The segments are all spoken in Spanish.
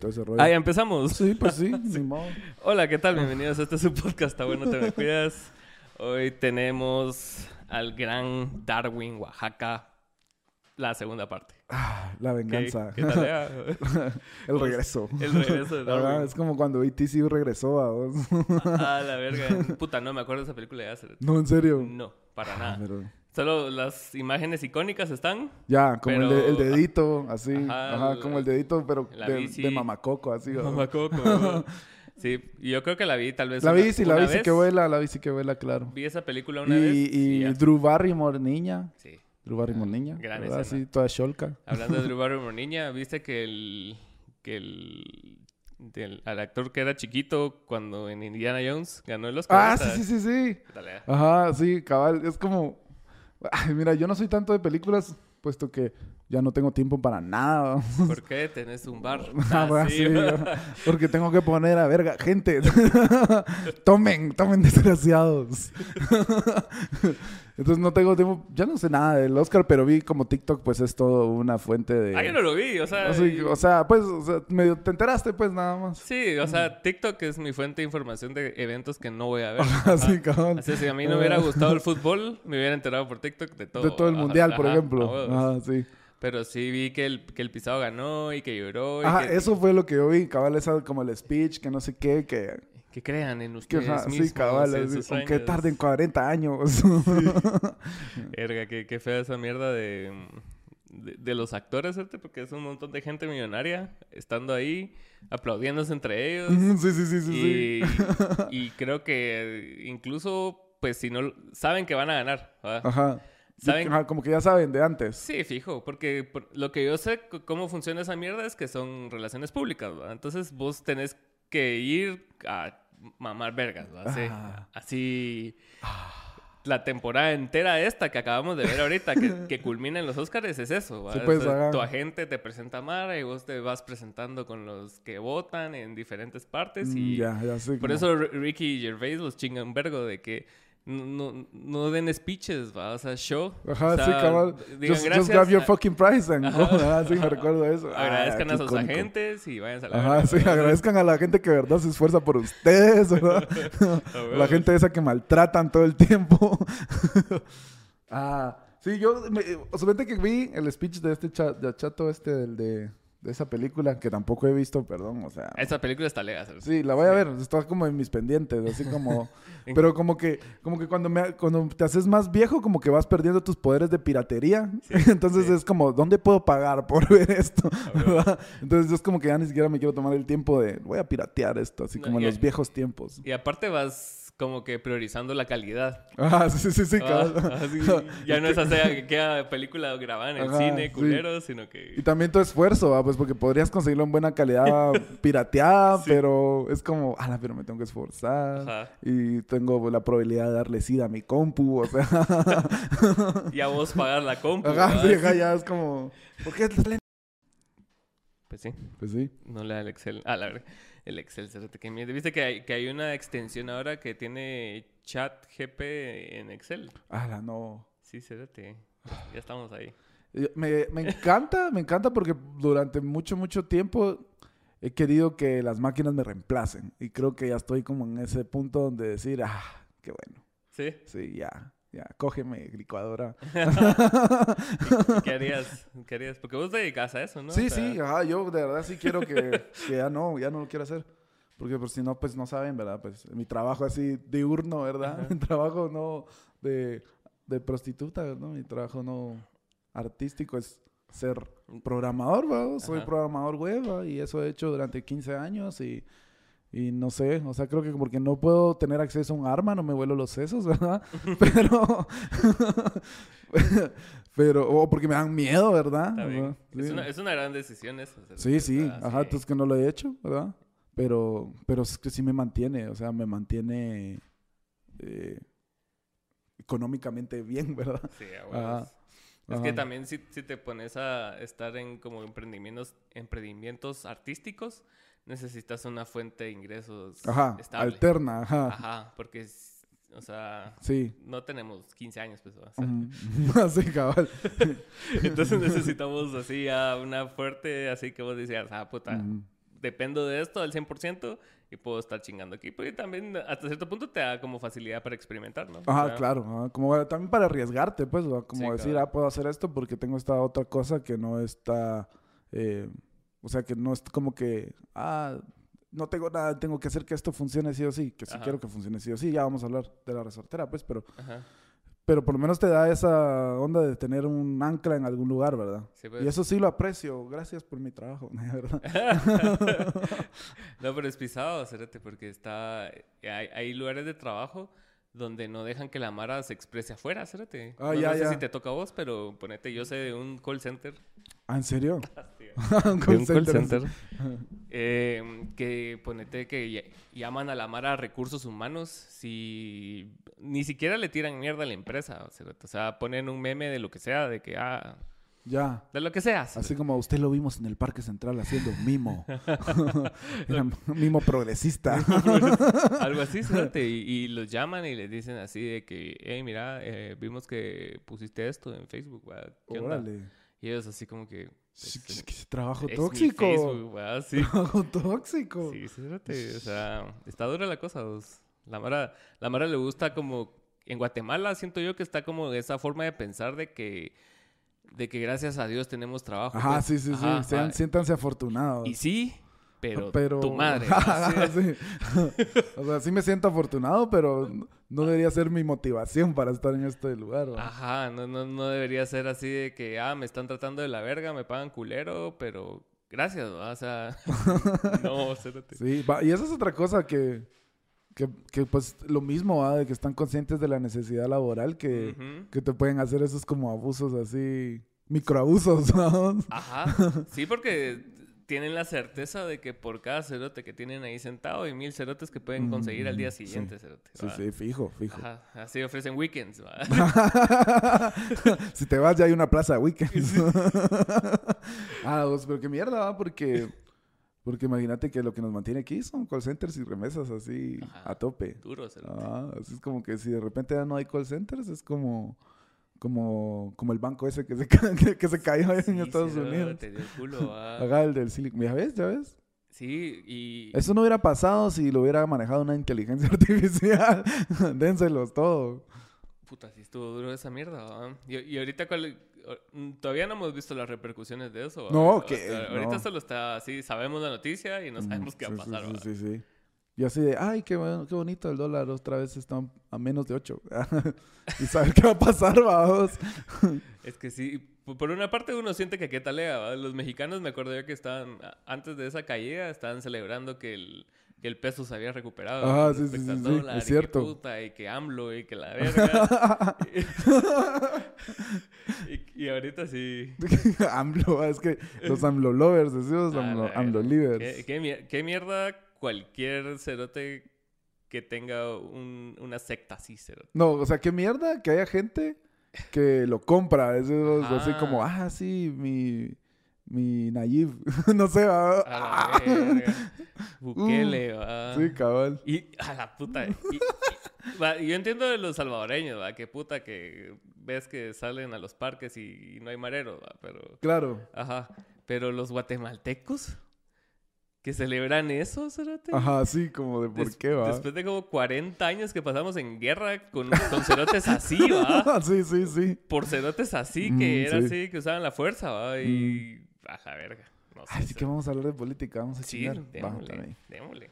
todo ese rollo. Ah, ya empezamos. Sí, pues sí, ni modo. Hola, ¿qué tal? Bienvenidos a este su podcast. Está bueno, te me cuidas. Hoy tenemos al gran Darwin, Oaxaca, la segunda parte. Ah, la ¿Qué, venganza. qué tal? eh? el regreso. El regreso de Darwin. es como cuando ATC regresó a vos. Ah, la verga. Puta, no me acuerdo de esa película de hacer. no, en serio. No, para Ah, nada. pero- Solo las imágenes icónicas están. Ya, como el, de- el dedito, así. Ajá, como el dedito, pero la de, bici. de mamacoco, así. Mamacoco. Sí, yo creo que la vi tal vez. La una- bici, la una bici vez. que vuela, la bici que vuela, claro. Vi esa película Y, una vez. y. Drew Barrymore, niña. Sí. Drew Barrymore, niña. Gran escena. Así, toda sholka. Hablando de Drew Barrymore niña, ¿viste que el... que el... del- al actor que era chiquito cuando en Indiana Jones ganó el Oscar? Ah, sí, sí, sí, sí. ¿Qué tal, eh? Ajá, sí, cabal. Es como. Mira, yo no soy tanto de películas, puesto que ya no tengo tiempo para nada. ¿Por qué tenés un bar? Ah, sí, porque tengo que poner a verga, gente. tomen, tomen desgraciados. Entonces no tengo tiempo, ya no sé nada del Oscar, pero vi como TikTok pues es todo una fuente de... Ah, yo no lo vi, o sea... Así, o sea, pues, o sea, medio te enteraste pues nada más. Sí, o sea, TikTok es mi fuente de información de eventos que no voy a ver. Así, cabrón. Así si a mí no me hubiera gustado el fútbol, me hubiera enterado por TikTok de todo. De todo el Ajá, mundial, por ajá, ejemplo. a huevos. Ajá, sí. Pero sí vi que el, que el pisado ganó y que lloró. Y Ajá, que, eso fue lo que yo vi, cabal, esa como el speech, que no sé qué, que... que crean en que ustedes ajá, mismos. sí, cabal, aunque sueños. tarden 40 años. Verga, qué, qué fea esa mierda de, de, de los actores, ¿cierto? Porque es un montón de gente millonaria estando ahí, aplaudiéndose entre ellos. sí, sí, sí, sí, sí. y, y creo que incluso, pues, si no... Saben que van a ganar, ¿verdad? Ajá. Como que ya saben de antes. Sí, fijo, porque por- lo que yo sé cómo funciona esa mierda es que son relaciones públicas, ¿verdad? Entonces vos tenés que ir a mamar vergas. Así, Ah. así la temporada entera esta que acabamos de ver ahorita, que, que culmina en los Oscars, es eso, pues, O sea, ajá. tu agente te presenta a Mara y vos te vas presentando con los que votan en diferentes partes y Mm, Ya, ya sé. por como- eso Ricky Gervais los chinga un vergo de que no, no, no den speeches, ¿va? O sea, show. Ajá, O sea, sí, cabal. digan Just, just grab your a- fucking prize and go. Ajá. Ajá, sí, me recuerdo eso. Ah, Agradezcan qué a sus icónico. agentes y váyanse a la Ajá, sí, agradezcan a la gente que de verdad se esfuerza por ustedes, ¿verdad? La gente esa que maltratan todo el tiempo. ah, sí, yo, me, solamente que vi el speech de este cha- de chato este, del de, de esa película, que tampoco he visto, perdón, o sea... Esa película está lega, ¿sabes? Sí, la voy a ver, está como en mis pendientes, así como... pero como que, como que cuando, me, cuando te haces más viejo, como que vas perdiendo tus poderes de piratería. Entonces sí. es como, ¿dónde puedo pagar por ver esto? ¿verdad? Entonces es como que ya ni siquiera me quiero tomar el tiempo de, voy a piratear esto, así No, como en los viejos tiempos. Y aparte vas como que priorizando la calidad. Ah, sí, sí, sí, Ah, cabal. así, ya no es así que queda película grabada en el Ajá, cine, sí. culero, sino Y que... también tu esfuerzo, ¿va? pues porque podrías conseguirlo en buena calidad pirateada, Sí. pero es como, ala, pero me tengo que esforzar. Ajá. Y tengo la probabilidad de darle sida a mi compu, o sea. Y a vos pagar la compu, Ajá, sí, ya es como. ¿Por qué? Pues sí, Pues sí. no le da el Excel. Ah, la verdad. El Excel, cerote, qué miedo. ¿Viste que hay, que hay una extensión ahora que tiene chat GP en Excel? Ala, no. Sí, cerote. Ya estamos ahí. Eh, Me, me encanta, me encanta porque durante mucho, mucho tiempo he querido que las máquinas me reemplacen. Y creo que ya estoy como en ese punto donde decir, ah, qué bueno. ¿Sí? Sí, ya, ya, cógeme, licuadora. ¿Y ¿Qué harías? ¿Qué harías? Porque vos te dedicas a eso, ¿no? Sí, O sea, sí, ajá, yo de verdad sí quiero que, que ya no, ya no lo quiero hacer. Porque por si no, pues no saben, ¿verdad? Pues mi trabajo así diurno, ¿verdad? Ajá. Mi trabajo no de, de prostituta, ¿no? Mi trabajo no artístico es ser programador, ¿verdad? Soy Ajá. programador web y eso he hecho durante 15 años y, y no sé, o sea, creo que porque no puedo tener acceso a un arma, no me vuelo los sesos, ¿verdad? Pero, pero, o porque me dan miedo, ¿verdad? Está bien. Ajá, Es, sí. una, es una gran decisión eso. Sí, sí, ajá, sí. entonces que no lo he hecho, ¿verdad? Pero, pero es que sí me mantiene, o sea, me mantiene eh, económicamente bien, ¿verdad? Sí, Ajá, huevos. Es que también si, si te pones a estar en como emprendimientos, emprendimientos artísticos, necesitas una fuente de ingresos Ajá, estable. alterna, ajá. Ajá, porque, o sea, Sí. no tenemos 15 años, pues, o sea. Así, cabal. Entonces necesitamos así a una fuerte, así que vos decías, ah, puta, dependo de esto al 100% y puedo estar chingando aquí. Pero también hasta cierto punto te da como facilidad para experimentar, ¿no? Ajá, claro. Como como para arriesgarte, pues, como decir, ah, puedo hacer esto porque tengo esta otra cosa que no está, eh, o sea, que no es como que, ah, no tengo nada, tengo que hacer que esto funcione sí o sí, que sí quiero que funcione sí o sí, ya vamos a hablar de la resortera, pues, pero... Pero por lo menos te da esa onda de tener un ancla en algún lugar, ¿verdad? Pues. Y eso sí lo aprecio. Gracias por mi trabajo, ¿verdad? no, pero es pisado, acérate, porque está... Hay, hay lugares de trabajo donde no dejan que la Mara se exprese afuera, espérate. Ah, no, sé si te toca a vos, pero ponete, yo sé de un call center. ¿Ah, en serio? un call center. Eh, que ponete que llaman a la Mara recursos humanos si ni siquiera le tiran mierda a la empresa. O sea, ponen un meme de lo que sea, de que, ah, ya. De lo que sea. Así como usted lo vimos en el Parque Central haciendo mimo. mimo progresista. Algo así, fíjate. Y, los llaman y les dicen así de que, hey, mira, eh, vimos que pusiste esto en Facebook, ¿qué onda? Y ellos así como que... Pues, ¿Qué trabajo tóxico. Facebook, sí. Trabajo tóxico. Sí, fíjate. O sea, está dura la cosa. La Mara, la Mara le gusta como... En Guatemala siento yo que está como esa forma de pensar de que de que gracias a Dios tenemos trabajo. Ajá, pues. sí, sí, sí. Sean, siéntanse afortunados. Y sí, pero, tu madre. sí. o sea, sí me siento afortunado, pero no debería ser mi motivación para estar en este lugar. Ajá, no, no, no debería ser así de que, ah, me están tratando de la verga, me pagan culero, pero gracias, ¿no? o sea, no, cérate. Sí, y esa es otra cosa que que, que, pues lo mismo, ¿va? de que están conscientes de la necesidad laboral que, que te pueden hacer esos como abusos así, microabusos, ¿no? Ajá, sí, porque tienen la certeza de que por cada cerote que tienen ahí sentado hay mil cerotes que pueden conseguir al día siguiente, sí. Sí, sí, fijo, fijo. Ajá, así ofrecen weekends, ¿va? si te vas ya hay una plaza de weekends. ah, pues, pero qué mierda, ¿va? Porque porque imagínate que lo que nos mantiene aquí son call centers y remesas así a tope. Duros. Ah, así es como que si de repente ya no hay call centers, es como como, como el banco ese que se, que, se cayó en Estados Unidos. Te dio el culo, Haga el del Silicon. ¿Ya ves? ¿Ya ves? Sí, y... Eso no hubiera pasado si lo hubiera manejado una inteligencia artificial. Dénselos todo. Puta, sí estuvo duro esa mierda. Y, y ahorita, ¿cuál, todavía no hemos visto las repercusiones de eso. No, que. ahorita solo está así, sabemos la noticia y no sabemos qué va a pasar. Sí, sí, sí, Y así de, ay, qué, qué bonito el dólar, otra vez está a menos de 8. y saber qué va a pasar, vamos. es que sí, por una parte uno siente que qué talea. Los mexicanos, me acuerdo yo que estaban, antes de esa caída, estaban celebrando que el que el peso se había recuperado. Ah, sí, sí, sí, sí, es cierto. Y que, puta, y que AMLO y que la verga. y, y, ahorita sí. AMLO, es que los AMLO lovers, decimos AMLO, AMLO livers. ¿Qué, ¿Qué, mierda cualquier cerote que tenga un, una secta así, cerote? No, o sea, qué mierda que haya gente que lo compra. Es así como, ah, sí, mi mi Nayib, no sé, va. A la Bukele, uh, va. Sí, cabal. Y a la puta. yo entiendo de los salvadoreños, va, que puta que ves que salen a los parques y, no hay mareros, va, pero. Claro. Ajá. Pero los guatemaltecos que celebran eso, Cerote. Ajá, sí, como de por qué, va. Después de como 40 años que pasamos en guerra con, con cerotes así, va. sí, sí, sí. Por cerotes así, que mm, era así, que usaban la fuerza, va. Y. Mm baja verga. No sé, Así que vamos a hablar de política, vamos a sí, chingar. Démosle, démosle.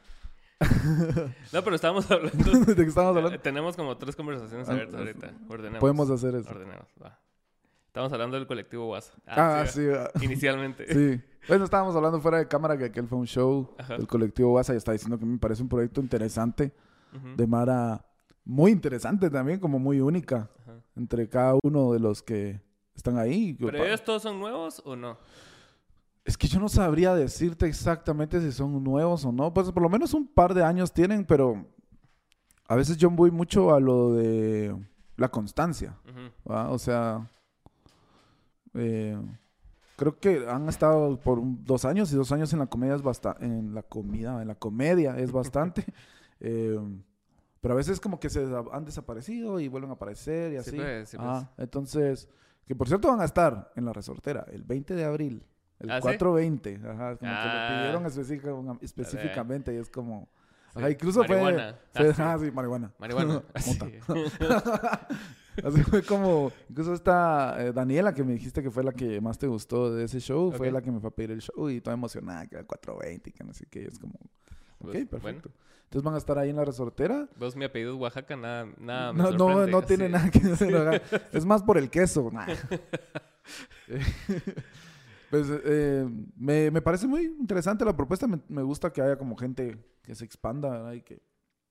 no, pero estábamos hablando. ¿De qué estamos hablando? Tenemos como tres conversaciones ah, abiertas ahorita. Ordenemos. Podemos hacer eso. Ordenemos, va. Estamos hablando del colectivo WhatsApp. Ah, ah, sí. Inicialmente. sí. Bueno, estábamos hablando fuera de cámara que aquel fue un show del colectivo WhatsApp y está diciendo que me parece un proyecto interesante de Mara. Muy interesante también, como muy única entre cada uno de los que están ahí. ¿Pero ellos todos son nuevos o no? Es que yo no sabría decirte exactamente si son nuevos o no. Pues por lo menos un par de años tienen, pero a veces yo voy mucho a lo de la constancia. O sea, eh, creo que han estado por dos años y dos años en la comedia es bastante, en la comida, en la comedia es bastante. Eh, pero a veces como que se han desaparecido y vuelven a aparecer y así. Pues, pues. entonces, que por cierto van a estar en la resortera el 20 de abril El ¿Ah, sí? 420. Ajá, como que Ah. lo pidieron específica- específicamente y es como... Ajá, incluso Marihuana. fue... Ah, fue sí. ah, sí, marihuana. Marihuana. Así fue como... Incluso esta eh, Daniela que me dijiste que fue la que más te gustó de ese show, fue Ok. la que me fue a pedir el show y toda emocionada, que era 420 y que no sé qué. es como... Ok, Pues, perfecto. bueno. Entonces van a estar ahí en la resortera. Vos, mi apellido es Oaxaca, nada, nada me No, no, no tiene Sí. nada que ver. Es más por el queso. nah. pues eh, me, me parece muy interesante la propuesta. Me, me gusta que haya como gente que se expanda ¿verdad? y que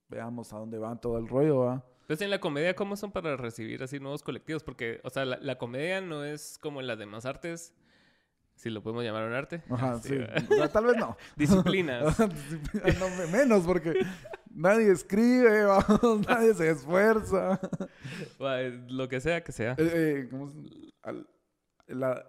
veamos a dónde va todo el rollo. ¿verdad? Entonces, en la comedia, ¿cómo son para recibir así nuevos colectivos? Porque, o sea, la, la comedia no es como en las demás artes, si lo podemos llamar un arte. Ajá, sí. Tal vez no. Disciplinas. Disciplina, no, me- menos porque nadie escribe, vamos, nadie se esfuerza. Va, lo que sea que sea. Eh, eh, ¿cómo es? Al- la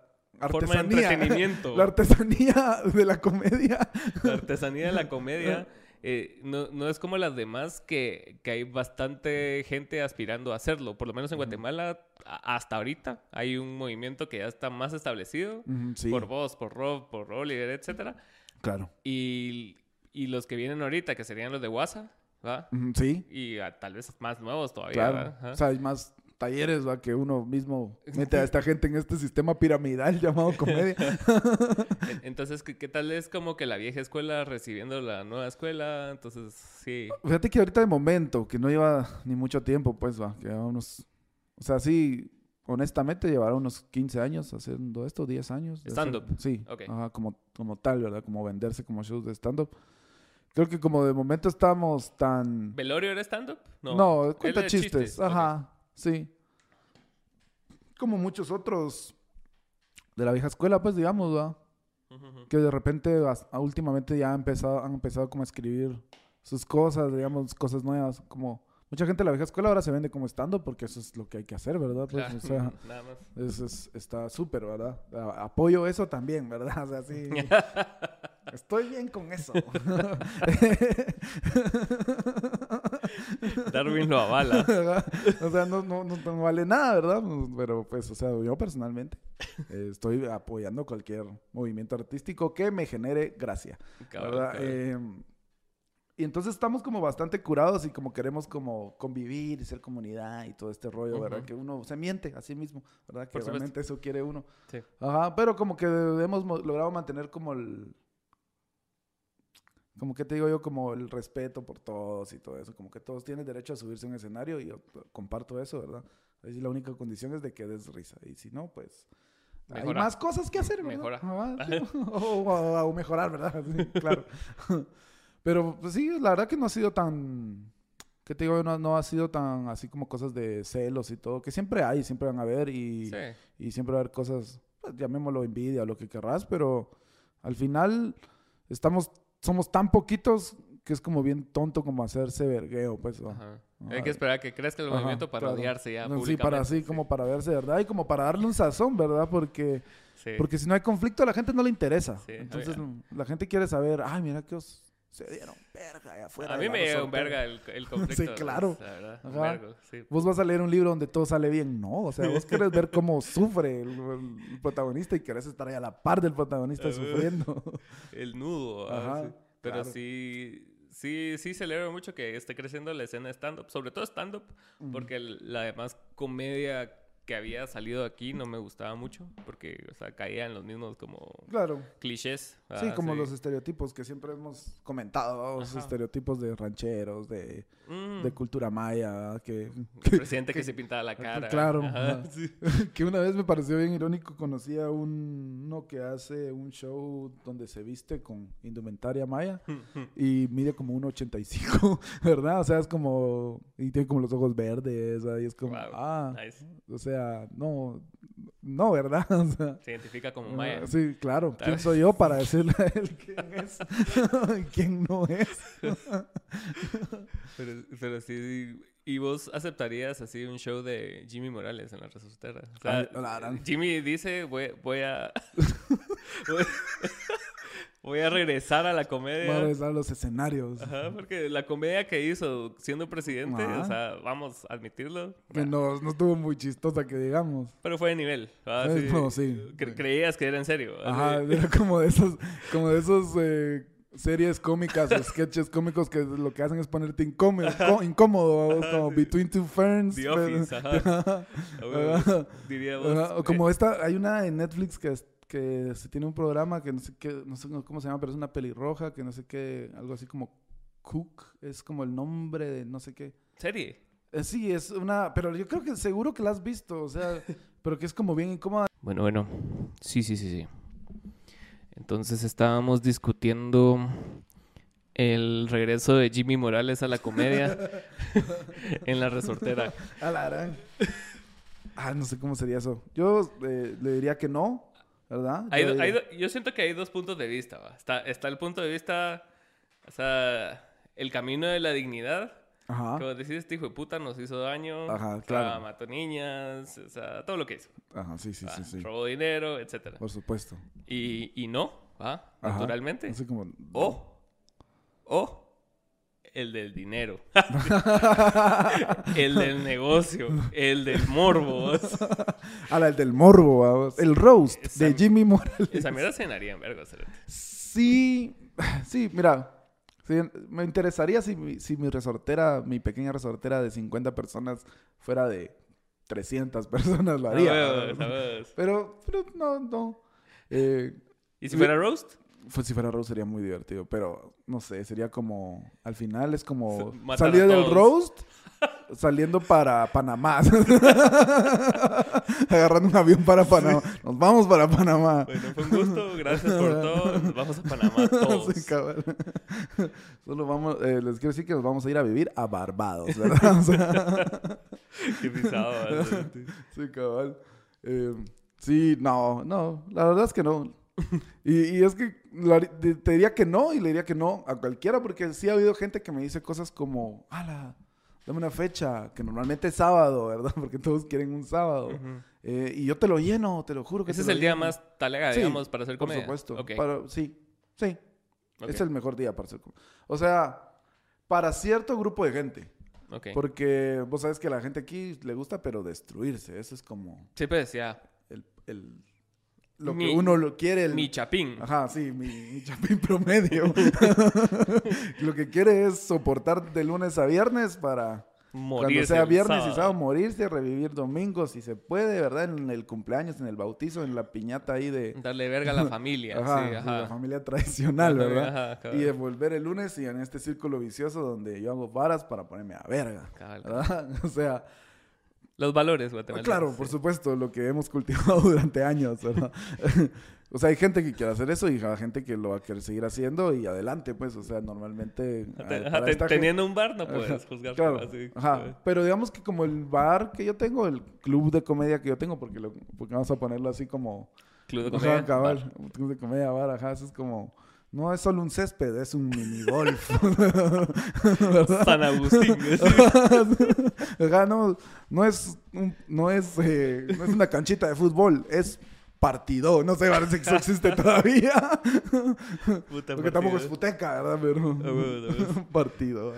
Forma de artesanía. entretenimiento. La artesanía de la comedia. La artesanía de la comedia eh, no, no es como las demás que, que hay bastante gente aspirando a hacerlo. Por lo menos en Guatemala, a- hasta ahorita, hay un movimiento que ya está más establecido. Sí, Por vos, por Rob, por Oliver, etcétera. claro. Y, y los que vienen ahorita, que serían los de WhatsApp, ¿va? Sí, Y ah, tal vez más nuevos todavía, claro. O sea, hay más talleres ¿va? que uno mismo mete a esta gente en este sistema piramidal llamado comedia. En- Entonces, ¿qué, qué tal es como que la vieja escuela recibiendo la nueva escuela? Entonces, sí. Fíjate que ahorita de momento, que no lleva ni mucho tiempo, pues va, que unos... O sea, sí, honestamente llevará unos 15 años haciendo esto, 10 años. Stand-up. Sí, Ok. ajá, como, como tal, ¿verdad? Como venderse como shows de stand-up. Creo que como de momento estamos tan... ¿Velorio era stand-up? No, él cuenta chistes. chistes. Ajá, sí. Como muchos otros de la vieja escuela, pues digamos, ujú. Que de repente, a- últimamente ya han empezado, han empezado como a escribir sus cosas, digamos, cosas nuevas. Como mucha gente de la vieja escuela ahora se vende como estando porque eso es lo que hay que hacer, ¿verdad? Pues, Claro, o sea, nada más. es- está súper, ¿verdad? Apoyo eso también, ¿verdad? O sea, sí. Estoy bien con eso. Darwin lo avala. o sea, no, no, no, no vale nada, ¿verdad? Pero pues, o sea, yo personalmente eh, estoy apoyando cualquier movimiento artístico que me genere gracia, ¿verdad? Eh, y entonces estamos como bastante curados y como queremos como convivir y ser comunidad y todo este rollo, ¿verdad? Que uno se miente a sí mismo, ¿verdad? Que realmente eso quiere uno. Sí. Ajá, pero como que hemos mo- logrado mantener como el... Como que te digo yo, como el respeto por todos y todo eso. Como que todos tienen derecho a subirse a un escenario y yo comparto eso, ¿verdad? Ahí la única condición es de que des risa. Y si no, pues... Hay Mejora. más cosas que hacer, ¿verdad? Mejora. Sí. o, o- o mejorar, ¿verdad? Sí, claro. Pero pues sí, la verdad que no ha sido tan... ¿Qué te digo? No, no ha sido tan así como cosas de celos y todo. Que siempre hay, siempre van a haber y Sí. y siempre va a haber cosas, pues, llamémoslo envidia o lo que querrás, pero al final estamos, somos tan poquitos que es como bien tonto como hacerse vergueo, pues. Ajá. Ajá. Hay que esperar a que crezca el Ajá, movimiento para claro. odiarse ya Sí, para así, como para verse, ¿verdad? Y como para darle un sazón, ¿verdad? Porque, Sí. porque si no hay conflicto, a la gente no le interesa. Sí, Entonces, oiga. la gente quiere saber, ay, mira que os se dieron verga allá afuera. a mí me llega un resortera". verga el, el conflicto. Sí, claro. La verdad, un Ajá. vergo, sí. Vos vas a leer un libro donde todo sale bien. No, o sea, vos querés ver cómo sufre el, el protagonista y querés estar ahí a la par del protagonista Ah, sufriendo. El nudo. Ajá, sí. Pero claro. sí, sí, sí celebro mucho que esté creciendo la escena stand-up, sobre todo stand-up, porque la demás comedia que había salido aquí no me gustaba mucho, porque, o sea, caía en los mismos como Claro. clichés. Sí, ah, como los estereotipos que siempre hemos comentado, los estereotipos de rancheros, de, Mm, de cultura maya, ¿verdad? que, el presidente que, se pintaba la cara. Claro, Ajá, ajá. sí. que una vez me pareció bien irónico, conocí a un- uno que hace un show donde se viste con indumentaria maya y mide como 1.85, ¿verdad? O sea, es como, y tiene como los ojos verdes, y es como, Wow, ah, nice. o sea, no, no, ¿verdad? O sea, Se identifica como ah, maya. sí, claro, ¿quién soy yo para decirle a él quién es y quién no es? Pero, pero sí, ¿y vos aceptarías así un show de Jimmy Morales en la resucitera? O sea, Ah. Jimmy dice, voy, voy a... voy, a regresar a la comedia. Voy a regresar a los escenarios. Ajá, porque la comedia que hizo siendo presidente, o sea, vamos a admitirlo. Que no, no estuvo muy chistosa, que digamos. Pero fue de nivel. sí. creías que era en serio. Ajá, era como de esos, como de esos eh, series cómicas sketches cómicos que lo que hacen es ponerte incómodo, incómodo como Between Two Ferns. The Office, ajá. O como esta, hay una en Netflix que, que se tiene un programa que no sé qué, no sé cómo se llama, pero es una pelirroja que no sé qué, algo así como Cook, es como el nombre de no sé qué. ¿Serie? Eh, sí, es una, pero yo creo que seguro que la has visto, o sea, pero que es como bien incómoda. Bueno, bueno, sí, sí, sí, sí. Entonces estábamos discutiendo el regreso de Jimmy Morales a la comedia en la resortera. A la Ah, no sé cómo sería eso. Yo eh, le diría que no, ¿verdad? yo siento que hay dos puntos de vista. Está, está el punto de vista, o sea, el camino de la dignidad. Ajá. Como decís, este hijo de puta nos hizo daño. Ajá, claro. mató niñas, o sea, todo lo que hizo. Ajá, sí, sí, sí, sí. Robó dinero, etcétera. Por supuesto. Y, y no, ¿va? Naturalmente. Así como... O, o, el del dinero. el del negocio. El del morbo. A la, el del morbo, ¿vamos? El roast de Jimmy Morales. Esa mierda cenaría en verga, Sí, sí, mira me interesaría si mi, si mi resortera, mi pequeña resortera de 50 personas fuera de 300 personas, lo haría. Pero, pero no, no. Eh, ¿Y si fuera roast? Pues si fuera roast sería muy divertido, pero no sé, sería como, al final es como salir del roast saliendo para Panamá. Agarrando un avión para Panamá. Nos vamos para Panamá. Bueno, fue un gusto. Gracias por todo. Nos vamos a Panamá todos. Sí, Solo vamos, eh, les quiero decir que nos vamos a ir a vivir a Barbados, ¿verdad? Qué pisado. sí, cabal. Eh, sí, no, no. La verdad es que no. Y, y, es que te diría que no y le diría que no a cualquiera porque sí ha habido gente que me dice cosas como, ala, dame una fecha, que normalmente es sábado, ¿verdad? Porque todos quieren un sábado. Eh, y yo te lo lleno, te lo juro que Ese es el día más talega, digamos, para hacer comedia. Por supuesto. sí, sí. Es el mejor día para hacer comedia. O sea, para cierto grupo de gente. Porque vos sabes que a la gente aquí le gusta, pero destruirse. Eso es como... Sí, pues ya. el, lo que uno lo quiere. El, mi chapín. Ajá, sí, mi, chapín promedio. lo que quiere es soportar de lunes a viernes para morirse cuando sea viernes y sábado morirse, revivir domingos si se puede, ¿verdad? En el cumpleaños, en el bautizo, en la piñata ahí de... Darle verga a la familia. ajá, sí, ajá. la familia tradicional, ¿verdad? y de volver el lunes y en este círculo vicioso donde yo hago varas para ponerme a verga. ¿verdad? O sea... Los valores guatemaltecos. Claro, por supuesto, lo que hemos cultivado durante años, ¿verdad? o sea, hay gente que quiere hacer eso y hay gente que lo va a querer seguir haciendo y adelante, pues, o sea, normalmente... teniendo un bar no puedes juzgar. Claro, así, ajá. Pero digamos que como el bar que yo tengo, el club de comedia que yo tengo, porque, lo, porque vamos a ponerlo así como... Club de comedia. cabal, club de comedia, bar, ajá, eso es como... No es solo un césped, es un mini golf. San Agustín. no, no es, no, es, eh, no es una canchita de fútbol, es partido. No sé, parece que eso existe todavía. Porque tampoco es futeca, ¿verdad? Pero. Ah, partido.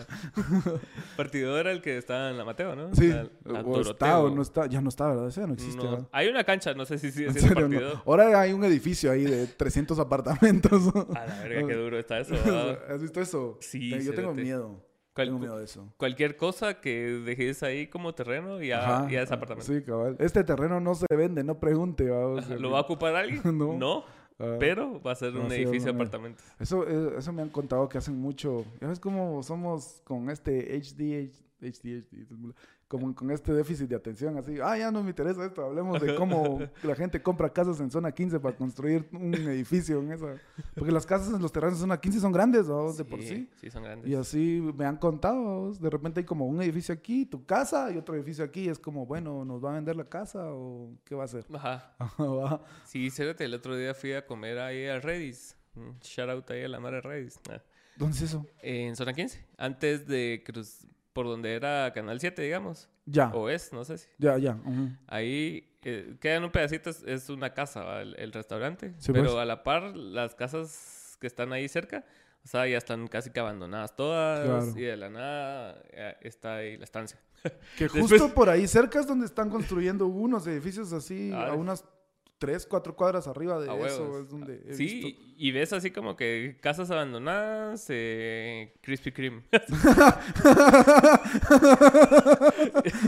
partido era el que estaba en la Mateo, ¿no? Sí. o está o no está. Ya no está, ¿verdad? Ese no existe. Hay una cancha, no sé si sigue siendo partido. Ahora hay un edificio ahí de 300 apartamentos. A la verga, qué duro está eso. ¿Has visto eso? Sí, Yo tengo miedo. Tengo miedo de eso. Cualquier cosa que dejes ahí como terreno, ya, ya es apartamento. Sí, cabal. Este terreno no se vende, no pregunte. ¿Lo va a ocupar alguien? no. ¿No? Ah. pero va a ser un edificio de apartamentos. Eso, eh, eso me han contado que hacen mucho. Ya ves cómo somos con este HD, HD, HD, como con este déficit de atención, así, ah, ya no me interesa esto, hablemos de cómo la gente compra casas en zona 15 para construir un edificio en esa. Porque las casas en los terrenos de zona 15 son grandes, ¿no? De por sí. Sí, son grandes. Y así me han contado, de repente hay como un edificio aquí, tu casa, y otro edificio aquí, es como, bueno, ¿nos va a vender la casa o qué va a hacer? Ajá. sí, cérate, el otro día fui a comer ahí a Redis. Shout out ahí a la madre Redis. ¿Dónde es eso? en zona 15, antes de Cruz por donde era Canal 7, digamos. Ya. O es, no sé si. Ya, ya. Ahí eh, queda en un pedacito, es, una casa, el, restaurante. pero pues. a la par, las casas que están ahí cerca, o sea, ya están casi que abandonadas todas y de la nada está ahí la estancia. Que justo por ahí cerca es donde están construyendo unos edificios así a unas tres, cuatro cuadras arriba de eso. Es donde sí, y ves así como que casas abandonadas, eh, Krispy Kreme.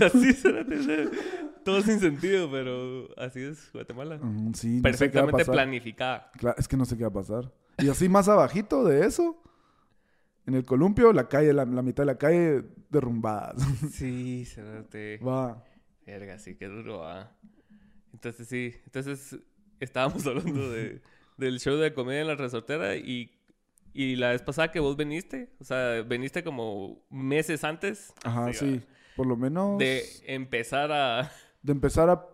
así será todo sin sentido, pero así es Guatemala. Mm, sí, Perfectamente planificada. Claro, es que no sé qué va a pasar. Y así más abajito de eso, en el columpio, la calle, la, mitad de la calle derrumbada. Sí, se Va. Verga, sí, qué duro va. Entonces sí, entonces estábamos hablando de, del show de comedia en la resortera y, y la vez pasada que vos viniste, o sea, viniste como meses antes. Ajá, sí, por lo menos. De empezar a... De empezar a...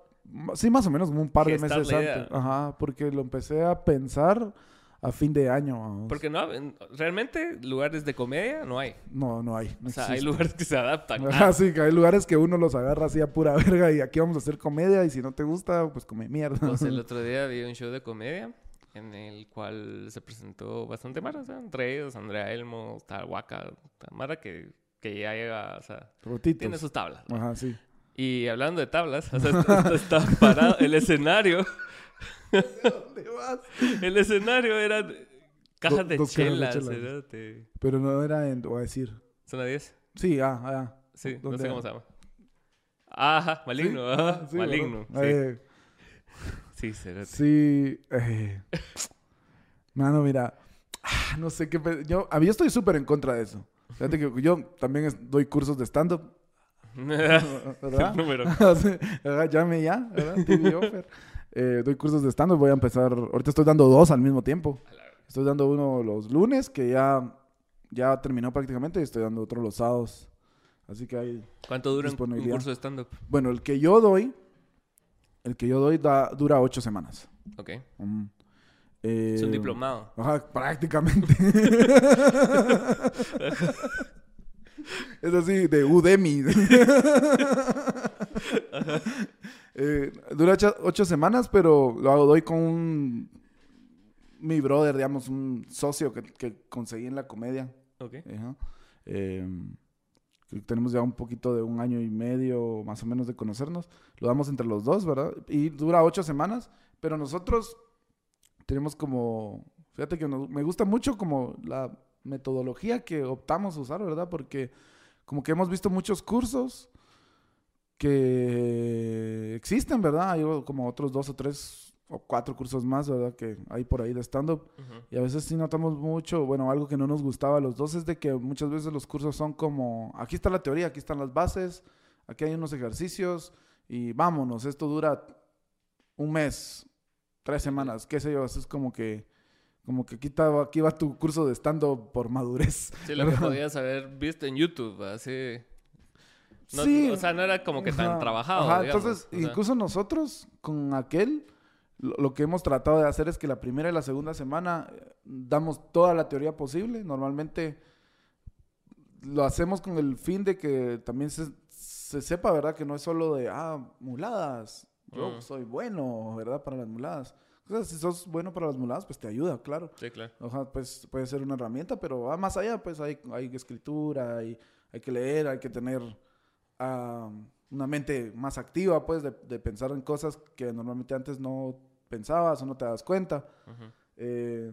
Sí, más o menos como un par de meses antes. Ajá, porque lo empecé a pensar a fin de año. Porque no, realmente lugares de comedia no hay. No, no hay. o sea, hay lugares que se adaptan. Ah, sí, que hay lugares que uno los agarra así a pura verga y aquí vamos a hacer comedia y si no te gusta, pues come mierda. Pues el otro día vi un show de comedia en el cual se presentó bastante Mara, o sea, entre ellos Andrea Elmo, Waka, Mara que, que ya llega, o sea, tiene sus tablas. Ajá, sí. Y hablando de tablas, o sea, está parado el escenario ¿Dónde vas? El escenario era cajas de chelas. Pero no era en, voy a decir. ¿Zona 10? Sí, ah, ah. Sí, no sé cómo se llama. Ajá, maligno, ¿Sí? ajá, maligno. sí. Eh, sí, Sí, eh. Mano, mira, ah, no sé qué. Yo, yo estoy súper en contra de eso. Fíjate que yo también doy cursos de stand-up. ¿Verdad? número. Llame ya, ¿verdad? TV offer. Eh, doy cursos de stand voy a empezar, ahorita estoy dando dos al mismo tiempo. Estoy dando uno los lunes, que ya, ya terminó prácticamente, y estoy dando otro los sábados. Así que hay ¿Cuánto dura un, curso de stand-up? Bueno, el que yo doy, el que yo doy dura ocho semanas. Ok. es un diplomado. Ajá, prácticamente. es así, de Udemy. Eh, dura ocho, semanas, pero lo doy con un, mi brother, digamos, un socio que, conseguí en la comedia. Ok. Em, tenemos ya un poquito de un año y medio más o menos de conocernos. Lo damos entre los dos, ¿verdad? Y dura ocho semanas, pero nosotros tenemos como, fíjate que me gusta mucho como la metodología que optamos a usar, ¿verdad? Porque como que hemos visto muchos cursos que existen, ¿verdad? Hay como otros dos o tres o cuatro cursos más, ¿verdad? Que hay por ahí de stand-up. Y a veces sí notamos mucho, bueno, algo que no nos gustaba a los dos es de que muchas veces los cursos son como, aquí está la teoría, aquí están las bases, aquí hay unos ejercicios y vámonos, esto dura un mes, tres semanas, qué sé yo, es como que... Como que aquí, aquí va tu curso de stand-up por madurez. Sí, lo que podías haber visto en YouTube, así sí. O sea, no era como que tan trabajado. Ajá, entonces, incluso nosotros con aquel, lo, que hemos tratado de hacer es que la primera y la segunda semana eh, damos toda la teoría posible. Normalmente lo hacemos con el fin de que también se, sepa, ¿verdad? Que no es solo de, ah, muladas. Yo mm. soy bueno, ¿verdad? Para las muladas. O sea, si sos bueno para las muladas, pues te ayuda, claro. Sí, claro. Ojalá, pues puede ser una herramienta, pero más allá, pues hay, hay escritura, hay, hay que leer, hay que tener una mente más activa, pues, de, pensar en cosas que normalmente antes no pensabas o no te das cuenta. Eh,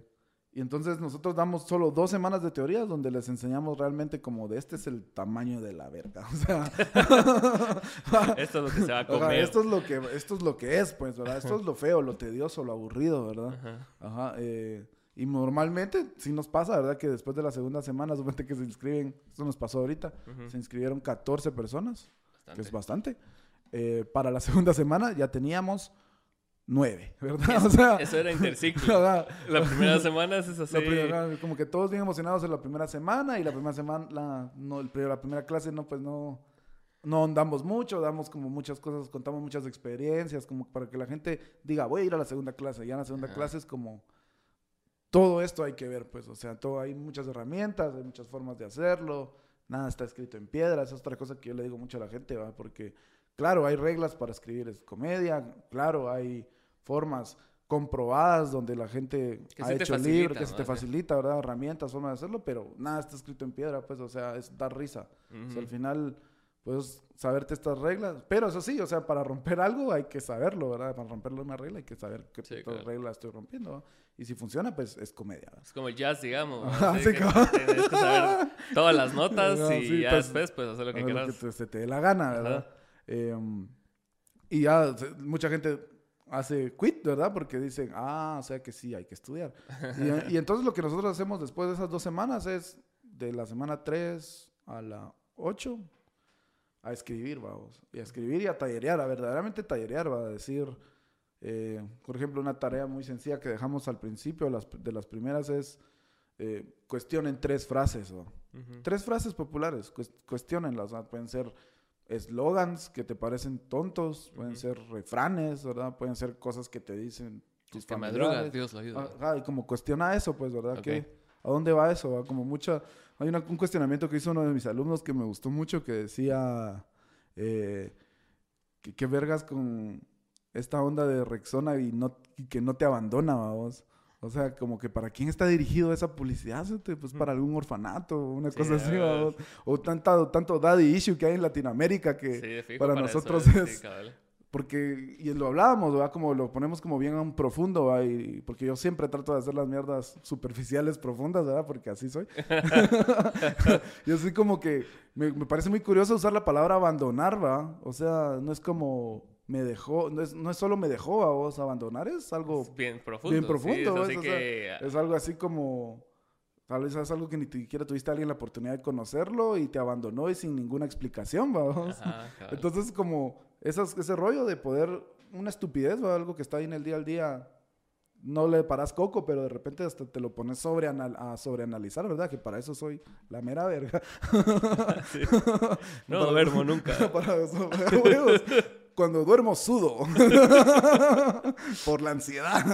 y entonces nosotros damos solo dos semanas de teorías donde les enseñamos realmente como de este es el tamaño de la verga. O sea, esto es lo que se va a comer. esto es lo que, esto es lo que es, pues, ¿verdad? Esto es lo feo, lo tedioso, lo aburrido, ¿verdad? Ajá. Eh, y normalmente sí nos pasa, ¿verdad? Que después de la segunda semana, suponte que se inscriben, esto nos pasó ahorita, se inscribieron 14 personas, que es bastante. Eh, para la segunda semana ya teníamos 9, ¿verdad? o sea, eso era interciclo. la primera semana es así. como que todos bien emocionados en la primera semana y la primera semana, la, no, el, la primera clase no, pues no, no andamos mucho, damos como muchas cosas, contamos muchas experiencias, como para que la gente diga, voy a ir a la segunda clase. Ya en la segunda clase es como todo esto hay que ver, pues, o sea, todo, hay muchas herramientas, hay muchas formas de hacerlo, nada está escrito en piedra, esa es otra cosa que yo le digo mucho a la gente, ¿va? porque, claro, hay reglas para escribir es comedia, claro, hay formas, comprobadas donde la gente Que ha hecho libros, que se te facilita, ¿verdad? Herramientas, formas de hacerlo, pero nada está escrito en piedra, pues, o sea, es dar risa. O sea, al final, puedes saberte estas reglas, pero eso sí, o sea, para romper algo hay que saberlo, ¿verdad? Para romperle una regla hay que saber qué Sí, claro. regla estoy rompiendo. Y si funciona, pues es comedia. ¿va? Es como el jazz, digamos. Así sí, que cabal. Tienes que saber todas las notas y sí, ya pues, después, pues, hacer lo que quieras. te- se te dé la gana, ¿verdad? Eh, y ya mucha gente hace quit, ¿verdad? Porque dicen, ah, o sea que sí, hay que estudiar. y, y entonces lo que nosotros hacemos después de esas dos semanas es de la semana 3 a la 8 a escribir, vamos. Y a escribir y a tallerear, a verdaderamente tallerear, va a decir, eh, por ejemplo, una tarea muy sencilla que dejamos al principio las- de las primeras es eh, cuestionen tres frases. Tres frases populares, cues- cuestionenlas, ¿verdad? pueden ser eslogans que te parecen tontos, pueden ser refranes, ¿verdad? Pueden ser cosas que te dicen tus Que madruga, Dios lo ayuda. Ajá, y como cuestiona eso, pues, ¿verdad? ¿Qué- ¿A dónde va eso? va? Como mucha... Hay una- un cuestionamiento que hizo uno de mis alumnos que me gustó mucho que decía... eh, que, que vergas con esta onda de Rexona y, no, y que no te abandona, vamos. O sea, como que para quién está dirigido esa publicidad, ¿sí? pues para algún orfanato o una Sí, cosa así, vamos. O tanta, tanto daddy issue que hay en Latinoamérica que... Sí, para nosotros es- es- sí, cabal. Porque, y lo hablábamos, ¿verdad? Como lo ponemos como bien profundo, ¿verdad? Y, porque yo siempre trato de hacer las mierdas superficiales profundas, ¿verdad? Porque así soy. yo soy como que, me, me parece muy curioso usar la palabra abandonar, ¿va? O sea, no es como me dejó, no es, no es solo me dejó a vos, abandonar es algo, Es bien profundo. bien sí, profundo, es ¿ves? así O sea, que... es algo así como, tal vez es algo que ni siquiera tuviste a alguien la oportunidad de conocerlo y te abandonó y sin ninguna explicación, ¿va? vos? Ajá, cabal. Entonces, como esas, ese rollo de poder, una estupidez o algo que está ahí en el día al día, no le paras coco, pero de repente hasta te lo pones sobre a sobreanalizar, ¿verdad? Que para eso soy la mera verga. Sí. No duermo nunca. para eso, huevos. Cuando duermo sudo. Por la ansiedad.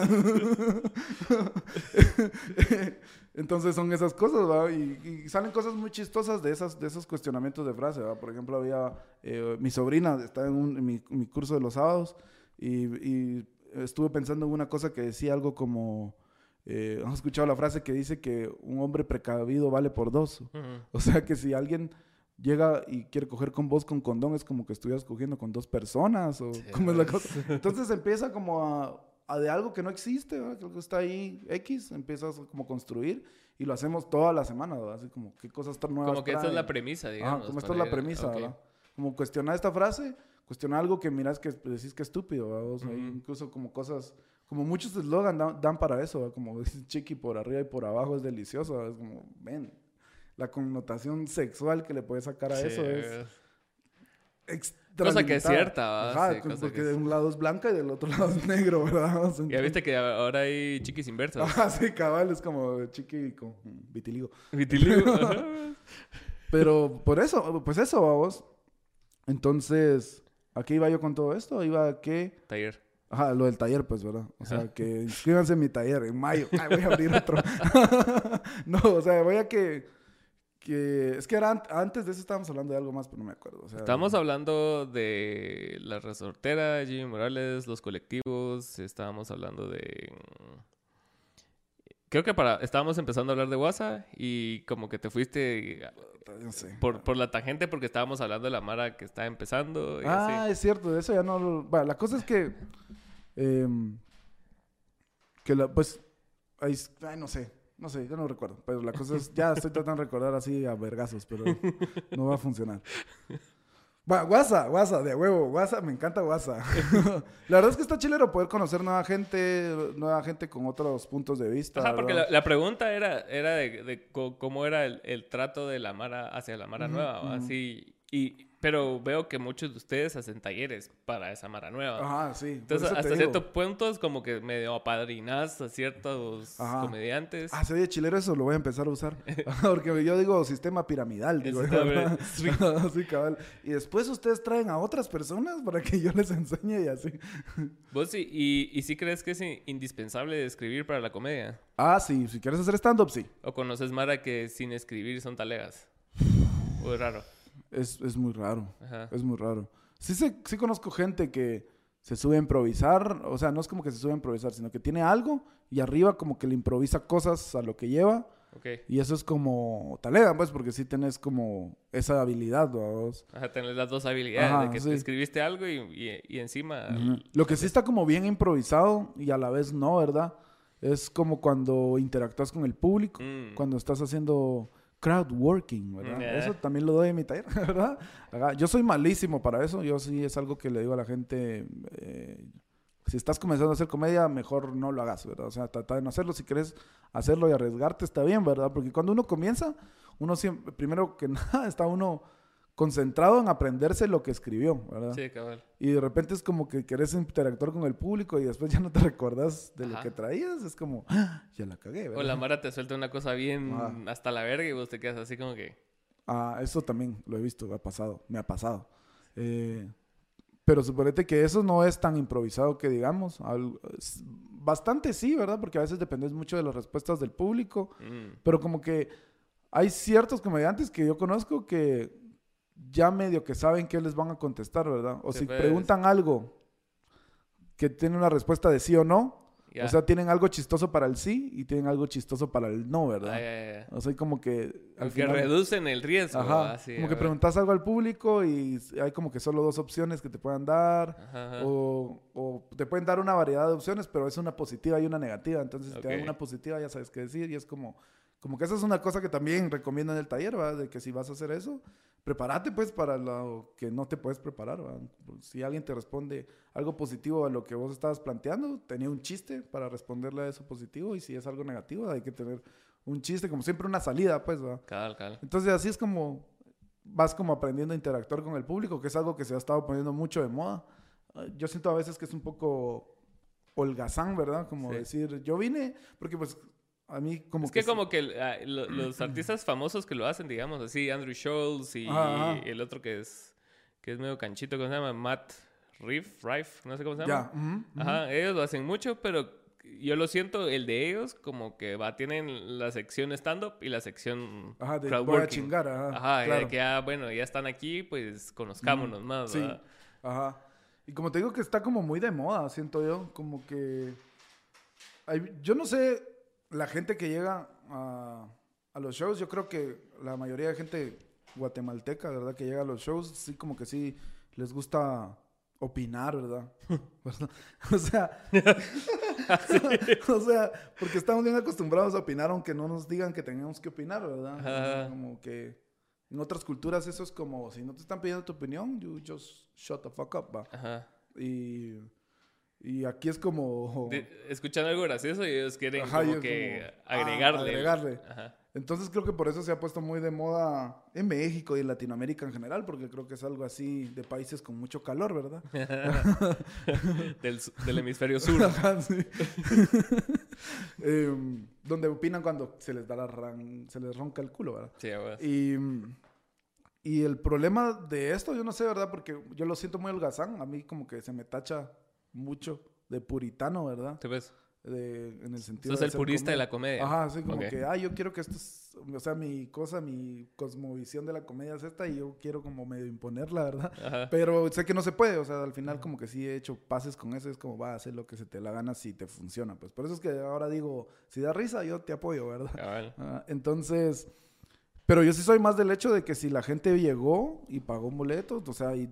Entonces son esas cosas, ¿va? Y, y salen cosas muy chistosas de, esas, de esos cuestionamientos de frase, ¿va? Por ejemplo, había... eh, mi sobrina está en, un- en mi, mi curso de los sábados y, y estuve pensando en una cosa que decía algo como... eh, ¿Has escuchado la frase que dice que un hombre precavido vale por dos? O sea que si alguien llega y quiere coger con vos con condón, es como que estuvieras cogiendo con dos personas o Sí, cómo es la cosa. Entonces empieza como a de algo que no existe, ¿verdad? que algo está ahí X, empiezas como a construir y lo hacemos toda la semana, ¿verdad? así como qué cosas tan nuevas. Como que esta es la premisa, digamos. como esta es la premisa, ok. ¿verdad? Como cuestionar esta frase, cuestionar algo que miras que decís que estúpido, ¿verdad? Vos ahí Ujú. incluso como cosas, como muchos eslogan dan, dan para eso, ¿verdad? como dice chiqui por arriba y por abajo es delicioso, ¿verdad? es como, ven, la connotación sexual que le puedes sacar a Sí, eso es Cosa que es cierta. Ajá, Sí, cosa porque que de un lado es blanca y del otro lado es negro, ¿verdad? O sea, Ya viste que ahora hay chiquis inversos. Ajá, sí, cabal, es como chiqui con vitiligo. Vitiligo. Pero por eso, pues eso, vamos. Entonces, ¿a qué iba yo con todo esto? Iba a que... Taller. Ajá, lo del taller, pues, ¿verdad? O sea, Ajá. que inscríbanse en mi taller en mayo. Ay, voy a abrir otro. no, o sea, voy a que... que es que era an- antes de eso estábamos hablando de algo más, pero no me acuerdo. O sea, Estamos hablando de la resortera, Jimmy Morales, los colectivos, estábamos hablando de... Creo que para... Estábamos empezando a hablar de WhatsApp y como que te fuiste por, por la tangente porque estábamos hablando de la Mara que está empezando y Ah, así. es cierto, de eso ya no... lo- Bueno, la cosa es que... em, que la, pues... S- ay, no sé, no sé, yo no recuerdo. Pero la cosa es... Ya estoy tratando de recordar así a vergazos, pero no va a funcionar. Va, WhatsApp, WhatsApp, de huevo, WhatsApp, me encanta WhatsApp. la verdad es que está chilero poder conocer nueva gente, nueva gente con otros puntos de vista. Ajá, porque la, la pregunta era, era de, cómo era el, el trato de la Mara hacia la Mara nueva. Así, y, pero veo que muchos de ustedes hacen talleres para esa Mara nueva. Ajá, sí. Entonces, hasta cierto punto es como que medio apadrinas a ciertos Ajá. comediantes. Ah, se oye chilero eso, lo voy a empezar a usar. Porque yo digo sistema piramidal, digo. cabal. Y después ustedes traen a otras personas para que yo les enseñe y así. ¿Vos sí, y, y sí crees que es in- indispensable escribir para la comedia? Ah, sí, si quieres hacer stand-up, sí. ¿O conoces Mara que sin escribir son talegas? ¿O es raro? Es, es muy raro, Ajá. es muy raro. Sí, sé- sí conozco gente que se sube a improvisar, o sea, no es como que se sube a improvisar, sino que tiene algo y arriba como que le improvisa cosas a lo que lleva. Y eso es como talega, pues, porque sí tenés como esa habilidad, vos. Ajá, tenés las dos habilidades, de que escribiste algo y, encima... Lo que sí está como bien improvisado y a la vez no, ¿verdad? Es como cuando interactúas con el público, mm. cuando estás haciendo crowd working, ¿verdad? Eso también lo doy en mi taller, ¿verdad? Yo soy malísimo para eso. Yo sí es algo que le digo a la gente. Eh, si estás comenzando a hacer comedia, mejor no lo hagas, ¿verdad? O sea, trata de no hacerlo. Si quieres hacerlo y arriesgarte, está bien, ¿verdad? Porque cuando uno comienza, uno siempre, primero que nada, está uno concentrado en aprenderse lo que escribió, ¿verdad? Sí, cabal. Y de repente es como que querés interactuar con el público y después ya no te recuerdas de lo que traías. Es como, ¡Ah! ya la cagué, ¿verdad? O la Mara te suelta una cosa bien hasta la verga y vos te quedas así como que... Ah, eso también lo he visto, ha pasado, me ha pasado. Eh, pero suponete que eso no es tan improvisado que digamos. bastante sí, ¿verdad? Porque a veces dependes mucho de las respuestas del público. Mm. Pero como que hay ciertos comediantes que yo conozco que ya medio que saben qué les van a contestar, ¿verdad? O si preguntan algo que tiene una respuesta de sí o no, o sea, tienen algo chistoso para el sí y tienen algo chistoso para el no, ¿verdad? O sea, como que... Al que reducen el riesgo. Ajá, como que preguntas algo al público y hay como que solo dos opciones que te puedan dar. O, o, te pueden dar una variedad de opciones, pero es una positiva y una negativa. Entonces, si te dan una positiva, ya sabes qué decir y es como... Como que esa es una cosa que también recomiendo en el taller, ¿verdad? De que si vas a hacer eso, prepárate pues para lo que no te puedes preparar. ¿verdad? Si alguien te responde algo positivo a lo que vos estabas planteando, tenía un chiste para responderle a eso positivo. Y si es algo negativo, hay que tener un chiste, como siempre una salida, pues. ¿verdad? Cal, cal. Entonces así es como vas como aprendiendo a interactuar con el público, que es algo que se ha estado poniendo mucho de moda. Yo siento a veces que es un poco holgazán, ¿verdad? Como decir, yo vine, porque pues a mí como es que, como que ah, los artistas famosos que lo hacen, digamos así, Andrew Schultz y, el otro que es que es medio canchito, ¿cómo se llama? Matt Riff, Riff, no sé cómo se llama. Ajá, ellos lo hacen mucho, pero yo lo siento, el de ellos como que va, tienen la sección stand-up y la sección ajá, de chingar, ajá. Ajá, claro. que ya, bueno, ya están aquí, pues conozcámonos más, sí. Ajá. Y como te digo que está como muy de moda, siento yo, como que... yo no sé, la gente que llega a, los shows, yo creo que la mayoría de gente guatemalteca, ¿verdad? Que llega a los shows, sí, como que sí les gusta opinar, ¿verdad? o sea, o sea, porque estamos bien acostumbrados a opinar aunque no nos digan que tenemos que opinar, ¿verdad? Como que en otras culturas eso es como, si no te están pidiendo tu opinión, you just shut the fuck up, ¿va? Ajá. Y y aquí es como... escuchan algo gracioso y ellos quieren como que agregarle. agregarle. Entonces creo que por eso se ha puesto muy de moda en México y en Latinoamérica en general, porque creo que es algo así de países con mucho calor, ¿verdad? del, hemisferio sur. Em, donde opinan cuando se les da la se les ronca el culo, ¿verdad? Sí, y, y el problema de esto, yo no sé, ¿verdad? Porque yo lo siento muy holgazán. A mí como que se me tacha mucho de puritano, ¿verdad? ¿Te ves? en el sentido Sos el purista de la comedia. Ajá, sí, como que, ah, yo quiero que esto es, o sea, mi cosa, mi cosmovisión de la comedia es esta y yo quiero como medio imponerla, ¿verdad? Ajá. Pero sé que no se puede, o sea, al final como que sí he hecho pases con eso, es como va a hacer lo que se te la gana si te funciona, pues. Por eso es que ahora digo, si da risa, yo te apoyo, ¿verdad? Ah, entonces, pero yo sí soy más del hecho de que si la gente llegó y pagó un boleto, o sea, y,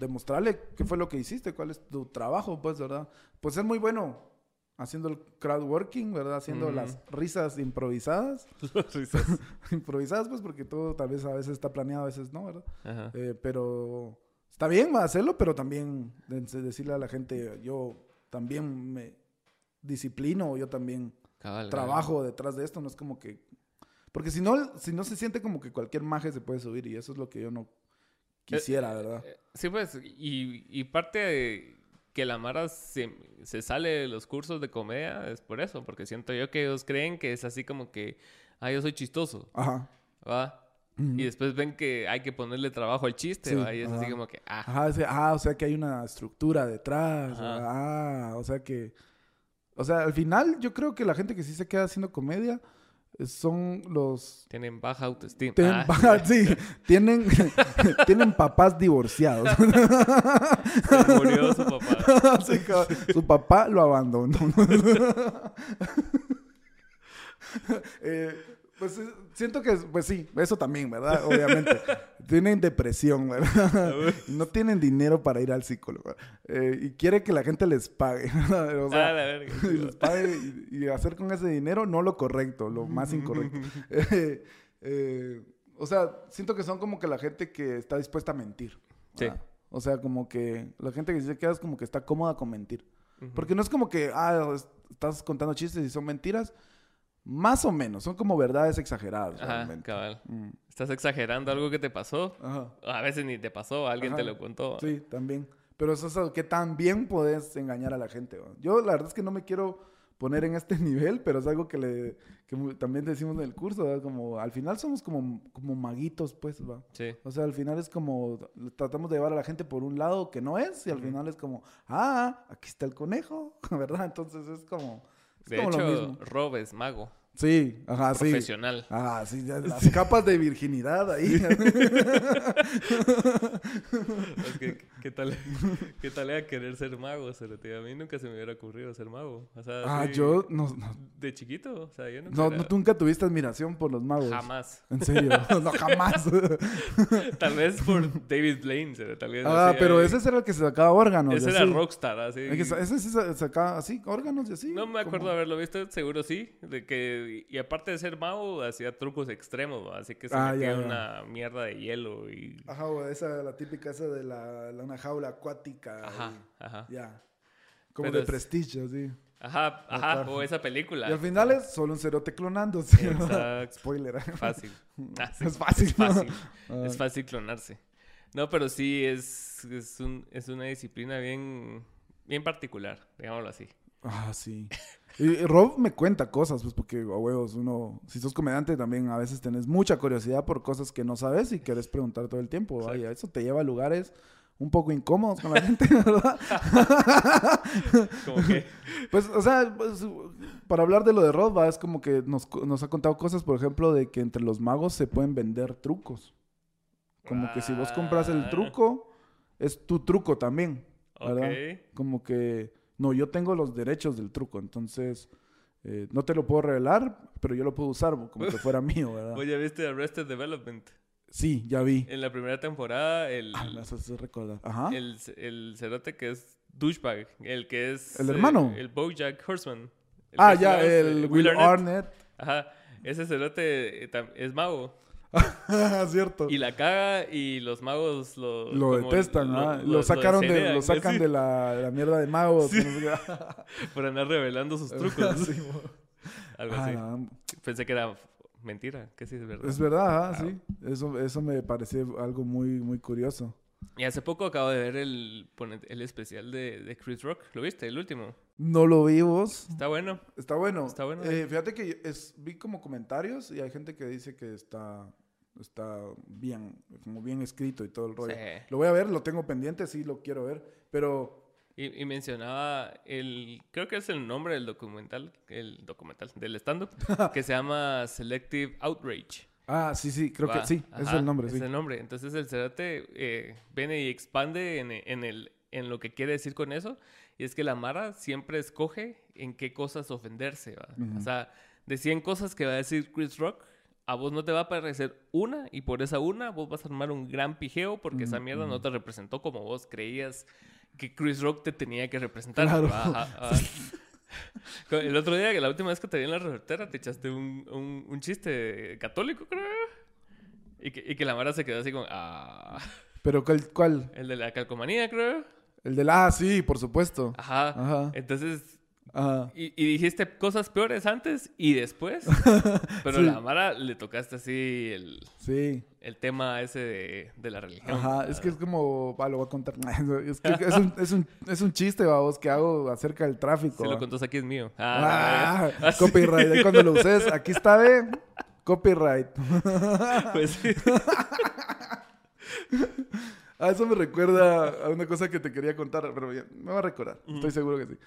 demostrarle qué fue lo que hiciste, cuál es tu trabajo, pues, ¿verdad? Pues es muy bueno haciendo el crowd working, ¿verdad? Haciendo las risas improvisadas. risas. improvisadas, pues, porque todo tal vez a veces está planeado, a veces no, ¿verdad? Eh, pero está bien hacerlo, pero también decirle a la gente, yo también me disciplino, yo también trabajo detrás de esto, no es como que porque si no, si no se siente como que cualquier maje se puede subir y eso es lo que yo no quisiera, eh, ¿verdad? Eh, sí, pues, y, y parte de que la Mara se, se, sale de los cursos de comedia es por eso, porque siento yo que ellos creen que es así como que, ah, yo soy chistoso. Ajá. ¿Va? Y después ven que hay que ponerle trabajo al chiste, ¿va? Y es así como que, ah. Ajá, ah, o sea que hay una estructura detrás. Ah, o sea que... O sea, al final yo creo que la gente que sí se queda haciendo comedia son los... Tienen baja autoestima. Tienen, Ah, baja- sí, tienen, tienen papás divorciados. se murió su papá. Sí. Su papá lo abandonó. Eh, pues eh, siento que, pues sí, eso también, ¿verdad? Obviamente. tienen depresión, ¿verdad? no tienen dinero para ir al psicólogo. Eh, y quiere que la gente les pague. O sea, Ah, la verga. y les pague y, y hacer con ese dinero no lo correcto, lo más incorrecto. Eh, eh, o sea, siento que son como que la gente que está dispuesta a mentir. Sí. ¿verdad? O sea, como que la gente que se queda es como que está cómoda con mentir. Ujú. Porque no es como que, ah, es- estás contando chistes y son mentiras. Más o menos, son como verdades exageradas. Ajá, realmente. cabal. Mm, Estás exagerando algo que te pasó. Ajá. A veces ni te pasó, alguien te lo contó. Sí, también. Pero eso es algo que tan bien puedes engañar a la gente. Yo la verdad es que no me quiero poner en este nivel, pero es algo que, le, que también decimos en el curso, ¿va? como al final somos como, como maguitos, pues, va. Sí. O sea, al final es como tratamos de llevar a la gente por un lado que no es y al final es como, ah, aquí está el conejo, ¿verdad? Entonces es como, es De como lo hecho, mismo. Rob es mago. Sí, ajá, sí. Profesional. Ah, sí, ya, las capas de virginidad ahí. Es que, ¿qué tal, ¿qué tal era querer ser mago? Cerote? A mí nunca se me hubiera ocurrido ser mago. O sea, ah, sí, yo no, no, De chiquito, o sea, yo nunca... no, era- nunca tuviste admiración por los magos. Jamás. En serio, no, jamás. Tal vez por David Blaine, cerote, tal vez. ah, así, pero ahí. ese era el que se sacaba órganos. Ese era. Rockstar, así. El que Ese sí sa- sacaba así, órganos y así. No me acuerdo como- haberlo visto, seguro sí. De que, y aparte de ser mago, hacía trucos extremos, ¿va? así que se Ah, metía ya, ya. una mierda de hielo y... Ajá, o esa, la típica esa de la, la- una jaula acuática. Ajá, y- ajá. Ya. Como Pero de es- prestigio, así. Ajá, ajá, o esa película. Y al final es solo un cerote clonándose. Exacto. Spoiler. Fácil. Ah, sí, Es fácil. Es fácil. Ah. Es fácil clonarse. No, pero sí es, es, un- es una disciplina bien, bien particular, digámoslo así. Ah, sí. Y Rob me cuenta cosas, pues porque, a huevos, uno, si sos comediante también a veces tenés mucha curiosidad por cosas que no sabes y querés preguntar todo el tiempo. ¿va? Y eso te lleva a lugares un poco incómodos con la gente, ¿verdad? Como que, Pues, o sea, pues, para hablar de lo de ¿va? es como que nos, ha contado cosas, por ejemplo, de que entre los magos se pueden vender trucos. Como que si vos compras el Ah. truco, es tu truco también, ¿verdad? Como que, no, yo tengo los derechos del truco, entonces eh, no te lo puedo revelar, pero yo lo puedo usar como que fuera mío, ¿verdad? Oye, ¿viste Arrested Development? Sí, ya vi. En la primera temporada, el, Ah, me haces recordar. Ajá. el, el cerote que es douchebag, el que es... ¿El eh, hermano? el Bojack Horseman. El ah, ya, el Will Arnett. Ajá, ese cerote eh, es mago. Cierto. Y la caga y los magos lo... Lo detestan, lo- ¿ah? lo- sacaron de, lo sacan sí, de la, de la mierda de magos. Sí. no. Por andar revelando sus trucos. Sí, Algo Ah, así. no, Pensé que era mentira, que sí es verdad. Es verdad, Wow. sí. Eso, eso me pareció algo muy, muy curioso. Y hace poco acabo de ver el, el especial de, de Chris Rock. ¿Lo viste? El último. No lo vi vos. Está bueno. Está bueno. Está bueno. Eh, fíjate que es, vi como comentarios y hay gente que dice que está, está bien, como bien escrito y todo el rollo. Sí. Lo voy a ver, lo tengo pendiente, sí lo quiero ver, pero Y, y mencionaba el... Creo que es el nombre del documental. El documental del stand-up. que se llama Selective Outrage. ah, sí, sí, creo Va, que sí, es el nombre, Es sí. el nombre. Entonces el Cerate eh, viene y expande en, en el, en lo que quiere decir con eso. Y es que la Mara siempre escoge en qué cosas ofenderse. O sea, de 100 cosas que va a decir Chris Rock, a vos no te va a parecer una y por esa una vos vas a armar un gran pijeo porque esa mierda no te representó como vos creías que Chris Rock te tenía que representar. Claro. Ajá, El otro día, que la última vez que te vi en la revertera, te echaste un, un, un chiste católico, creo. Y que, y que la Mara se quedó así con, ah, Pero ¿cuál? cuál? el de la calcomanía, creo. El del, ah, sí, por supuesto. Ajá. Ajá. Entonces, Ajá. y, y dijiste cosas peores antes y después. Pero Sí. a la Mara le tocaste así el, Sí. el tema ese de, de la religión. Ajá, es que es como, va, lo voy a contar. Es que es un, es un, es un chiste, vamos, que hago acerca del tráfico. Si lo contás aquí es mío. Ah, Ah, copyright. Ahí cuando lo uses, aquí está, ve. Copyright. Pues sí. Ah, eso me recuerda a una cosa que te quería contar, pero ya, me va a recordar. Estoy seguro que sí.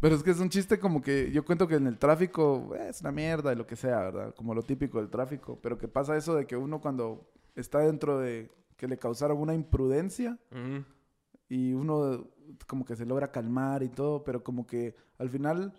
Pero es que es un chiste como que yo cuento que en el tráfico eh, es una mierda y lo que sea, ¿verdad? Como lo típico del tráfico. Pero que pasa eso de que uno cuando está dentro de que le causaron una imprudencia y uno como que se logra calmar y todo, pero como que al final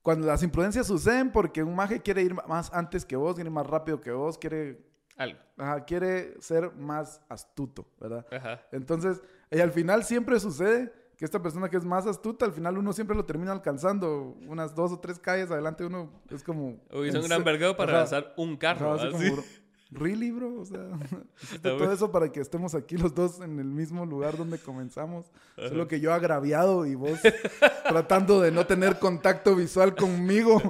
cuando las imprudencias suceden porque un maje quiere ir más antes que vos, quiere ir más rápido que vos, quiere algo. Ajá, quiere ser más astuto, ¿verdad? Ajá. Entonces, y al final siempre sucede que esta persona que es más astuta, al final uno siempre lo termina alcanzando. Unas dos o tres calles adelante uno es como... Uy, son un gran vergado para avanzar un carro. Ajá, así como, ¿Really, bro? O sea, todo eso para que estemos aquí los dos en el mismo lugar donde comenzamos. Solo que yo agraviado y vos tratando de no tener contacto visual conmigo.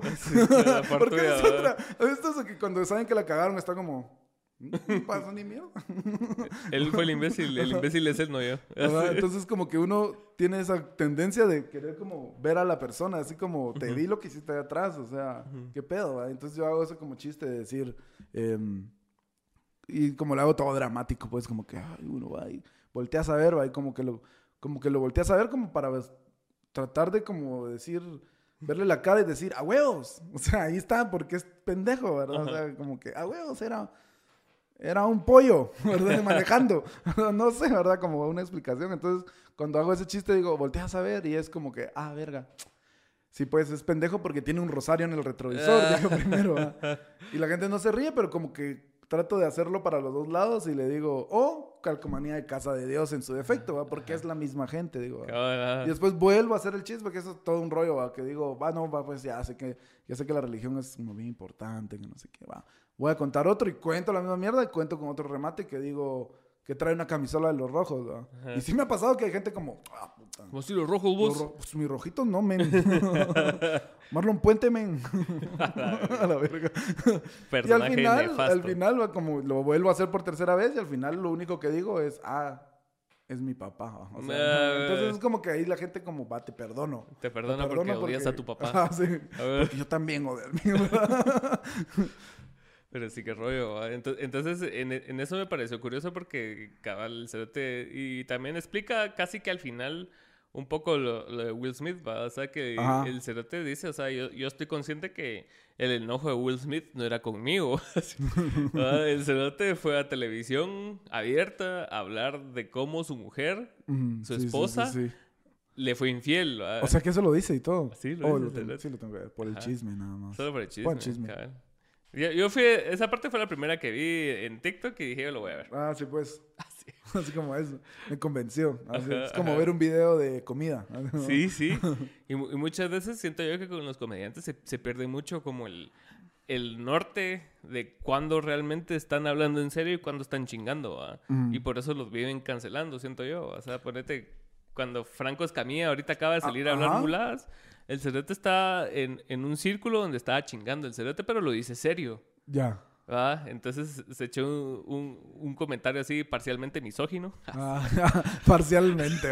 Porque es otra. Esto es que cuando saben que la cagaron está como... No pasó ni miedo. él fue el imbécil, el imbécil es él, no yo. Entonces como que uno tiene esa tendencia de querer como ver a la persona, así como te vi lo que hiciste ahí atrás, o sea, qué pedo. Entonces yo hago eso como chiste de decir, em, y como lo hago todo dramático, pues como que ay, uno va y volteas a ver, va y como que lo, como que lo volteas a ver como para tratar de como decir verle la cara y decir, a huevos. O sea, ahí está, porque es pendejo, ¿verdad? O sea, como que, a huevos, era, era un pollo, ¿verdad? Manejando. no sé, ¿verdad? Como una explicación. Entonces, cuando hago ese chiste, digo, volteas a ver y es como que, ah, verga. Sí, pues es pendejo porque tiene un rosario en el retrovisor, digo primero. Y la gente no se ríe, pero como que trato de hacerlo para los dos lados y le digo, oh, calcomanía de casa de Dios en su defecto, ¿va? porque es la misma gente, digo. Y después vuelvo a hacer el chiste, porque eso es todo un rollo, ¿va? que digo, va, no, va, pues ya sé que, ya sé que la religión es muy importante, que no sé qué, va. Voy a contar otro y cuento la misma mierda y cuento con otro remate que digo, que trae una camisola de los rojos, ¿va? Y sí me ha pasado que hay gente como, ah, puta. ¿Cómo si los rojos vos? pues mi rojito no, men. Marlon Puente, men. a la verga. y al final, al final, como lo vuelvo a hacer por tercera vez y al final lo único que digo es, ah, es mi papá. O sea, entonces es como que ahí la gente como, va, te perdono. Te perdono, porque, odias a tu papá. Ah, sí. Porque yo también odio al mío. Pero sí que rollo. Entonces, en, eso me pareció curioso porque cabal el cerote y también explica casi que al final un poco lo, de Will Smith, ¿va? O sea, que el cerote dice, o sea, yo, yo, estoy consciente que el enojo de Will Smith no era conmigo. el cerote fue a televisión abierta a hablar de cómo su mujer, su esposa, le fue infiel. O sea, que eso lo dice y todo. Sí, lo, oh, dice, sí, lo tengo que ver. Por el chisme, nada más. Solo por el chisme. Por el chisme. Yo, fui, esa parte fue la primera que vi en TikTok y dije, lo voy a ver. Ah, sí, pues. Así como eso. Me convenció. es como ver un video de comida. Sí, sí. Y, muchas veces siento yo que con los comediantes se, se pierde mucho como el, el norte de cuándo realmente están hablando en serio y cuándo están chingando. Y por eso los viven cancelando, siento yo. O sea, ponete, cuando Franco Escamilla ahorita acaba de salir a hablar muladas el cerote está en, en, un círculo donde estaba chingando el cerote, pero lo dice serio. Ya. ¿Ah? Entonces se echó un, un, comentario así parcialmente misógino. Ah, parcialmente,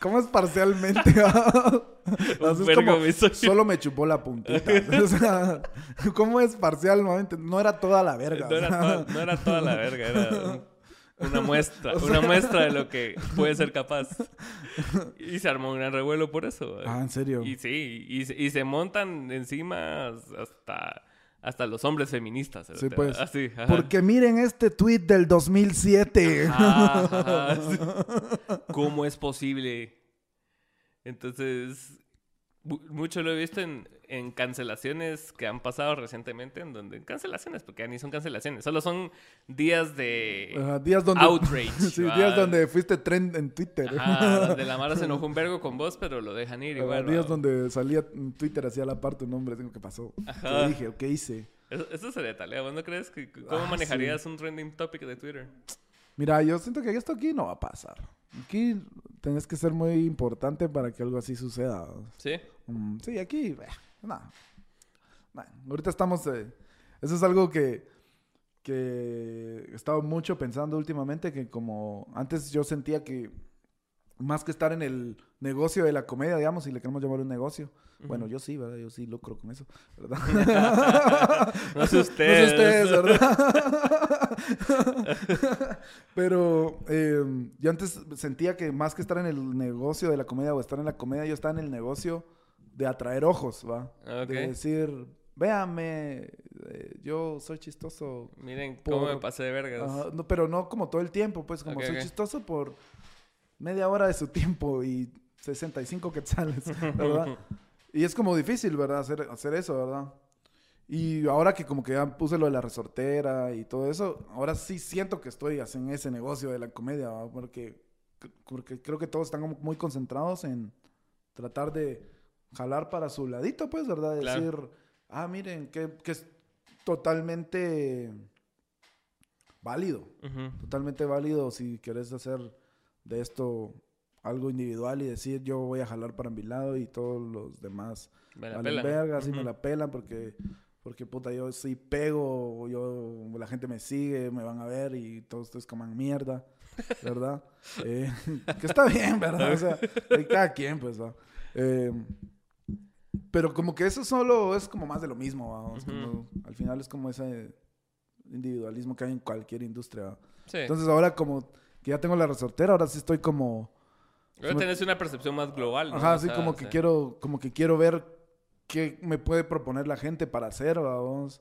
¿cómo es parcialmente? solo me chupó la puntita. o sea, ¿cómo es parcialmente? No era toda la verga. No, era, toda, no era toda la verga, era una muestra, una muestra de lo que puede ser capaz. Y se armó un gran revuelo por eso. Ah, ¿en serio? Y sí, y, se montan encima hasta, hasta los hombres feministas. Sí, pues. Porque miren este tweet del 2007. ¿Cómo es posible? Entonces, mucho lo he visto en, en, cancelaciones que han pasado recientemente, en donde cancelaciones, porque ya ni son cancelaciones, solo son días de días donde, outrage. sí, días donde fuiste trend en Twitter. Ajá, donde la Mara se enojó un vergo con vos, pero lo dejan ir igual. días donde salía en Twitter hacía la parte un nombre, tengo que pasó. ¿Qué dije qué hice? Eso, sería tal, ¿eh? ¿no crees que cómo ah, manejarías un trending topic de Twitter? Mira, yo siento que esto aquí no va a pasar. Aquí tenés que ser muy importante para que algo así suceda. ¿Sí? Mm, sí, aquí, eh, nada. Ahorita estamos... Eh, eso es algo que, que he estado mucho pensando últimamente, que como antes yo sentía que más que estar en el negocio de la comedia, digamos, si le queremos llamar un negocio. Bueno, yo sí, ¿verdad? Yo sí lucro con eso, ¿verdad? no sé ustedes. No sé ustedes, ¿verdad? Pero eh, yo antes sentía que más que estar en el negocio de la comedia o estar en la comedia, yo estaba en el negocio de atraer ojos, ¿va? De decir, véame, eh, yo soy chistoso. Miren cómo me pasé de vergas. no, pero no como todo el tiempo, pues como soy chistoso por media hora de su tiempo y 65 quetzales, ¿verdad? y es como difícil, ¿verdad? Hacer, hacer eso, ¿verdad? Y ahora que como que ya puse lo de la resortera y todo eso, ahora sí siento que estoy en ese negocio de la comedia, Porque, porque creo que todos están muy concentrados en tratar de jalar para su ladito, pues, ¿verdad? Decir, ah, miren, que, que es totalmente válido. Totalmente válido si quieres hacer de esto algo individual y decir yo voy a jalar para mi lado y todos los demás me la pelan. vergas y me la pelan porque porque puta yo sí pego yo la gente me sigue me van a ver y todos ustedes coman mierda verdad eh, que está bien verdad o sea cada quien pues va eh, pero como que eso solo es como más de lo mismo vamos al final es como ese individualismo que hay en cualquier industria entonces ahora como que ya tengo la resortera ahora sí estoy como Ahora tenés una percepción más global, ¿no? Ajá, sí, como que quiero, como que quiero ver qué me puede proponer la gente para hacer, vamos.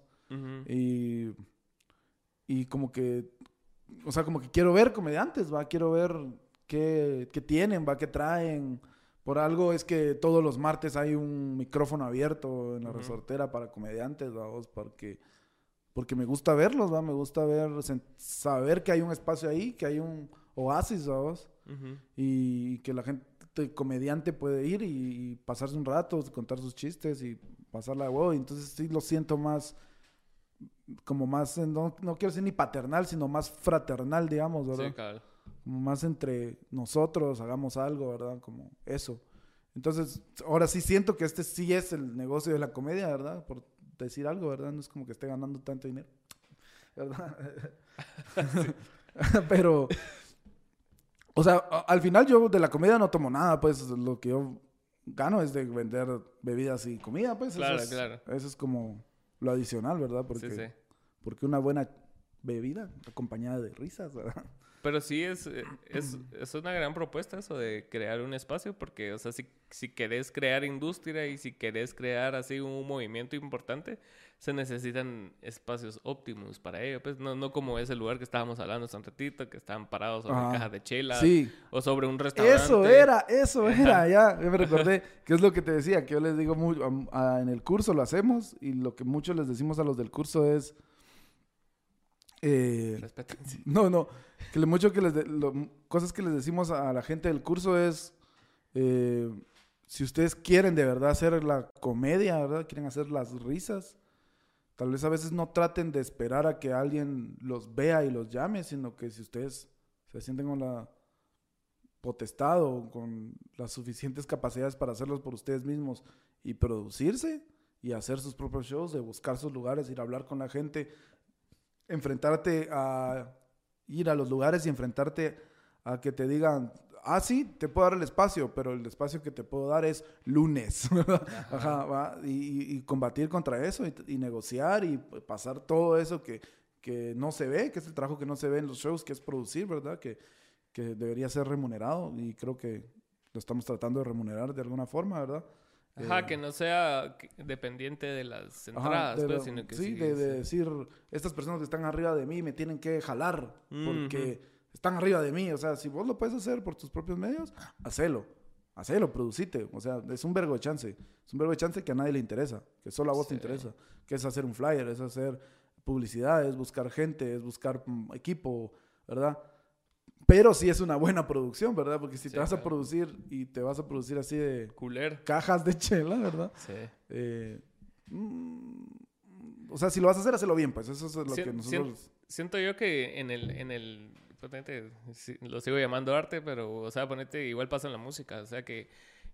Y. Y como que. O sea, como que quiero ver comediantes, va. Quiero ver qué, qué tienen, va, qué traen. Por algo es que todos los martes hay un micrófono abierto en la resortera para comediantes, vamos, porque, porque me gusta verlos, va, me gusta ver, saber que hay un espacio ahí, que hay un oasis, vamos y que la gente comediante puede ir y, pasarse un rato, contar sus chistes y pasarla de huevo. Entonces sí lo siento más, como más, no, no quiero decir ni paternal, sino más fraternal, digamos, ¿verdad? Como más entre nosotros, hagamos algo, ¿verdad? Como eso. Entonces, ahora sí siento que este sí es el negocio de la comedia, ¿verdad? Por decir algo, ¿verdad? No es como que esté ganando tanto dinero, ¿verdad? Pero, o sea, al final yo de la comida no tomo nada, pues lo que yo gano es de vender bebidas y comida, pues. Claro, eso es, claro. Eso es como lo adicional, ¿verdad? Porque, sí, sí. porque una buena bebida acompañada de risas, ¿verdad? Pero sí es, eh, es, es, una gran propuesta eso de crear un espacio, porque, o sea, si, si querés crear industria y si querés crear así un movimiento importante, se necesitan espacios óptimos para ello. Pues no, no como ese lugar que estábamos hablando hace un ratito, que estaban parados sobre cajas de chela o sobre un restaurante. Eso era, eso era, ya, me recordé, que es lo que te decía, que yo les digo muy, en el curso lo hacemos y lo que muchos les decimos a los del curso es... Eh, no, no, que lo mucho que les... cosas que les decimos a la gente del curso es... Eh, si ustedes quieren de verdad hacer la comedia, ¿verdad? Quieren hacer las risas, Tal vez a veces no traten de esperar a que alguien los vea y los llame, sino que si ustedes se sienten con la potestad o con las suficientes capacidades para hacerlos por ustedes mismos y producirse y hacer sus propios shows, de buscar sus lugares, ir a hablar con la gente, enfrentarte a ir a los lugares y enfrentarte a que te digan, ah, sí, te puedo dar el espacio, pero el espacio que te puedo dar es lunes. Ajá. Y, combatir contra eso y, negociar y pasar todo eso que, que no se ve, que es el trabajo que no se ve en los shows, que es producir, ¿verdad? Que, que debería ser remunerado y creo que lo estamos tratando de remunerar de alguna forma, ¿verdad? Ajá, eh, que no sea dependiente de las entradas, pues, sino que sí. de, decir, estas personas que están arriba de mí me tienen que jalar, porque están arriba de mí. O sea, si vos lo puedes hacer por tus propios medios, hacelo. Hacelo, producite. O sea, es un vergo de chance. Es un vergo de chance que a nadie le interesa, que solo a vos te interesa. Que es hacer un flyer, es hacer publicidad, es buscar gente, es buscar mm, equipo, ¿verdad? Pero sí es una buena producción, ¿verdad? Porque si te vas a producir y te vas a producir así de... Cooler. Cajas de chela, ¿verdad? Sí. Eh, mm, o sea, si lo vas a hacer, hazlo bien, pues. Eso es lo que nosotros... Siento yo que en el, en el ponete, lo sigo llamando arte, pero, o sea, ponete, igual pasa en la música, o sea, que,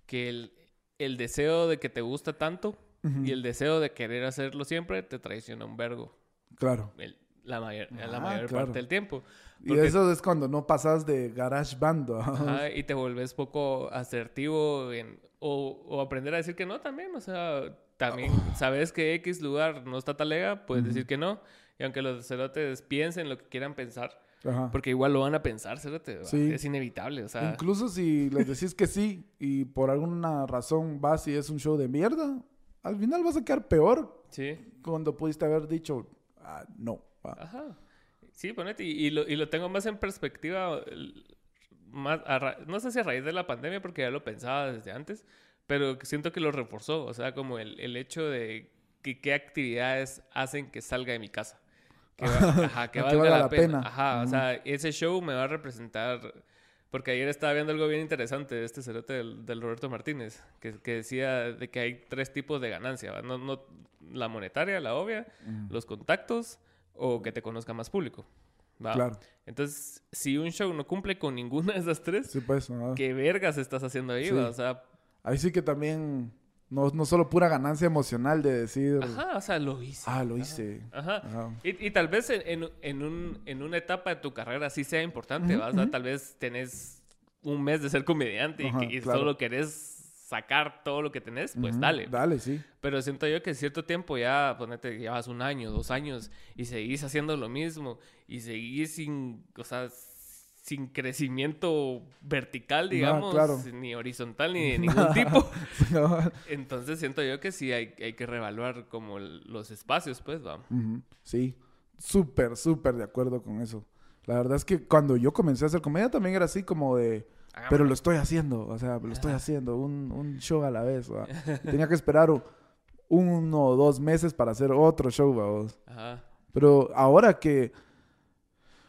que el, el deseo de que te gusta tanto y el deseo de querer hacerlo siempre te traiciona un vergo. Claro. La mayor, la mayor parte del tiempo. y eso es cuando no pasas de garage band. y te vuelves poco asertivo en, o, o, aprender a decir que no también. O sea, también sabes que X lugar no está talega, puedes decir que no Y aunque los cerotes piensen lo que quieran pensar, porque igual lo van a pensar, cerote. Es inevitable, o sea. Incluso si les decís que sí y por alguna razón vas y es un show de mierda, al final vas a quedar peor. Sí. Cuando pudiste haber dicho, ah, no. Ajá. Sí, ponete. Y, lo, y, lo, tengo más en perspectiva, más no sé si a raíz de la pandemia, porque ya lo pensaba desde antes, pero siento que lo reforzó. O sea, como el, el hecho de que, qué actividades hacen que salga de mi casa. Que, ajá, que, valga, la, pena. Ajá, o sea, ese show me va a representar... Porque ayer estaba viendo algo bien interesante de este cerote del, Roberto Martínez, que, que, decía de que hay tres tipos de ganancia. No, no, la monetaria, la obvia, los contactos o que te conozca más público. Claro. Entonces, si un show no cumple con ninguna de esas tres, sí, pues, ¿qué vergas estás haciendo ahí? O sea, ahí sí que también no, no solo pura ganancia emocional de decir... Ajá, o sea, lo hice. Ah, lo hice. Ajá. Y, y, tal vez en, en, un, en, una etapa de tu carrera sí sea importante, ¿vas? Tal vez tenés un mes de ser comediante y, solo querés sacar todo lo que tenés, pues dale. Dale, sí. Pero siento yo que cierto tiempo ya, ponete, llevas un año, dos años y seguís haciendo lo mismo y seguís sin, o sea, sin crecimiento vertical, digamos, ni horizontal ni de ningún tipo. Entonces siento yo que sí hay, hay que reevaluar como los espacios, pues, vamos. Sí, súper, súper de acuerdo con eso. La verdad es que cuando yo comencé a hacer comedia también era así como de... Pero lo estoy haciendo, o sea, lo estoy haciendo, un, un show a la vez. Tenía que esperar uno o dos meses para hacer otro show, vamos. Pero ahora que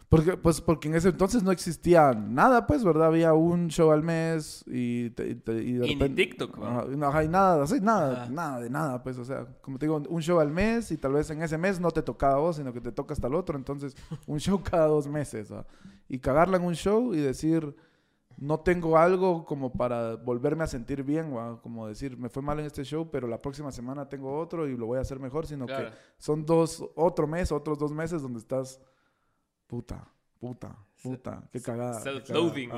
porque, pues, porque en ese entonces no existía nada, pues, ¿verdad? Había un show al mes y, y, de repente... TikTok, ¿no? hay nada, así, nada, nada de nada, pues, o sea, como te digo, un show al mes y tal vez en ese mes no te toca a vos, sino que te toca hasta el otro, entonces, un show cada dos meses, Y cagarla en un show y decir, no tengo algo como para volverme a sentir bien, como decir, me fue mal en este show, pero la próxima semana tengo otro y lo voy a hacer mejor, sino que son dos, otro mes, otros dos meses donde estás puta, puta, puta, qué cagada. Self-loathing.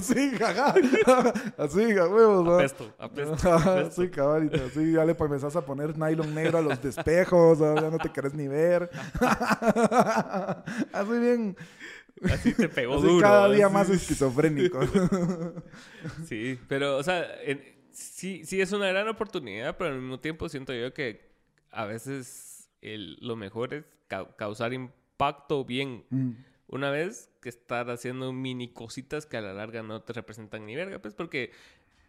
Sí, cagada. Así, a huevos, ¿no? Apesto, apesto. sí, cabalito. Sí, ya le empezás a poner nylon negro a los despejos, ya no te querés ni ver. Así bien. Así te pegó así duro. Cada día más esquizofrénico. sí, pero, o sea, sí, sí es una gran oportunidad, pero al mismo tiempo siento yo que a veces el, lo mejor es causar impacto pacto bien. Mm. Una vez que estar haciendo mini cositas que a la larga no te representan ni verga, pues porque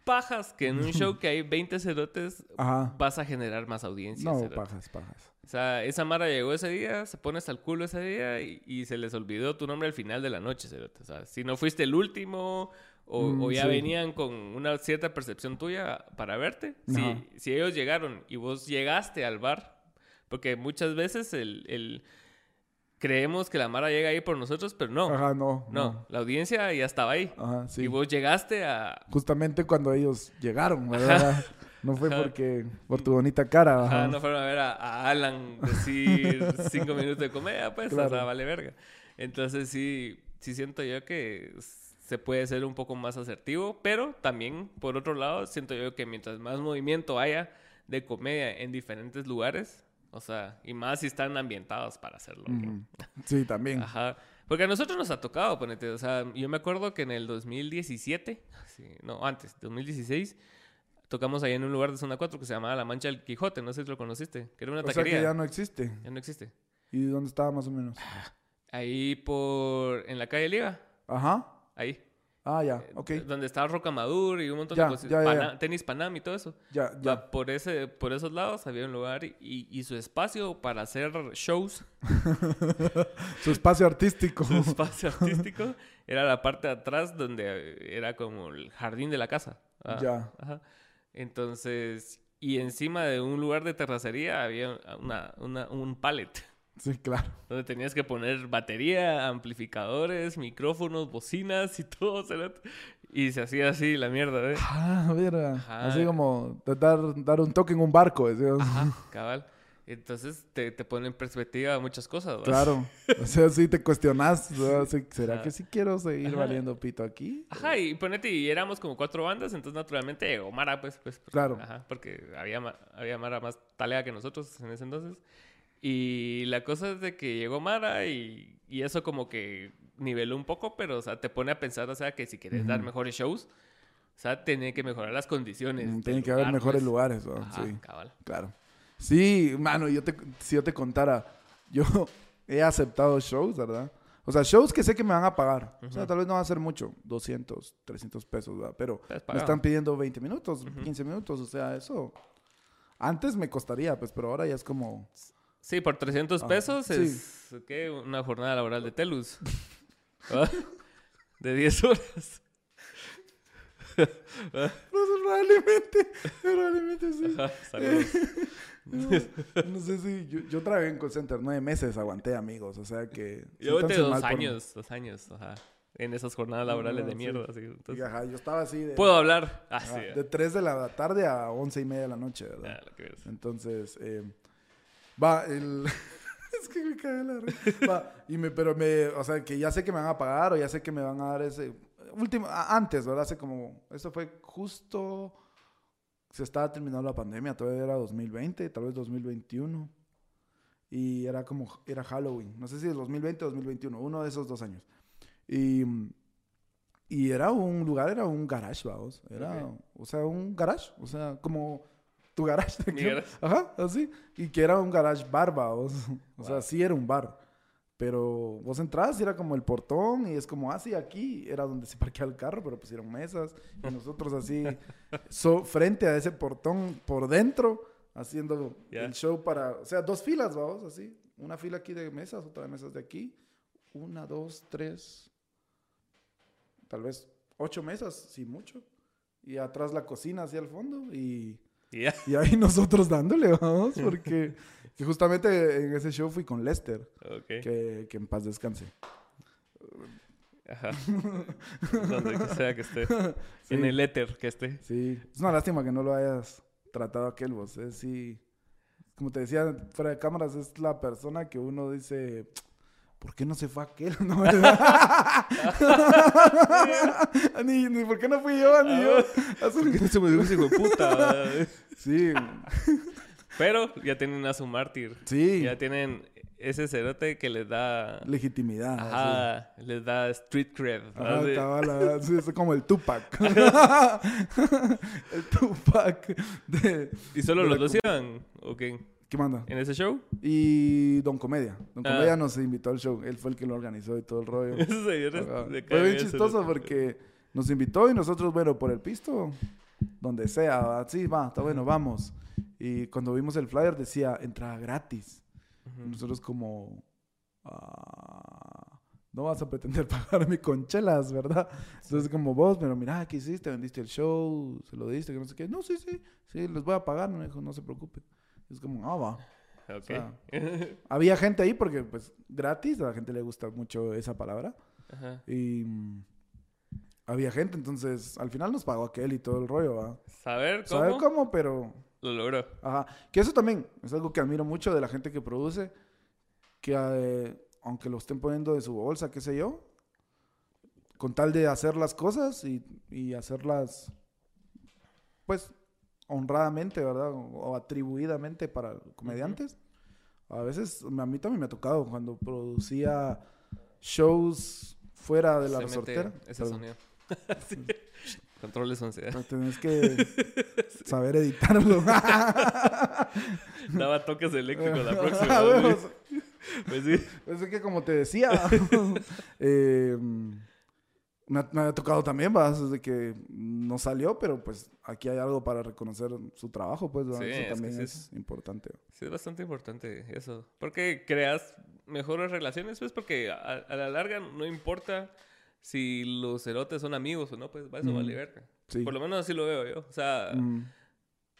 pajas que en un show que hay 20 cerotes vas a generar más audiencia. No, pajas, pajas. O sea, esa Mara llegó ese día, se pone hasta el culo ese día y, se les olvidó tu nombre al final de la noche, cerote. O sea, si no fuiste el último o, mm, ya venían con una cierta percepción tuya para verte, si, si, ellos llegaron y vos llegaste al bar, porque muchas veces el creemos que la Mara llega ahí por nosotros, pero no. Ajá, no. No, la audiencia ya estaba ahí. Ajá, sí. Y vos llegaste a... Justamente cuando ellos llegaron, ¿verdad? No fue porque... Por tu bonita cara. Ajá, no fueron a ver a, Alan decir cinco minutos de comedia, pues, o sea, vale verga. Entonces sí, sí siento yo que se puede ser un poco más asertivo, pero también, por otro lado, siento yo que mientras más movimiento haya de comedia en diferentes lugares, o sea, y más si están ambientados para hacerlo. Sí, también. Ajá. Porque a nosotros nos ha tocado, ponete. O sea, yo me acuerdo que en el 2017, no, antes, 2016, tocamos ahí en un lugar de zona 4 que se llamaba La Mancha del Quijote. No sé si lo conociste. Que era una taquería. O sea que ya no existe. Ya no existe. ¿Y dónde estaba más o menos? Ahí por... En la calle Liga. Ajá. Ahí. Ah, ya, eh, ok. Donde estaba Rocamadur y un montón de cosas. tenis Panam y todo eso. Ya, ya. Por, ese, por esos lados había un lugar y, y su espacio para hacer shows. su espacio artístico. su espacio artístico era la parte de atrás donde era como el jardín de la casa. Ah, ya. Ajá. Entonces, y encima de un lugar de terracería había una, una, un pallet. Sí, claro. Donde tenías que poner batería, amplificadores, micrófonos, bocinas y todo. Y se hacía así la mierda, ¿eh? Ah, mira. Así como dar, dar un toque en un barco, Ajá, cabal. Entonces te, te pone en perspectiva muchas cosas. Claro. O sea, sí te cuestionas. ¿Será que sí quiero seguir valiendo pito aquí? Ajá, y ponete, y éramos como cuatro bandas, entonces naturalmente Omara, pues, pues. claro. Ajá, porque había, había Mara más talea que nosotros en ese entonces. Y la cosa es de que llegó Mara y, y eso como que niveló un poco, pero, o sea, te pone a pensar, o sea, que si quieres dar mejores shows, o sea, tiene que mejorar las condiciones. Mm, tiene que haber mejores pues. lugares, sí. Cabal. Claro. Sí, mano, yo te, si yo te contara, yo he aceptado shows, ¿verdad? O sea, shows que sé que me van a pagar. O sea, tal vez no va a ser mucho, 200, 300 pesos, ¿verdad? Pero me están pidiendo 20 minutos, 15 minutos, o sea, eso... Antes me costaría, pues, pero ahora ya es como... Sí, por 300 ah, pesos es ¿qué? una jornada laboral de Telus. ¿Ah? De 10 horas. Probablemente, probablemente sí. no, sé si yo, yo, trabajé en call center nueve meses, aguanté amigos, o sea que... Yo aguanté dos años, dos años, ajá. En esas jornadas laborales de mierda. Así, ajá, yo estaba así de... Puedo hablar. Ah, de 3 de la tarde a 11 y media de la noche, ¿verdad? Ah, Entonces, eh, va, el... es que me cae la Va, y me, pero me, o sea, que ya sé que me van a pagar o ya sé que me van a dar ese... Último, antes, ¿verdad? Hace como... Eso fue justo se estaba terminando la pandemia, todavía era 2020, tal vez 2021. Y era como, era Halloween. No sé si es 2020 o 2021, uno de esos dos años. Y, y era un lugar, era un garage, vamos. Era, o sea, un garage, o sea, como tu garage. Ajá, así. Y que era un garage bar, vamos. O sea, sí era un bar. Pero vos entras y era como el portón y es como, así ah, aquí era donde se parqueaba el carro, pero pusieron mesas. Y nosotros así, frente a ese portón por dentro, haciendo el show para, o sea, dos filas, vamos, así, una fila aquí de mesas, otra de mesas de aquí, una, dos, tres, tal vez ocho mesas, sí, mucho, y atrás la cocina hacia el fondo y... Y ahí nosotros dándole, vamos, porque que justamente en ese show fui con Lester. Que, que en paz descanse. Ajá. Donde sea que esté. En el éter que esté. Sí. Es una lástima que no lo hayas tratado aquel vos. Es sí. Como te decía, fuera de cámaras, es la persona que uno dice. ¿Por qué no se fue aquel? No, ni, ni por qué no fui yo, ni yo. ¿Por qué no se me dio ese hijo de puta? sí. Pero ya tienen a su mártir. Sí. Ya tienen ese cerote que les da... Legitimidad. Ajá. Les da street cred. Ajá, cabal, sí, es como el Tupac. el Tupac de... ¿Y solo los dos iban? ¿O qué? ¿Qué manda? ¿En ese show? Y Don Comedia. Don ah. Comedia nos invitó al show. Él fue el que lo organizó y todo el rollo. Eso Fue bien chistoso porque nos invitó y nosotros, bueno, por el pisto, donde sea. Sí, va, está bueno, vamos. Y cuando vimos el flyer decía entrada gratis. Nosotros como... Ah, no vas a pretender pagarme con chelas, ¿verdad? Entonces como vos, pero mira, ¿qué hiciste? ¿Vendiste el show? ¿Se lo diste? Que no sé qué. No, sí, sí. Sí, les voy a pagar. No, dijo, no se preocupe. Es como, ah, va. Okay. había gente ahí porque, pues, gratis. A la gente le gusta mucho esa palabra. Y mm, había gente, entonces al final nos pagó aquel y todo el rollo, ¿va? Saber cómo. Saber cómo, pero lo logró. Ajá. Que eso también es algo que admiro mucho de la gente que produce, que eh, aunque lo estén poniendo de su bolsa, qué sé yo, con tal de hacer las cosas y, y hacerlas, pues, honradamente, ¿verdad? O, atribuidamente para comediantes. A veces, a mí también me ha tocado cuando producía shows fuera de la resortera. Ese sonido. sí. Controles ansiedad. Tienes que saber editarlo. Daba toques eléctricos la próxima. pues sí. Pues es que como te decía, eh, me, ha, tocado también, ¿vas? Desde que no salió, pero pues aquí hay algo para reconocer su trabajo, pues eso también es, importante. Sí, es bastante importante eso. Porque creas mejores relaciones, pues porque a la larga no importa si los cerotes son amigos o no, pues va eso vale mm, verga. Por lo menos así lo veo yo. O sea, mm.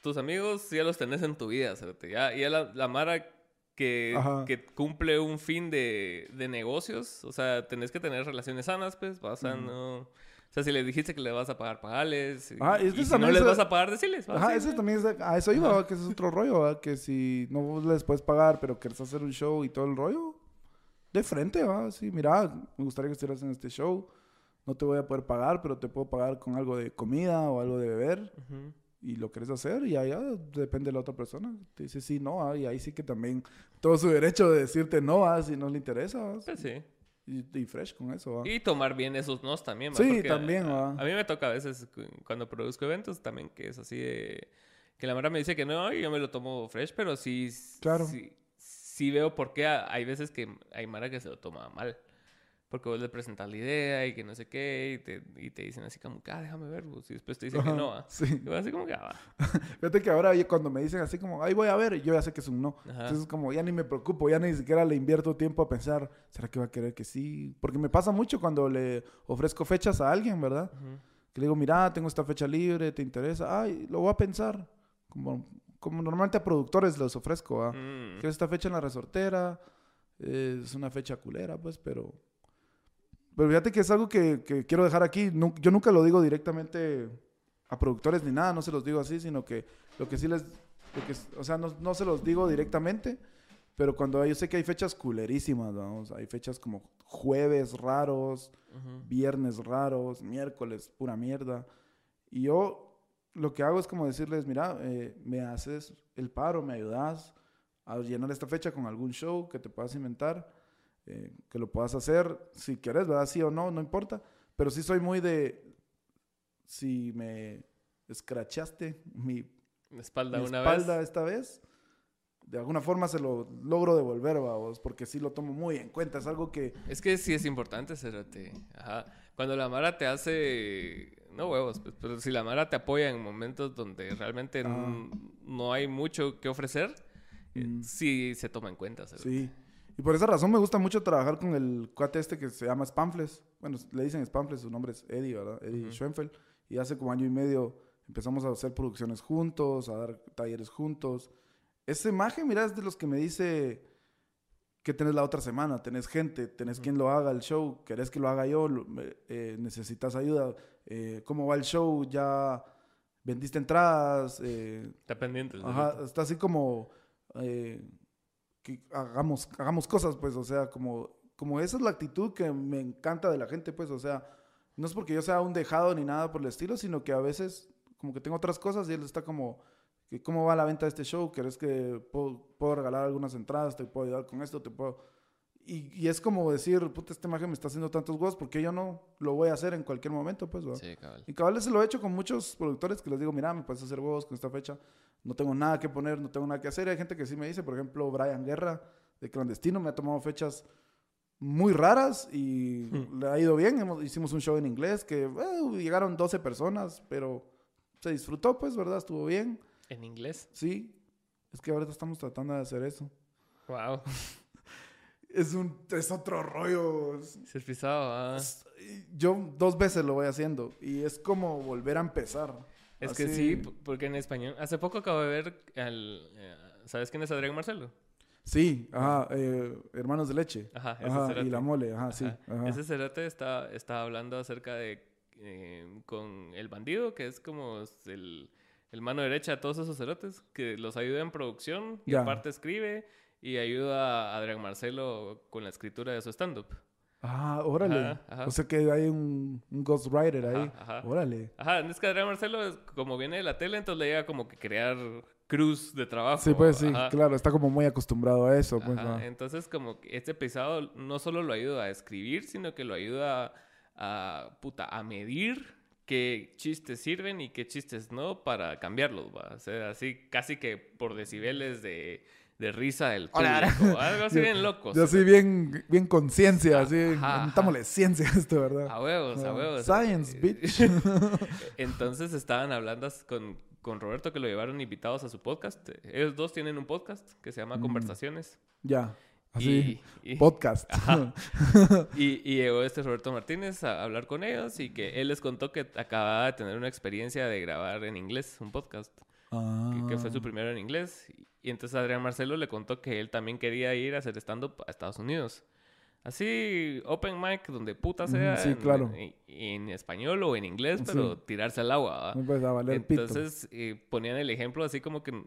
tus amigos ya los tenés en tu vida, cerote. Ya, ya la, la mara que, que, cumple un fin de, de, negocios, o sea, tenés que tener relaciones sanas, pues, vas a no... O sea, si le dijiste que le vas a pagar, pagales. Ah, y, si no les vas a pagar, decirles. Ajá, eso también es... A eso iba, que es otro rollo, Que si no les puedes pagar, pero quieres hacer un show y todo el rollo, de frente, va. Sí, mira, me gustaría que estuvieras en este show no te voy a poder pagar, pero te puedo pagar con algo de comida o algo de beber. y lo quieres hacer y allá depende de la otra persona. Te dice sí, no, ah, y ahí sí que también todo su derecho de decirte no ah, si no le interesa. Pues sí. Y, fresh con eso. Y tomar bien esos nos también. Sí, también. A, a, mí me toca a veces cuando produzco eventos también que es así de... Que la Mara me dice que no y yo me lo tomo fresh, pero sí... Claro. Sí, sí veo por qué hay veces que hay Mara que se lo toma mal. Porque vos le presentas la idea y que no sé qué, y te, y te dicen así como, ah, déjame ver, y después te dicen que no. Sí. Y así como que, ah, Fíjate que ahora cuando me dicen así como, ahí voy a ver, yo ya sé que es un no. Entonces como, ya ni me preocupo, ya ni siquiera le invierto tiempo a pensar, ¿será que va a querer que sí? Porque me pasa mucho cuando le ofrezco fechas a alguien, ¿verdad? Que le digo, mira, tengo esta fecha libre, ¿te interesa? Ay, lo voy a pensar. Como, como normalmente a productores les ofrezco, ¿ah? Que esta fecha en la resortera, es una fecha culera, pues, pero pero fíjate que es algo que, quiero dejar aquí. yo nunca lo digo directamente a productores ni nada, no se los digo así, sino que lo que sí les... o sea, no, se los digo directamente, pero cuando yo sé que hay fechas culerísimas, vamos, hay fechas como jueves raros, viernes raros, miércoles, pura mierda. Y yo lo que hago es como decirles, mira, eh, me haces el paro, me ayudas a llenar esta fecha con algún show que te puedas inventar eh, que lo puedas hacer si quieres, ¿verdad? Sí o no, no importa. Pero sí soy muy de, si me escrachaste mi espalda, una espalda esta vez, de alguna forma se lo logro devolver, vamos, porque sí lo tomo muy en cuenta. Es algo que... Es que sí es importante, Cerote. Ajá. Cuando la Mara te hace... No huevos, pues, pero si la Mara te apoya en momentos donde realmente no, hay mucho que ofrecer, eh, mm. sí se toma en cuenta, Cerote. Sí. Y por esa razón me gusta mucho trabajar con el cuate este que se llama Spamfles. Bueno, le dicen Spamfles, su nombre es Eddie, ¿verdad? Eddie Schoenfeld. Y hace como año y medio empezamos a hacer producciones juntos, a dar talleres juntos. Esa imagen, mira, es de los que me dice que tenés la otra semana, tenés gente, tenés quien lo haga el show, querés que lo haga yo, eh, necesitas ayuda, eh, cómo va el show, ya vendiste entradas. Eh, está pendiente. Ajá, está así como que hagamos, hagamos cosas, pues, o sea, como, como esa es la actitud que me encanta de la gente, pues, o sea, no es porque yo sea un dejado ni nada por el estilo, sino que a veces como que tengo otras cosas y él está como, ¿cómo va la venta de este show? ¿Querés que puedo, regalar algunas entradas? ¿Te puedo ayudar con esto? ¿Te puedo...? Y, y, es como decir, puta, esta imagen me está haciendo tantos huevos, porque yo no lo voy a hacer en cualquier momento, pues, Sí, cabal. Y cabal se lo he hecho con muchos productores que les digo, mira, me puedes hacer huevos con esta fecha no tengo nada que poner, no tengo nada que hacer. Hay gente que sí me dice, por ejemplo, Brian Guerra, de Clandestino, me ha tomado fechas muy raras y hmm. le ha ido bien. hicimos un show en inglés que eh, llegaron 12 personas, pero se disfrutó, pues, ¿verdad? Estuvo bien. ¿En inglés? Sí. Es que ahorita estamos tratando de hacer eso. Wow. es un es otro rollo. Se pisado, ah. Yo dos veces lo voy haciendo y es como volver a empezar. Es que sí, porque en español. Hace poco acabo de ver al. Eh, ¿Sabes quién es Adrián Marcelo? Sí, ajá, eh, hermanos de leche. Ajá, ese Y la mole, ajá, sí. Ese cerote está, está hablando acerca de. Eh, con el bandido, que es como el, el, mano derecha de todos esos cerotes, que los ayuda en producción y aparte escribe y ayuda a Adrián Marcelo con la escritura de su stand-up. Ah, órale. O sea que hay un, un ghostwriter ahí. Órale. Ajá, es que Adrián Marcelo, como viene de la tele, entonces le llega como que crear cruz de trabajo. Sí, pues sí, claro, está como muy acostumbrado a eso. Pues, Entonces, como que este pesado no solo lo ayuda a escribir, sino que lo ayuda a, puta, a medir qué chistes sirven y qué chistes no para cambiarlos, ¿va? O sea, así casi que por decibeles de de risa del público. Algo así bien loco. Yo así bien, bien conciencia, así. Metámosle ciencia esto, ¿verdad? A huevos, a huevos. Science, bitch. Entonces estaban hablando con, con Roberto que lo llevaron invitados a su podcast. Ellos dos tienen un podcast que se llama mm. Conversaciones. Ya. Así, podcast. y, y, llegó este Roberto Martínez a hablar con ellos y que él les contó que acababa de tener una experiencia de grabar en inglés un podcast. Que, fue su ah. primero en inglés. Y entonces Adrián Marcelo le contó que él también quería ir a hacer stand-up a Estados Unidos. Así, open mic, donde puta sea. Sí, claro. En, español o en inglés, pero tirarse al agua. Pues a Entonces, eh, ponían el ejemplo así como que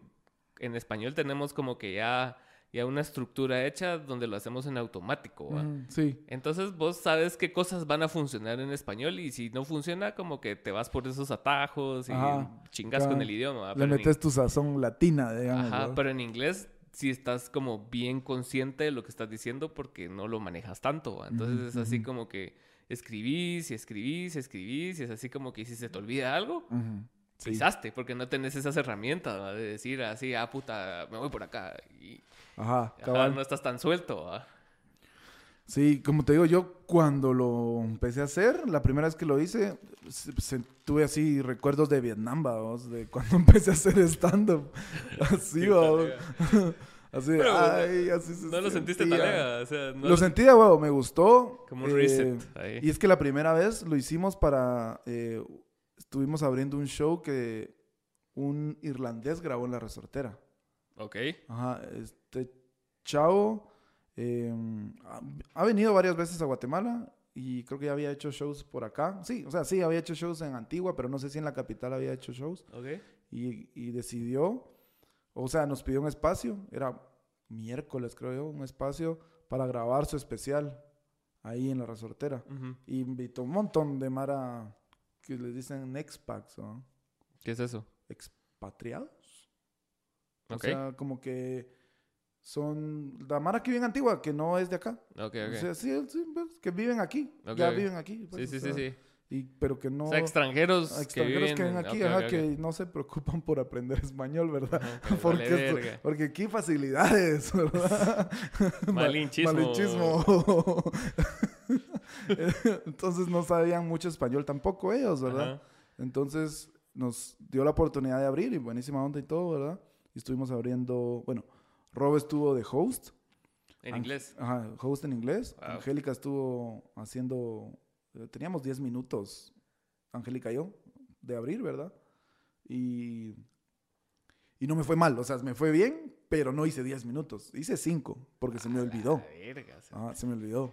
en español tenemos como que ya y a una estructura hecha donde lo hacemos en automático. Mm, sí. Entonces vos sabes qué cosas van a funcionar en español y si no funciona, como que te vas por esos atajos y Ajá. chingas con el idioma. Le Pero en metes tu sazón latina, digamos. Ajá, pero en inglés sí estás como bien consciente de lo que estás diciendo porque no lo manejas tanto. ¿va? Entonces es así como que escribís y escribís y escribís y es así como que si se te olvida algo. Sí. pisaste porque no tenés esas herramientas de decir así, ah, puta, me voy por acá. Y Ajá, ajá, cabal. no estás tan suelto. Sí, como te digo, yo cuando lo empecé a hacer, la primera vez que lo hice, se- se- tuve así recuerdos de Vietnam, vamos, de cuando empecé a hacer stand-up. Así, vamos. Así, Pero, ay, así se No lo sentiste talega, o sea, no Lo sentí de huevo, me gustó. Como un eh, reset ahí. Y es que la primera vez lo hicimos para... eh, estuvimos abriendo un show que un irlandés grabó en la resortera. Ok. Ajá, este chavo eh, ha, venido varias veces a Guatemala y creo que ya había hecho shows por acá. Sí, o sea, sí, había hecho shows en Antigua, pero no sé si en la capital había hecho shows. Ok. Y, y decidió, o sea, nos pidió un espacio, era miércoles creo yo, un espacio para grabar su especial ahí en la resortera. Y invitó un montón de Mara que les dicen expats, ¿no? ¿Qué es eso? expatriados. O Ok. sea, como que son la Mara que vive en Antigua, que no es de acá. Ok, ok. O sea, sí, sí, pues, que viven aquí. Ok, ya viven aquí. pues, sí, o sí, sí, sea, sí. Y, pero que no... O sea, extranjeros, extranjeros que viven en- aquí, ajá, que no se preocupan por aprender español, ¿verdad? Que porque, vale esto- verga. porque aquí facilidades, ¿verdad? Ma- Malinchismo. Malinchismo. Entonces no sabían mucho español tampoco ellos, ¿verdad? Ajá. Entonces nos dio la oportunidad de abrir y buenísima onda y todo, ¿verdad? Y estuvimos abriendo, bueno, Rob estuvo de host. En Ang- inglés. Ajá, host en inglés. Wow. Angélica estuvo haciendo, eh, teníamos 10 minutos, Angélica y yo, de abrir, ¿verdad? Y, y no me fue mal, o sea, me fue bien, pero no hice 10 minutos, hice 5, porque se me olvidó. La verga, o sea. Ah, se me olvidó.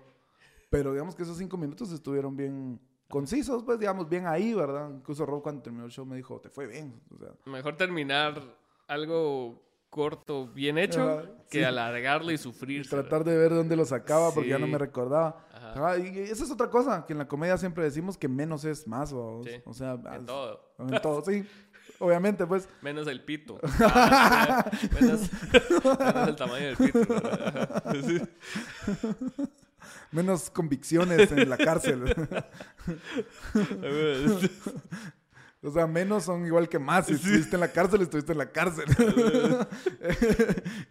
Pero digamos que esos 5 minutos estuvieron bien concisos, pues digamos, bien ahí, ¿verdad? Incluso Rob cuando terminó el show me dijo, te fue bien. O sea, Mejor terminar algo corto, bien hecho, Ajá, que sí. alargarlo y y sufrir. tratar de ver dónde lo sacaba porque ya no me recordaba. Ajá. Ajá, y esa es otra cosa, que en la comedia siempre decimos que menos es más. Sí. O sea, En as- todo. en todo, sí. Obviamente, pues. Menos el pito. Ah, menos, menos el tamaño del pito. Menos convicciones en la cárcel. O sea, menos son igual que más. Si estuviste en la cárcel, estuviste en la cárcel.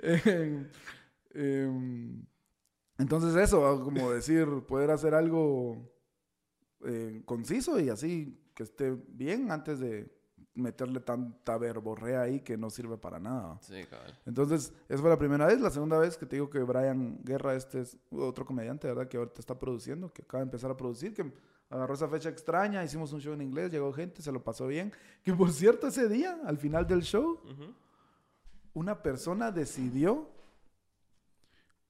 Em, em, entonces eso, como decir, poder hacer algo eh, conciso y así que esté bien antes de meterle tanta verborrea ahí que no sirve para nada. Sí, cabal. Entonces, esa fue la primera vez. La segunda vez que te digo que Brian Guerra, este es otro comediante, ¿verdad? Que ahorita está produciendo, que acaba de empezar a producir, que agarró esa fecha extraña, hicimos un show en inglés, llegó gente, se lo pasó bien. Que por cierto, ese día, al final del show, una persona decidió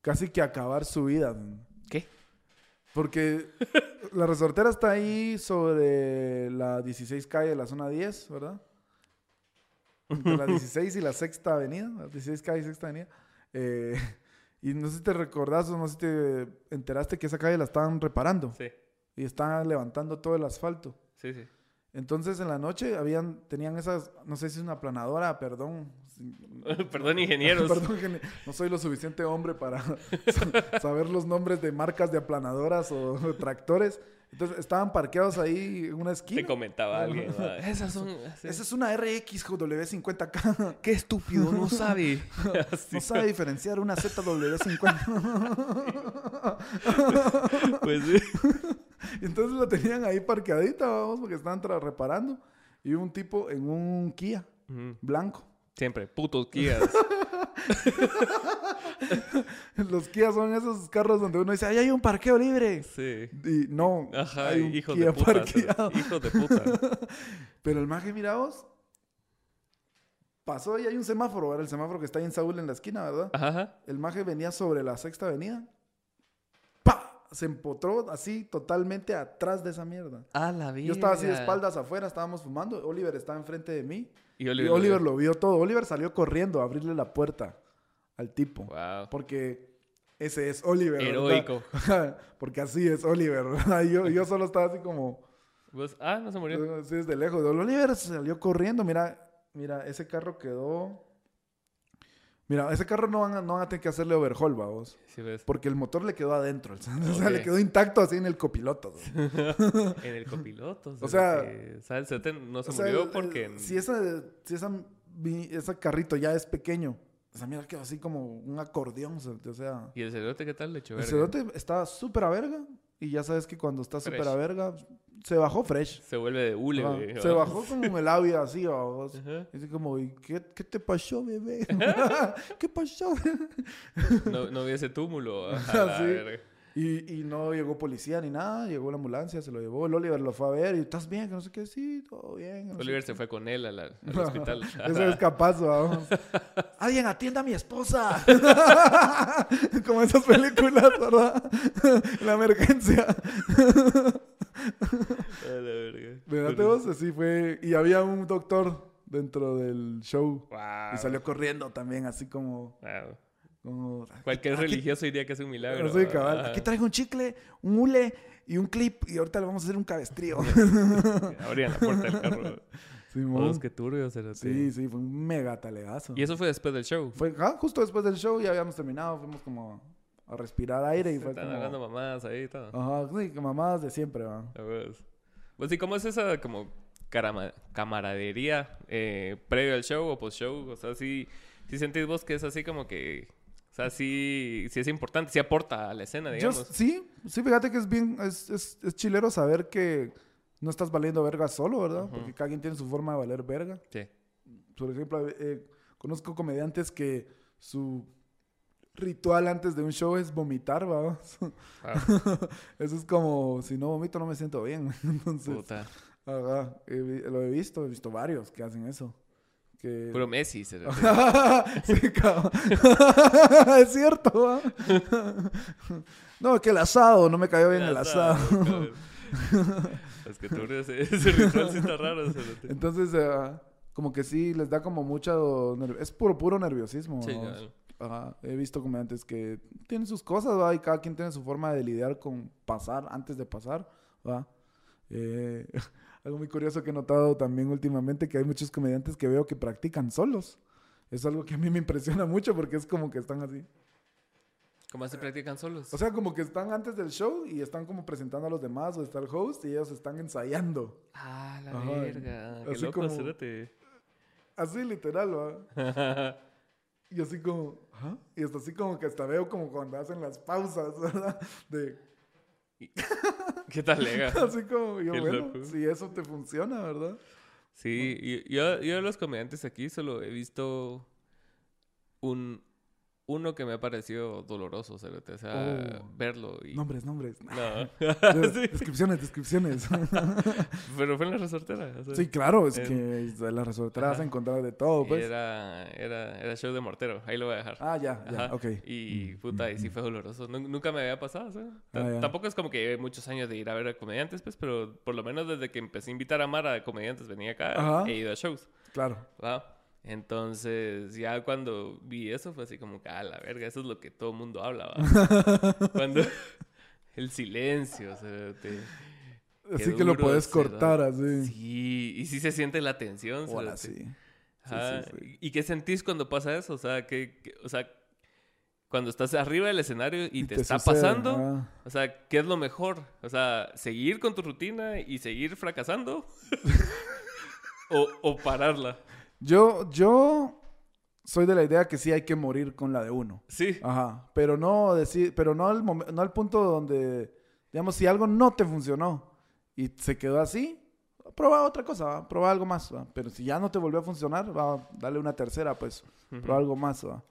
casi que acabar su vida. ¿Qué? Porque la resortera está ahí sobre la 16 calle de la zona 10, ¿verdad? Entre la 16 y la sexta avenida, la 16 calle y sexta avenida. Eh, y no sé si te recordás o no sé si te enteraste que esa calle la estaban reparando Sí, y estaban levantando todo el asfalto. sí, sí. Entonces en la noche habían, tenían esas, no sé si es una planadora, perdón. Perdón, ingenieros. Perdón, que no soy lo suficiente hombre para sa- saber los nombres de marcas de aplanadoras o tractores. Entonces estaban parqueados ahí en una Te esquina. comentaba alguien. son. sí. Esa es una RX W50K. Qué estúpido, no sabe. No sabe diferenciar una ZW50. Pues sí. Entonces la tenían ahí parqueadita, vamos, porque estaban reparando. Y un tipo en un Kia blanco. Siempre, putos Kias. Los Kia son esos carros donde uno dice, ¡ay, hay un parqueo libre! Sí. Y no, Ajá, hay un hijos Kia de puta. parqueado. Hijos de puta. Pero el maje, mira vos, pasó y hay un semáforo, el semáforo que está ahí en Saúl en la esquina, ¿verdad? Ajá. El maje venía sobre la sexta avenida. Se empotró así totalmente atrás de esa mierda. A la vida. Yo estaba así de espaldas afuera, estábamos fumando. Oliver estaba enfrente de mí. Y Y Oliver, lo vio todo. Oliver salió corriendo a abrirle la puerta al tipo. Wow. Porque ese es Oliver. Heroico. Porque así es Oliver. Yo, yo solo estaba así como... Vos- Ah, no se murió. Sí, desde lejos. Oliver salió corriendo. Mira, mira, ese carro quedó... Mira, ese carro no van a, no van a tener que hacerle overhaul, vamos. Sí, ves. Porque el motor le quedó adentro. O sea, le quedó intacto así en el copiloto. En el copiloto. O sea- que- o sea, el cerote no se O sea, murió el- porque... el- si esa, si esa, ese carrito ya es pequeño, esa mierda quedó así como un acordeón. O sea, ¿Y el cerote qué tal le echó el cerote estaba súper a verga. Y ya sabes que cuando está súper a verga, se bajó fresh. Se vuelve de hule, güey. Se bajó como el labio así, vamos. Ajá. Y así como, ¿y qué, qué te pasó, bebé? ¿Qué pasó? No, no vi ese túmulo. a Ah, la sí. verga. Y, y no llegó policía ni nada, llegó la ambulancia, se lo llevó. El Oliver lo fue a ver y ¿estás bien? Que no sé qué, sí, todo bien. no Oliver se fue con él la- al hospital. Eso es capaz, vamos. Alguien atienda a mi esposa. Como esas películas, ¿verdad? La emergencia. A la verga. Vos, así fue. Y había un doctor dentro del show. Wow. Y salió corriendo también, así como... Wow. Como Cualquier aquí- religioso diría que es un milagro. Sí, cabal. Aquí traigo un chicle, un hule y un clip. Y ahorita le vamos a hacer un cabestrío. Abrían la puerta del carro. Que turbios. cerote. Sí, sí, fue un mega talegazo. Y eso fue después del show. Fue ah, justo después del show, ya habíamos terminado, fuimos como a respirar aire y Se fue están como... hablando mamadas ahí y todo. Ajá, sí, mamadas de siempre, va. Pues sí, ¿cómo es esa como carama- camaradería eh, previo al show o post show? O sea, sí, sí sentís vos que es así como que... O sea, sí, sí es importante, sí aporta a la escena, Yo, digamos. sí, sí, fíjate que es bien, es, es, es chilero saber que no estás valiendo verga solo, ¿verdad? Porque cada quien tiene su forma de valer verga. Sí. Por ejemplo, eh, conozco comediantes que su ritual antes de un show es vomitar, ¿va? Ah, Eso es como, si no vomito no me siento bien. Entonces, puta. ajá, lo he visto, he visto varios que hacen eso. Que... Puro Messi. cerote. sí, cabrón. es cierto, no, que el asado, no me cayó bien el asado. Es que turbios, ese ritual sí está raro. Entonces, eh, como que sí, les da como mucho... nerv- Es puro, puro nerviosismo. Sí. Ajá, He visto comediantes que tienen sus cosas, ¿va? Y cada quien tiene su forma de lidiar con pasar antes de pasar, ¿va? Eh, algo muy curioso que he notado también últimamente, que hay muchos comediantes que veo que practican solos. Es algo que a mí me impresiona mucho porque es como que están así. ¿Cómo se practican solos? O sea, como que están antes del show y están como presentando a los demás o está el host y ellos están ensayando. ah, la Ajá, verga. Qué así loco, como- cerote. Así literal, ¿va? Y así como, ¿ah? Y hasta así como que hasta veo como cuando hacen las pausas, ¿verdad? De, ¿Qué tal, lega? así como, yo, Qué bueno, loco. si eso te funciona, ¿verdad? Sí, yo, yo de los comediantes aquí solo he visto un uno que me ha parecido doloroso, o sea, Oh. verlo y... Nombres, nombres. No. De- Sí, Descripciones, descripciones. Pero fue en la resortera. o sea, sí, claro, es que de las resorteras vas a ajá. encontrar de todo, pues. Era, era, era show de mortero, ahí lo voy a dejar. Ah, ya, ya, Ajá. ok. Y puta, y sí fue doloroso. Nu- Nunca me había pasado, o sea, ta- Ah. Tampoco es como que lleve muchos años de ir a ver a comediantes, pues, pero por lo menos desde que empecé a invitar a Mara a comediantes venía acá, Ajá. he ido a shows. Claro. ¿va? Entonces, ya cuando vi eso fue así como que, a la verga, eso es lo que todo el mundo habla, ¿va? cuando el silencio, o sea, te- Así que lo puedes ¿verdad? cortar así. Sí, y sí se siente la tensión. Hola, sí. Ajá. sí, sí. ¿Y qué sentís cuando pasa eso? O sea, que, que- o sea, cuando estás arriba del escenario y, te, está sucede, pasando, ah. o sea, ¿qué es lo mejor? O sea, seguir con tu rutina y seguir fracasando o, o pararla. Yo, yo soy de la idea que sí hay que morir con la de uno. Sí. Ajá. Pero no decir, pero no al, no al punto donde, digamos, si algo no te funcionó y se quedó así, prueba otra cosa, ¿va? prueba algo más. ¿va? Pero si ya no te volvió a funcionar, va, dale una tercera, pues, prueba algo más. ¿va?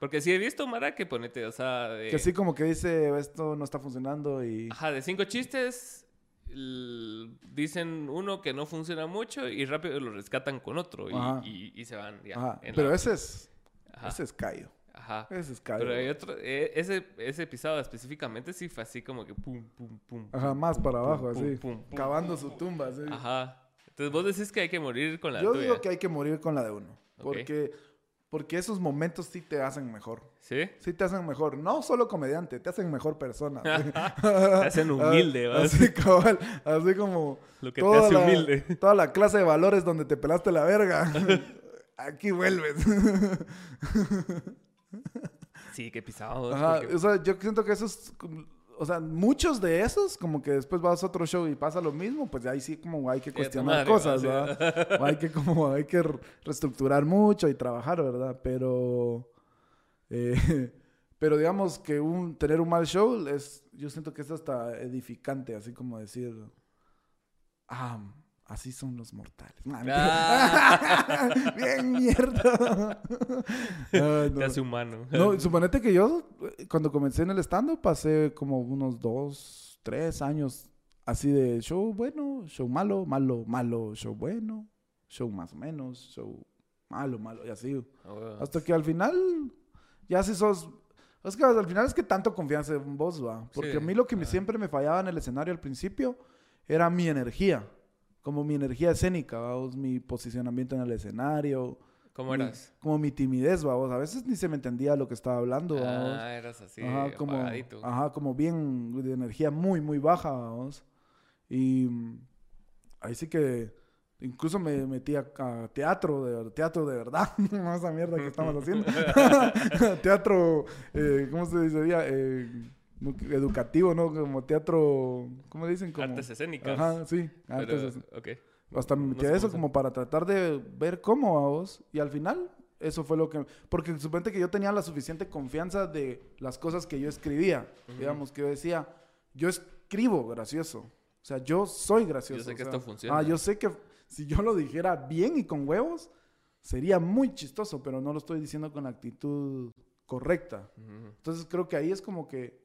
Porque sí he visto, Mara, que ponete, o sea, de, Que así como que dice, esto no está funcionando y... ajá, de cinco chistes, dicen uno que no funciona mucho y rápido lo rescatan con otro y, Ajá. y- y se van ya. Ajá. en la Pero otra. ese es, Ajá. ese es callo. Ajá. Ese es callo. Pero hay otro, eh, ese, ese episodio específicamente sí fue así como que pum, pum, pum. Ajá, pum, más para pum, abajo, pum, así. Cavando su tumba, así. Ajá. Entonces vos decís que hay que morir con la Yo tuya. digo que hay que morir con la de uno. Porque Porque esos momentos sí te hacen mejor. ¿Sí? Sí te hacen mejor. No solo comediante, te hacen mejor persona. te hacen humilde, ¿verdad? Así, cabal, así como... Lo que te hace humilde. Toda la clase de valores donde te pelaste la verga. Aquí vuelves. sí, qué pisado. Ajá, o sea, yo siento que eso es o sea, muchos de esos, como que después vas a otro show y pasa lo mismo, pues ahí sí como hay que cuestionar cosas, ¿verdad? o hay que como, hay que reestructurar mucho y trabajar, ¿verdad? Pero, eh, pero digamos que un, tener un mal show es, yo siento que es hasta edificante, así como decir, ah, Así son los mortales. Ah. Bien mierda. Ah, no. hace humano. No, suponete que yo, cuando comencé en el stand pasé como unos dos, tres años así de show bueno, show malo, malo, malo, show bueno, show más o menos, show malo, malo, y así. Oh, Hasta que al final, ya si sos... Es que al final es que tanto confianza en vos, va. Porque a mí lo que me, siempre me fallaba en el escenario al principio era mi energía como mi energía escénica, vamos, mi posicionamiento en el escenario. ¿Cómo eras? Como mi timidez, vamos. A veces ni se me entendía lo que estaba hablando, Ah, eras así, ajá, como, Ajá, como bien de energía muy, muy baja, vamos. Y mm, ahí sí que incluso me metí a, teatro, de, teatro de verdad, no esa mierda que estamos haciendo. teatro, eh, ¿cómo se dice? Eh, educativo, ¿no? Como teatro, ¿cómo dicen? Como, artes escénicas. Ajá, sí, artes Hasta me metí eso como para tratar de ver cómo a vos. Y al final, eso fue lo que... Porque suponte que yo tenía la suficiente confianza de las cosas que yo escribía. Digamos, que yo decía, yo escribo gracioso. O sea, yo soy gracioso. Yo sé que esto funciona. Ah, yo sé que si yo lo dijera bien y con huevos, sería muy chistoso, pero no lo estoy diciendo con la actitud correcta. Entonces creo que ahí es como que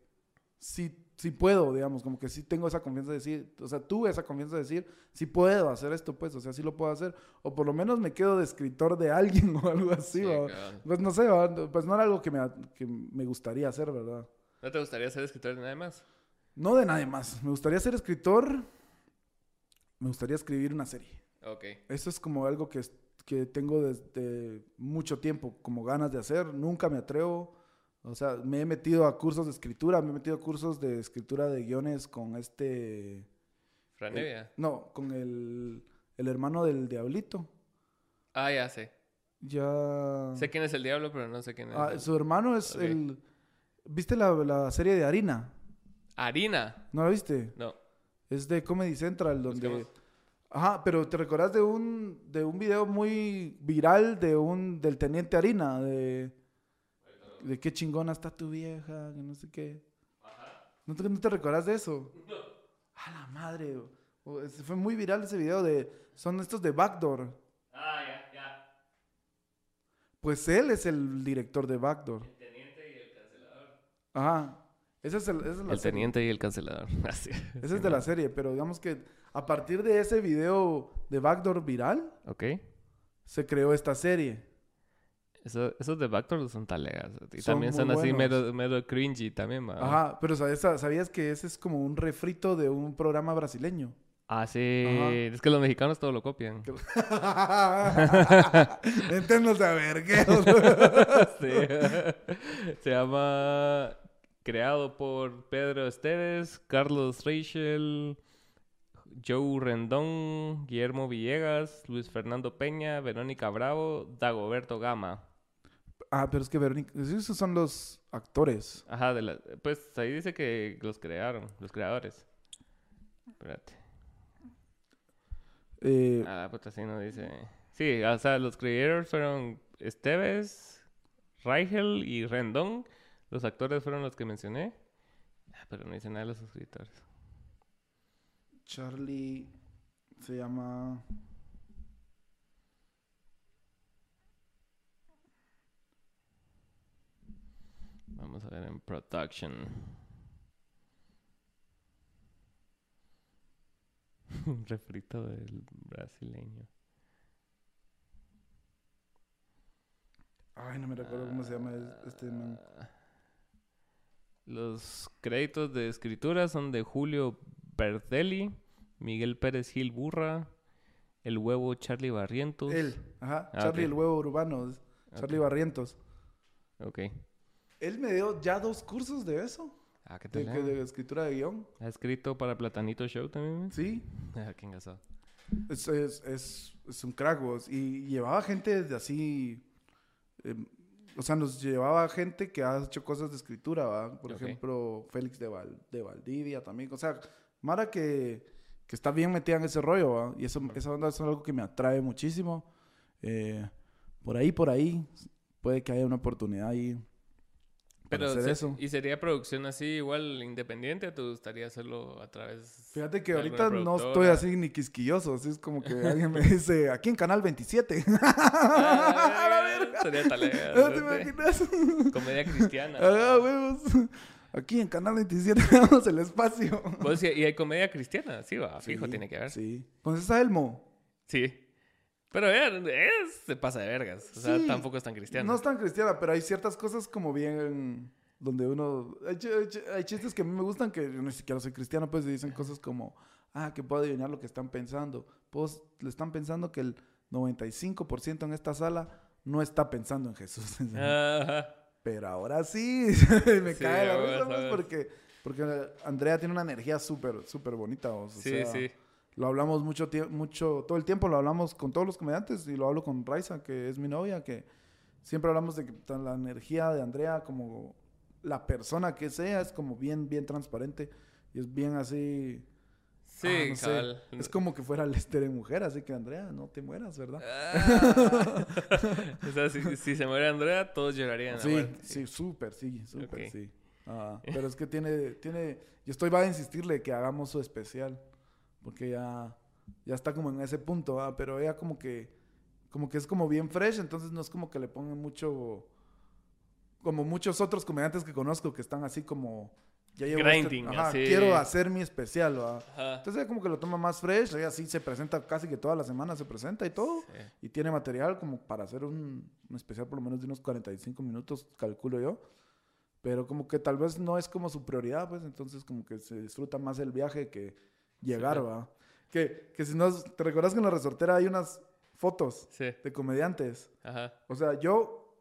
sí, sí puedo, digamos, como que sí tengo esa confianza de decir, o sea, tuve esa confianza de decir, sí puedo hacer esto, pues, o sea, sí lo puedo hacer, o por lo menos me quedo de escritor de alguien o algo así, pues no sé, pues no era algo que me, que me gustaría hacer, ¿verdad? ¿No te gustaría ser escritor de nadie más? No de nadie más, me gustaría ser escritor, me gustaría escribir una serie. Ok. Eso es como algo que, que tengo desde mucho tiempo, como ganas de hacer, nunca me atrevo o sea, me he metido a cursos de escritura, me he metido a cursos de escritura de guiones con este... ¿Franevia? no, con el, el hermano del Diablito. Ah, ya sé. Ya... Sé quién es el diablo, pero no sé quién es. Ah, su hermano es el... ¿Viste la, la, serie de Harina? ¿Harina? ¿No la viste? No. Es de Comedy Central, donde... Ajá, pero ¿te recordás de un, de un video muy viral de un, del Teniente Harina? De de qué chingona está tu vieja, que no sé qué. ¿No te, ¿No te recuerdas de eso? No. A la madre. fue muy viral ese video de. Son estos de Backdoor. Ah, ya, ya. Pues él es el director de Backdoor. El teniente y el cancelador. Ajá. Ese es el. es el teniente y el cancelador. Así. Ese es de la serie, pero digamos que a partir de ese video de Backdoor viral. Ok. Se creó esta serie. Eso, esos de Backdoor son talegas. Y también son así medio, medio cringy también, Ajá, pero ¿sabías, ¿sabías que ese es como un refrito de un programa brasileño? Ah, sí. Es que los mexicanos todo lo copian. Entiendo saber qué. sí. Se llama creado por Pedro Esteves, Carlos Rachel, Joe Rendón, Guillermo Villegas, Luis Fernando Peña, Verónica Bravo, Dagoberto Gama. Ah, pero es que Verónica, esos son los actores. Ajá, de la, pues ahí dice que los crearon, los creadores. Espérate. Eh, ah, pues así no dice. Sí, o sea, los creadores fueron Esteves, Rigel y Rendón. Los actores fueron los que mencioné. Ah, pero no dice nada de los escritores. Charlie se llama. Vamos a ver en production. Un refrito del brasileño. Ay, no me recuerdo cómo se llama este man. Los créditos de escritura son de Julio Bertelli, Miguel Pérez Gil Burra, El Huevo Charlie Barrientos. Él, ajá, ah, Charlie el Huevo Urbano. Charlie Barrientos. Ok. Él me dio ya dos cursos de eso. Ah, ¿qué De, tal? que- de escritura de guion. ¿Ha escrito para Platanito Show también? Sí. Ah, qué engasado. Es, es, es, es un crack, vos. Y llevaba gente de así. em, o sea, nos llevaba gente que ha hecho cosas de escritura, ¿va? Por Ok. ejemplo, Félix de, Val- de Valdivia también. O sea, Mara que, que está bien metida en ese rollo, ¿va? Y eso, esa onda es algo que me atrae muchísimo. Eh, por ahí, por ahí, puede que haya una oportunidad ahí. Pero, hacer se- eso. ¿y sería producción así igual independiente o te gustaría hacerlo a través Fíjate que de ahorita no estoy así ni quisquilloso. Así es como que alguien me dice, aquí en Canal 27. Ah, Sería talega. ¿No te imaginas? Comedia cristiana. Ah, huevos. Aquí en Canal 27 damos el espacio. Vos, y hay comedia cristiana, sí, va, fijo, Sí, tiene que haber. Sí. Sí. ¿Conoces a Elmo? Pero eh, es, se pasa de vergas. O sea, Sí. tampoco es tan cristiano. No es tan cristiana, pero hay ciertas cosas como bien donde uno... Hay, hay hay chistes que a mí me gustan que yo ni siquiera soy cristiano, pues dicen cosas como, ah, que puedo adivinar lo que están pensando. Pues le están pensando que el 95% en esta sala no está pensando en Jesús. Ajá. Pero ahora sí, me Sí, cae la risa, pues, porque, porque Andrea tiene una energía súper, súper bonita. o Sí, sea, sí. Lo hablamos mucho, mucho, todo el tiempo lo hablamos con todos los comediantes y lo hablo con Raiza, que es mi novia, que siempre hablamos de que la energía de Andrea como la persona que sea es como bien, bien transparente y es bien así. Sí, ah, no sé, cabal. Es como que fuera Lester en mujer, así que Andrea, no te mueras, ¿verdad? Ah. o sea, si, si se muere Andrea, todos llorarían. Sí, igual. sí, súper, sí, súper, sí. Ah, pero es que tiene, tiene, yo estoy va a insistirle que hagamos su especial, porque ya, ya está como en ese punto, ¿va? pero ella como que, como que es como bien fresh, entonces no es como que le pongan mucho, como muchos otros comediantes que conozco que están así como, ya llevo este- Grinding, ajá, así. quiero hacer mi especial, ¿va? Ajá. Entonces ella como que lo toma más fresh, ella sí se presenta casi que toda la semana se presenta y todo. Sí. Y tiene material como para hacer un, un especial por lo menos de unos 45 minutos, calculo yo. Pero como que tal vez no es como su prioridad, pues entonces como que se disfruta más el viaje que llegar, claro. ¿va? Que, que si no, ¿te recuerdas que en la resortera hay unas fotos Sí. de comediantes? Ajá. O sea, yo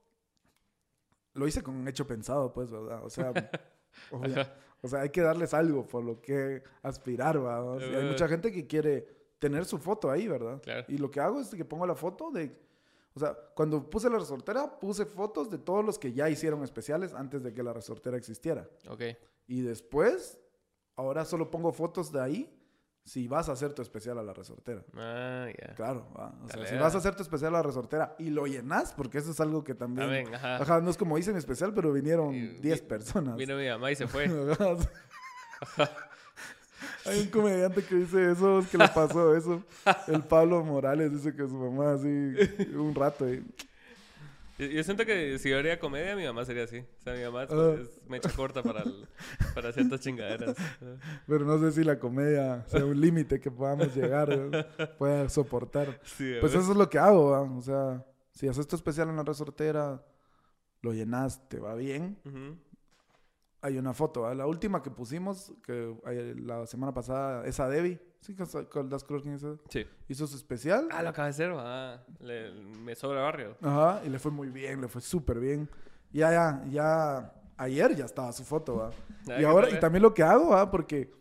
lo hice con un hecho pensado, pues, ¿verdad? O sea, obvia- o sea, hay que darles algo por lo que aspirar, ¿va? O sea, hay mucha gente que quiere tener su foto ahí, ¿verdad? Claro. Y lo que hago es que pongo la foto de... O sea, cuando puse la resortera, puse fotos de todos los que ya hicieron especiales antes de que la resortera existiera. Ok. Y después, ahora solo pongo fotos de ahí si vas a hacer tu especial a la resortera. Ah, ya. Claro, ¿va? o sea, Dale, si vas a hacer tu especial a la resortera y lo llenas, porque eso es algo que también... También, ajá. Ajá, no es como hice mi especial, pero vinieron Y- 10 vi- personas. Vino mi mamá y se fue. Hay un comediante que dice eso, es que le pasó eso. El Pablo Morales dice que su mamá así un rato. y- Yo, yo siento que si yo haría comedia, mi mamá sería así. O sea, mi mamá es, es mecha corta para, el- para ciertas chingaderas. Pero no sé si la comedia sea un límite que podamos llegar, pueda soportar. Sí, Pues eso es lo que hago, ¿va? o sea, si haces tu especial en la resortera, lo llenas, te va bien. Hay una foto, ¿va? la última que pusimos, que hay- la semana pasada, esa Debbie, ¿sí? ¿Con es esa? Sí. Hizo su especial. Ah, lo acaba de hacer, va. Le- me sobra barrio. Ajá, y le fue muy bien, le fue súper bien. Ya, ya, ya, ayer ya estaba su foto, ¿va? Ah, Y ahora, y también lo que hago, ¿va? Porque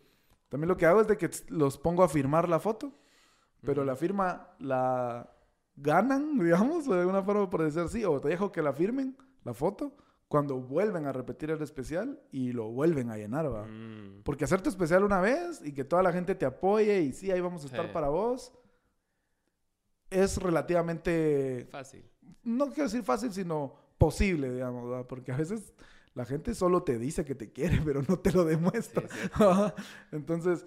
también lo que hago es de que los pongo a firmar la foto, pero Ujú. la firma la ganan, digamos, de alguna forma por decir así, o te dejo que la firmen, la foto, cuando vuelven a repetir el especial y lo vuelven a llenar, ¿va? Mm. Porque hacer tu especial una vez y que toda la gente te apoye y sí, ahí vamos a estar Sí. para vos, es relativamente Fácil. no quiero decir fácil, sino posible, digamos, ¿verdad? porque a veces la gente solo te dice que te quiere, pero no te lo demuestra. Sí. Entonces,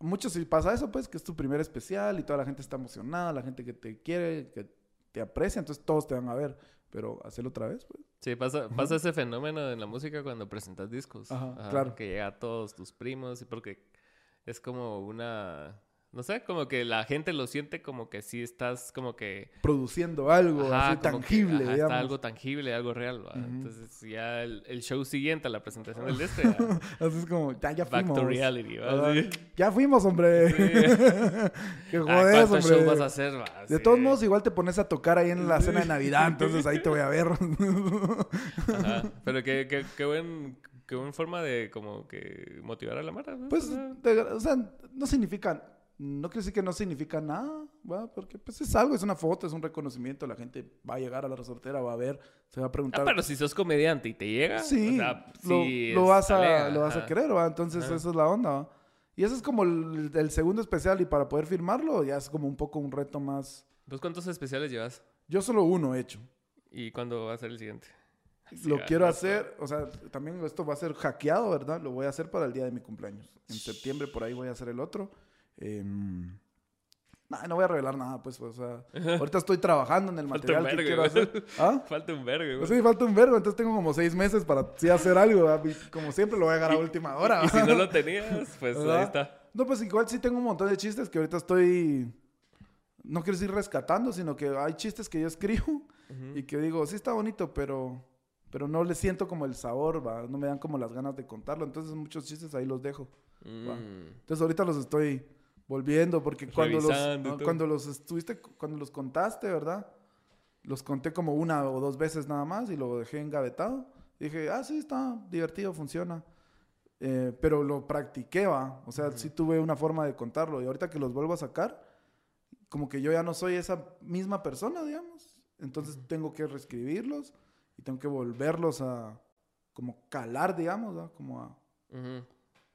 mucho si pasa eso, pues, que es tu primer especial y toda la gente está emocionada, la gente que te quiere, que te aprecia, entonces todos te van a ver, pero hacerlo otra vez, pues. Sí, pasa, pasa ese fenómeno en la música cuando presentas discos. Ajá, claro. Que llega a todos tus primos, y porque es como una... No sé, como que la gente lo siente como que sí estás como que... Produciendo algo así tangible, que, Está algo tangible, algo real, Entonces ya el, show siguiente a la presentación del este... Así es como, ya, ya fuimos. Back to reality, Ya fuimos, hombre. Qué joder, hombre. show vas a hacer? De todos modos, igual te pones a tocar ahí en la cena de Navidad, entonces ahí te voy a ver. Pero qué, qué, qué buen qué buena forma de como que motivar a la mara. Pues, o sea, no significa no quiere decir que no significa nada, porque pues es algo, es una foto, es un reconocimiento, la gente va a llegar a la resortera, va a ver, se va a preguntar. Ah, pero si sos comediante y te llega, sí, lo, vas a, lo vas a querer, ¿va? entonces esa es la onda. Y ese es como el, segundo especial y para poder firmarlo ya es como un poco un reto más. ¿Vos cuántos especiales llevas? Yo solo uno he hecho. ¿Y cuándo va a ser el siguiente? lo quiero hacer, o sea, también esto va a ser hackeado, ¿verdad? Lo voy a hacer para el día de mi cumpleaños. En septiembre por ahí voy a hacer el otro. Eh, no voy a revelar nada, pues, o sea, ahorita estoy trabajando en el material que quiero hacer. ¿Ah? Falta un vergo, Sí, falta un vergo, entonces tengo como seis meses para sí hacer algo, como siempre lo voy a agarrar a última hora. Y si no lo tenías, pues ahí está. No, pues igual sí tengo un montón de chistes que ahorita estoy, no quiero decir rescatando, sino que hay chistes que yo escribo y que digo, sí está bonito, pero, pero no le siento como el sabor, ¿va? no me dan como las ganas de contarlo, entonces muchos chistes ahí los dejo. Mm. Entonces ahorita los estoy volviendo, porque cuando los, cuando los estuviste, cuando los contaste, ¿verdad? Los conté como una o dos veces nada más y lo dejé engavetado. Dije, ah, sí, está divertido, funciona. Eh, pero lo practiqué, va. O sea, sí tuve una forma de contarlo. Y ahorita que los vuelvo a sacar, como que yo ya no soy esa misma persona, digamos. Entonces tengo que reescribirlos y tengo que volverlos a como calar, digamos, ¿va? como a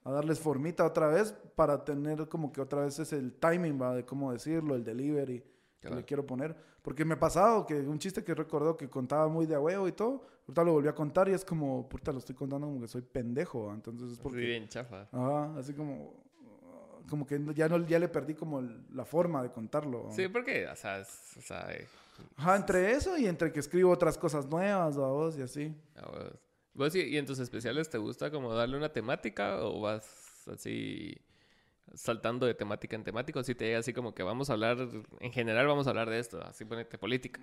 a darles formita otra vez para tener como que otra vez es el timing, ¿va? De cómo decirlo, el delivery que le quiero poner. Porque me ha pasado que un chiste que recuerdo que contaba muy de a huevo y todo, ahorita lo volví a contar y es como, puta, lo estoy contando como que soy pendejo, Entonces es porque... Sí, bien chafa. Ajá, así como... Como que ya, no, ya le perdí como la forma de contarlo. Sí, porque, o sea, o sea eh, Ajá, entre eso y entre que escribo otras cosas nuevas vos y así. A vos. ¿Vos y, en tus especiales te gusta como darle una temática o vas así saltando de temática en temática? O si te llega así como que vamos a hablar, en general vamos a hablar de esto, así ponete política.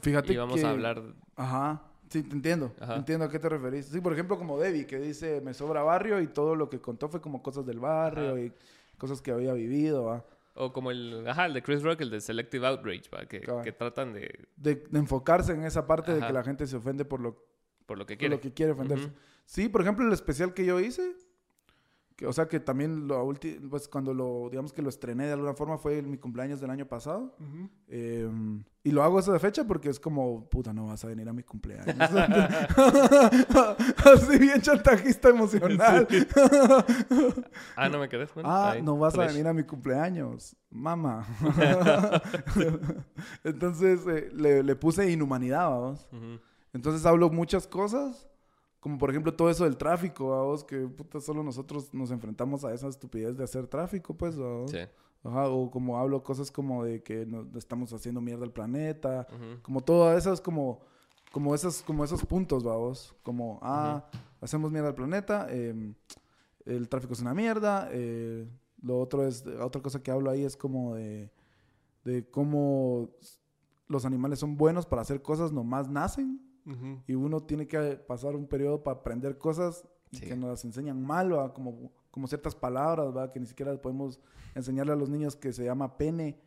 Fíjate y vamos a hablar... Ajá, sí, te entiendo. Entiendo a qué te referís. Sí, por ejemplo, como Debbie, que dice, me sobra barrio y todo lo que contó fue como cosas del barrio y cosas que había vivido, O como el, ajá, el de Chris Rock, el de Selective Outrage, ¿va? Que, que tratan de... de... enfocarse en esa parte de que la gente se ofende por lo por lo que quiere. Por lo que quiere ofenderse. Sí, por ejemplo, el especial que yo hice, que, o sea, que también lo pues cuando lo, digamos que lo estrené de alguna forma fue en mi cumpleaños del año pasado. Em, y lo hago esa fecha porque es como, puta, no vas a venir a mi cumpleaños. Así bien chantajista emocional. ah, no me quedes Ah, no vas a venir a mi cumpleaños. Mamá. Entonces eh, le, le, puse inhumanidad, vamos. Entonces hablo muchas cosas, como por ejemplo todo eso del tráfico, vos, que puta, solo nosotros nos enfrentamos a esa estupidez de hacer tráfico, pues, Sí. o como hablo cosas como de que nos estamos haciendo mierda al planeta, como todas esas, como, como, esas, como esos puntos, vamos, como, ah, hacemos mierda al planeta, em, el tráfico es una mierda, eh, lo otro es, otra cosa que hablo ahí es como de, de cómo los animales son buenos para hacer cosas, nomás nacen. Y uno tiene que pasar un periodo para aprender cosas que nos las enseñan mal, ¿va? Como, como ciertas palabras, ¿va? que ni siquiera podemos enseñarle a los niños que se llama pene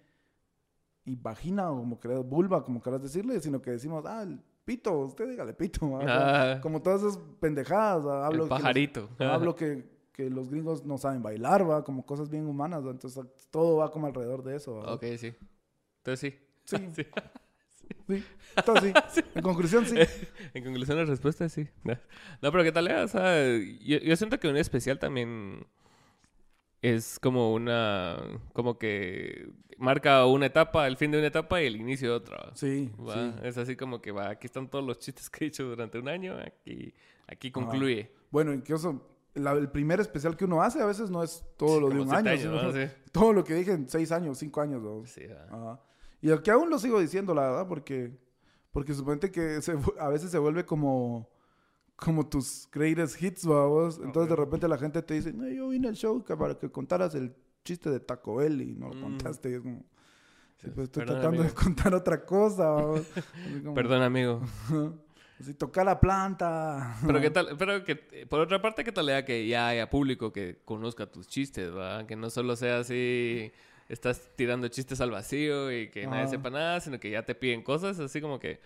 y vagina, o como querés, vulva, como querás decirle, sino que decimos, ah, el pito, usted dígale pito. Ah. como todas esas pendejadas. Hablo el pajarito. Que hablo que, que, los gringos no saben bailar, va, como cosas bien humanas. Entonces todo va como alrededor de eso. Ok, sí. Entonces sí. Sí. Sí, todo sí. En conclusión, sí. en conclusión, la respuesta es sí. No, pero ¿qué tal? O sea, yo, siento que un especial también es como una... Como que marca una etapa, el fin de una etapa y el inicio de otra. Sí, Es así como que va, aquí están todos los chistes que he hecho durante un año, aquí, aquí concluye. Bueno, incluso el primer especial que uno hace a veces no es todo lo de un año, todo lo que dije en seis años, cinco años. Sí, Ajá. Y que aún lo sigo diciendo, la verdad, porque, porque suponete que a veces se vuelve como, como tus greatest hits, vos. Entonces de repente la gente te dice, no, yo vine al show para que contaras el chiste de Taco Bell y no lo mm. contaste. pues estoy tratando de contar otra cosa. Perdón, amigo. Si toca la planta. Pero qué tal, pero que por otra parte, qué tal le que ya haya público que conozca tus chistes, ¿verdad? Que no solo sea así, estás tirando chistes al vacío y que nadie sepa nada, sino que ya te piden cosas, así como que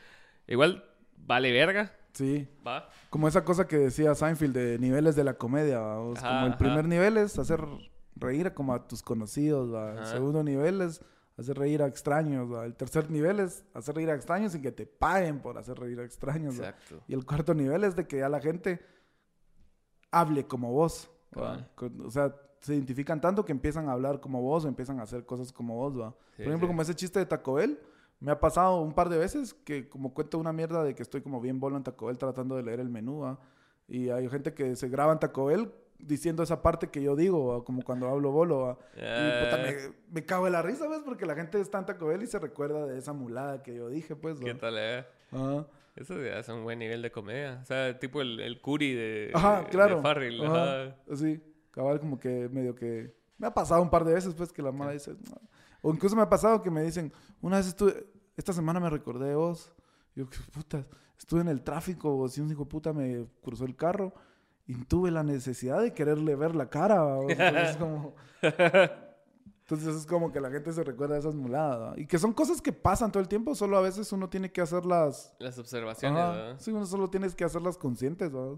igual vale verga. Sí. ¿Va? Como esa cosa que decía Seinfeld de niveles de la comedia, como el primer nivel es hacer reír como a tus conocidos, ¿va? El segundo nivel es hacer reír a extraños. El tercer nivel es hacer reír a extraños sin que te paguen por hacer reír a extraños. Exacto. Y el cuarto nivel es de que ya la gente hable como vos. O sea, se identifican tanto que empiezan a hablar como vos o empiezan a hacer cosas como vos. ¿va? Por ejemplo, como ese chiste de Taco Bell. Me ha pasado un par de veces que como cuento una mierda de que estoy como bien bolo en Taco Bell tratando de leer el menú. Y hay gente que se graba en Taco Bell diciendo esa parte que yo digo, como cuando hablo bolo. Y me, me, cago en la risa, ¿ves? Porque la gente está en Taco Bell y se recuerda de esa mulada que yo dije, pues. ¿Qué tal, eh? Eso ya es un buen nivel de comedia. O sea, tipo el, el Curi de, Ajá, claro. Farrell. Ajá. Sí, cabal, como que medio que. Me ha pasado un par de veces, pues, que la mala dice. O incluso me ha pasado que me dicen, una vez estuve. Esta semana me recordé de vos. Yo, puta, estuve en el tráfico, si un hijo puta me cruzó el carro y tuve la necesidad de quererle ver la cara. Entonces, es como... Entonces es como que la gente se recuerda de esas muladas. Y que son cosas que pasan todo el tiempo, solo a veces uno tiene que hacerlas... Las observaciones, ¿verdad? Sí, uno solo tienes que hacerlas conscientes, ¿verdad?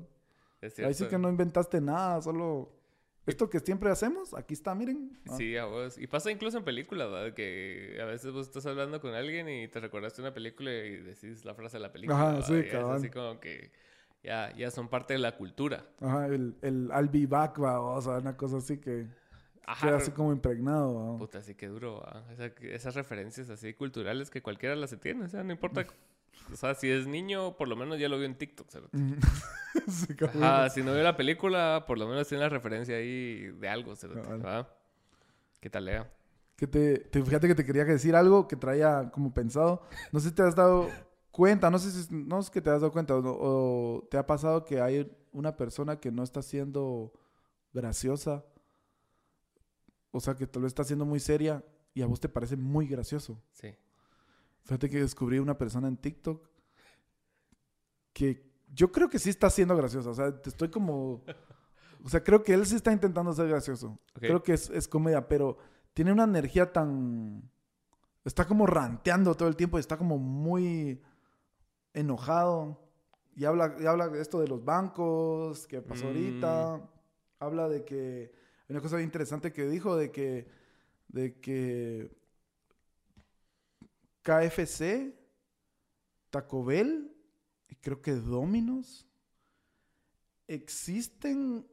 Es cierto. Ahí sí que no inventaste nada, solo... Esto que siempre hacemos, aquí está, miren. Sí, a vos. Y pasa incluso en películas, ¿verdad? Que a veces vos estás hablando con alguien y te recordaste una película y decís la frase de la película. Ajá, sí, cabrón. Es así como que ya, ya son parte de la cultura. Ajá, el, el I'll be back, va, o sea, una cosa así que Ajá, queda así como impregnado. ¿va? Puta, así que duro, ¿va? esas referencias así culturales que cualquiera las entiende, o sea, no importa. O sea, si es niño, por lo menos ya lo vio en TikTok, sí, Ajá, si no vio la película, por lo menos tiene la referencia ahí de algo, ¿verdad? ¿Qué tal, Lea? Que te, te, fíjate que te quería decir algo que traía como pensado. No sé si te has dado cuenta, no sé si no es que te has dado cuenta o, te ha pasado que hay una persona que no está siendo graciosa, o sea, que tal vez está siendo muy seria y a vos te parece muy gracioso. Sí. Fíjate que descubrí una persona en TikTok que yo creo que sí está siendo graciosa, o sea, te estoy como... O sea, creo que él sí está intentando ser gracioso. Creo que es, es comedia, pero tiene una energía tan... Está como ranteando todo el tiempo y está como muy enojado y habla, y habla de esto de los bancos, que pasó ahorita. Mm. Habla de que, una cosa interesante que dijo, de que, de que KFC, Taco Bell, y creo que Domino's, existen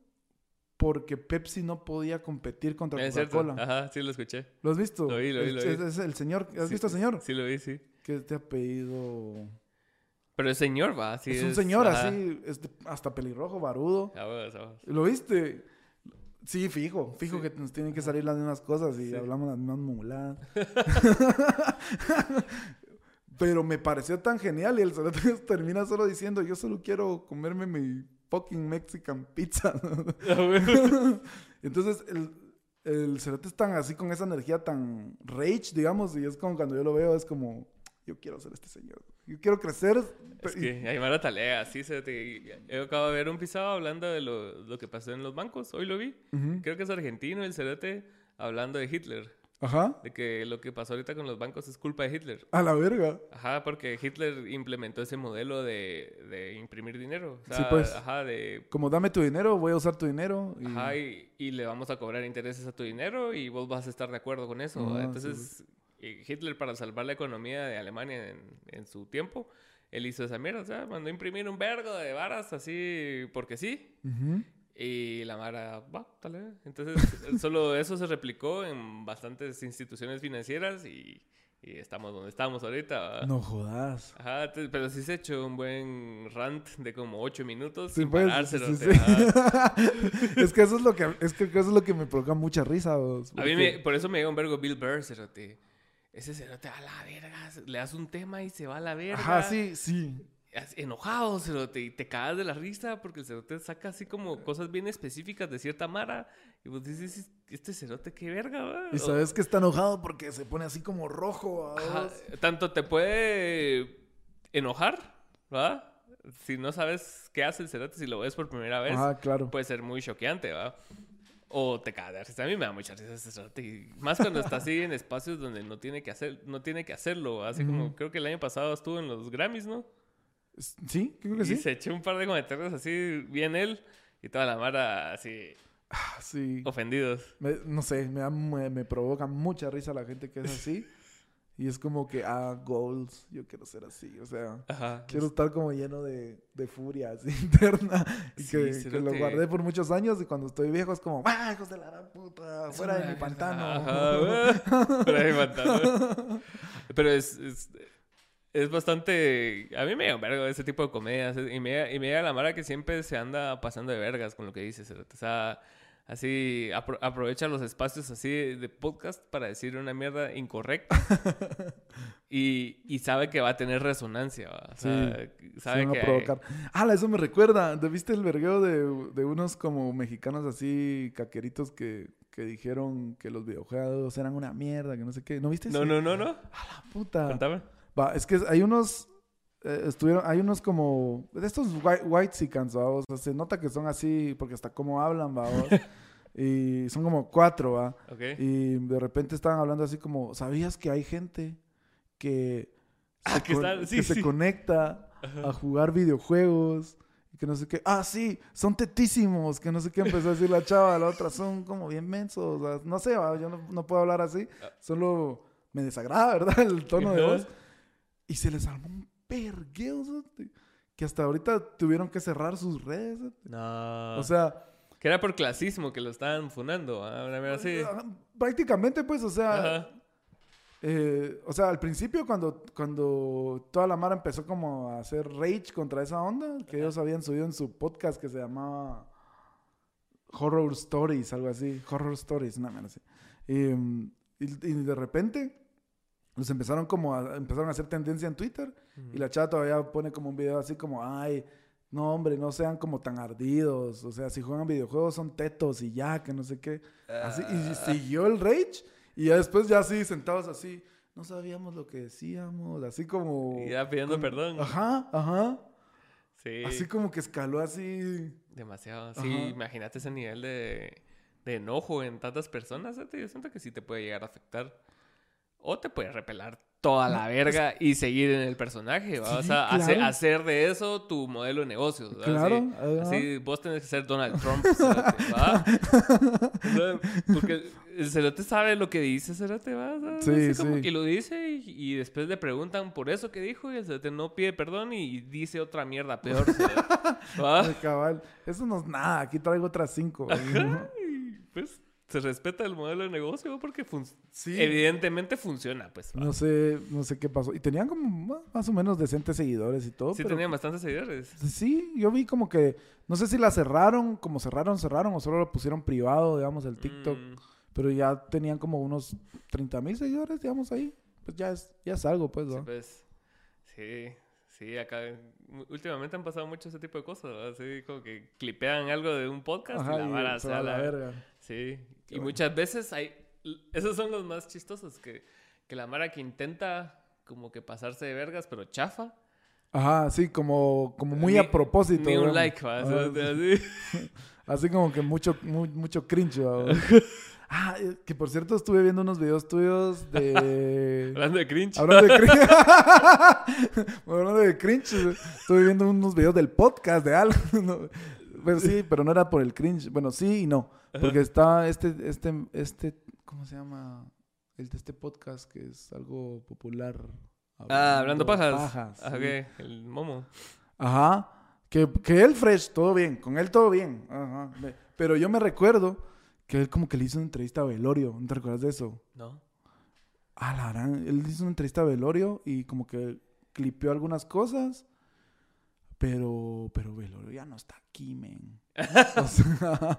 porque Pepsi no podía competir contra Coca-Cola. Ajá, sí lo escuché. ¿Lo has visto? Lo vi, lo vi, lo vi. Es, el señor, ¿has visto al señor? Sí, lo vi, sí. Que te ha pedido... Pero es señor, va. es, un señor así, hasta pelirrojo, barudo. ¿Lo viste? Sí, fijo, fijo que nos tienen que salir las mismas cosas y hablamos las mismas muladas. Pero me pareció tan genial y el cerote termina solo diciendo, yo solo quiero comerme mi fucking Mexican pizza. Entonces, el, el cerote es tan así con esa energía tan rage, digamos, y es como cuando yo lo veo, es como, yo quiero ser este señor. Yo quiero crecer. Es que Aymara Talea, sí. Se te... Yo acabo de ver un pisado hablando de lo, lo, que pasó en los bancos. Hoy lo vi. Creo que es argentino, el cerete, hablando de Hitler. Ajá. De que lo que pasó ahorita con los bancos es culpa de Hitler. A la verga. Ajá, porque Hitler implementó ese modelo de, de imprimir dinero. sí, pues. Ajá, de... Como dame tu dinero, voy a usar tu dinero. Y... Ajá, y, y, le vamos a cobrar intereses a tu dinero y vos vas a estar de acuerdo con eso. Ah, Entonces, Hitler para salvar la economía de Alemania en, su tiempo, él hizo esa mierda, o sea, mandó a imprimir un vergo de varas así porque sí. Y la Mara, va, tal Entonces, solo eso se replicó en bastantes instituciones financieras y, estamos donde estamos ahorita. No jodas. Ajá, pero sí se ha hecho un buen rant de como ocho minutos sí, sin pues, es que eso es lo que es que eso es lo que me provoca mucha risa. A mí me, por eso me llega un vergo Bill Burr, ese cerote a la verga. Le das un tema y se va a la verga. Ajá, sí, sí. enojado, cerote, y te cagas de la risa porque el cerote saca así como cosas bien específicas de cierta mara. Y vos dices, este cerote, qué verga, ¿va? Y sabes que está enojado porque se pone así como rojo. tanto te puede enojar, ¿va? Si no sabes qué hace el cerote, si lo ves por primera vez, claro. puede ser muy choqueante, ¿va? O te cagas. A mí me da mucha risa ese cerote. Más cuando está así en espacios donde no tiene que, hacer, no tiene que hacerlo. Así como creo que el año pasado estuvo en los Grammys, ¿no? Sí, creo que sí. Y se echó un par de comentarios así, bien él, y toda la mara así. Ah, sí. Ofendidos. no sé, me, me, provoca mucha risa la gente que es así. Y es como que, ah, goals, yo quiero ser así. O sea, quiero estar como lleno de, de furia así, interna. Y que, lo guardé por muchos años. Y cuando estoy viejo es como, ah, hijos de la gran puta, fuera de mi pantano. fuera de mi pantano. Pero es es bastante. A mí me da un vergo ese tipo de comedias. Y me, y me da la mara que siempre se anda pasando de vergas con lo que dices. O sea, así aprovecha los espacios así de podcast para decir una mierda incorrecta. y, y, sabe que va a tener resonancia. O sea, sabe que. provocar. Ah, eso me recuerda. ¿Viste el vergueo de, de unos como mexicanos así caqueritos que, que dijeron que los videojuegos eran una mierda, que no sé qué? ¿No viste eso? No, no, no, no. A la puta. Cuéntame. Va, es que hay unos. Eh, estuvieron, hay unos como. De estos white, white ¿va? O sea, se nota que son así porque hasta cómo hablan, y son como cuatro, ¿va? Y de repente estaban hablando así como. ¿Sabías que hay gente que. Ah, se, que, se conecta a jugar videojuegos? Y que no sé qué. Ah, sí, son tetísimos. Que no sé qué empezó a decir la chava. La otra son como bien mensos. no sé, ¿va? yo no, no, puedo hablar así. Ah. Solo me desagrada, ¿verdad? El tono de voz. Y se les armó un pergueo, que hasta ahorita tuvieron que cerrar sus redes. No. O sea... Que era por clasismo que lo estaban funando, ¿ah? así. Prácticamente, pues, o sea... Eh, o sea, al principio cuando, cuando toda la mara empezó como a hacer rage contra esa onda, que ellos habían subido en su podcast que se llamaba Horror Stories, algo así, Horror Stories, nada menos así. y, y de repente nos empezaron como a, empezaron a hacer tendencia en Twitter y la chava todavía pone como un video así como, ay, no hombre, no sean como tan ardidos, o sea, si juegan videojuegos son tetos y ya, que no sé qué. Así, y ah. siguió el rage y ya después ya así sentados así, no sabíamos lo que decíamos, así como... Y ya pidiendo perdón. Ajá, ajá. Sí. Así como que escaló así. Demasiado. Sí, imagínate ese nivel de, de enojo en tantas personas. Yo siento que sí te puede llegar a afectar o te puedes repelar toda la verga y seguir en el personaje. ¿va? o sea, hacer, de eso tu modelo de negocios. Claro. Así, vos tenés que ser Donald Trump. ¿va? Porque el cerote sabe lo que dice, cerote, ¿va? Sí, así como que lo dice y, después le preguntan por eso que dijo y el cerote no pide perdón y dice otra mierda peor. ¿va? cabal. Eso no es nada. Aquí traigo otras cinco. pues se respeta el modelo de negocio porque evidentemente funciona, pues. No sé, no sé qué pasó. Y tenían como más o menos decentes seguidores y todo. Sí, tenían bastantes seguidores. Sí, yo vi como que, no sé si la cerraron, como cerraron, cerraron, o solo lo pusieron privado, digamos, el TikTok. Mm. Pero ya tenían como unos 30 mil seguidores, digamos, ahí. Pues ya es, ya es algo, pues, ¿no? Sí, pues. Sí, sí, acá últimamente han pasado mucho ese tipo de cosas, así como que clipean algo de un podcast y la vara se a la verga. Sí, y muchas veces hay... Esos son los más chistosos, que, que la Mara que intenta como que pasarse de vergas, pero chafa. Ajá, sí, como, como muy a propósito. Ni un like, ¿va? así. así como que mucho, mucho cringe, Ah, eh, que por cierto estuve viendo unos videos tuyos de... Hablando de cringe. Hablando de cringe. Hablando de cringe. Estuve viendo unos videos del podcast de algo. Pero sí, pero no era por el cringe. Bueno, sí y no. Porque está este, este, este, ¿cómo se llama? El de este podcast que es algo popular. ah, hablando pajas. pajas Ajá, el momo. Ajá. Que, que él fresh, todo bien. Con él todo bien. Ajá. Pero yo me recuerdo que él como que le hizo una entrevista a Velorio. ¿No te recuerdas de eso? No. Ah, la gran. Él hizo una entrevista a Velorio y como que clipeó algunas cosas. Pero, pero Velorio ya no está aquí, men. O sea,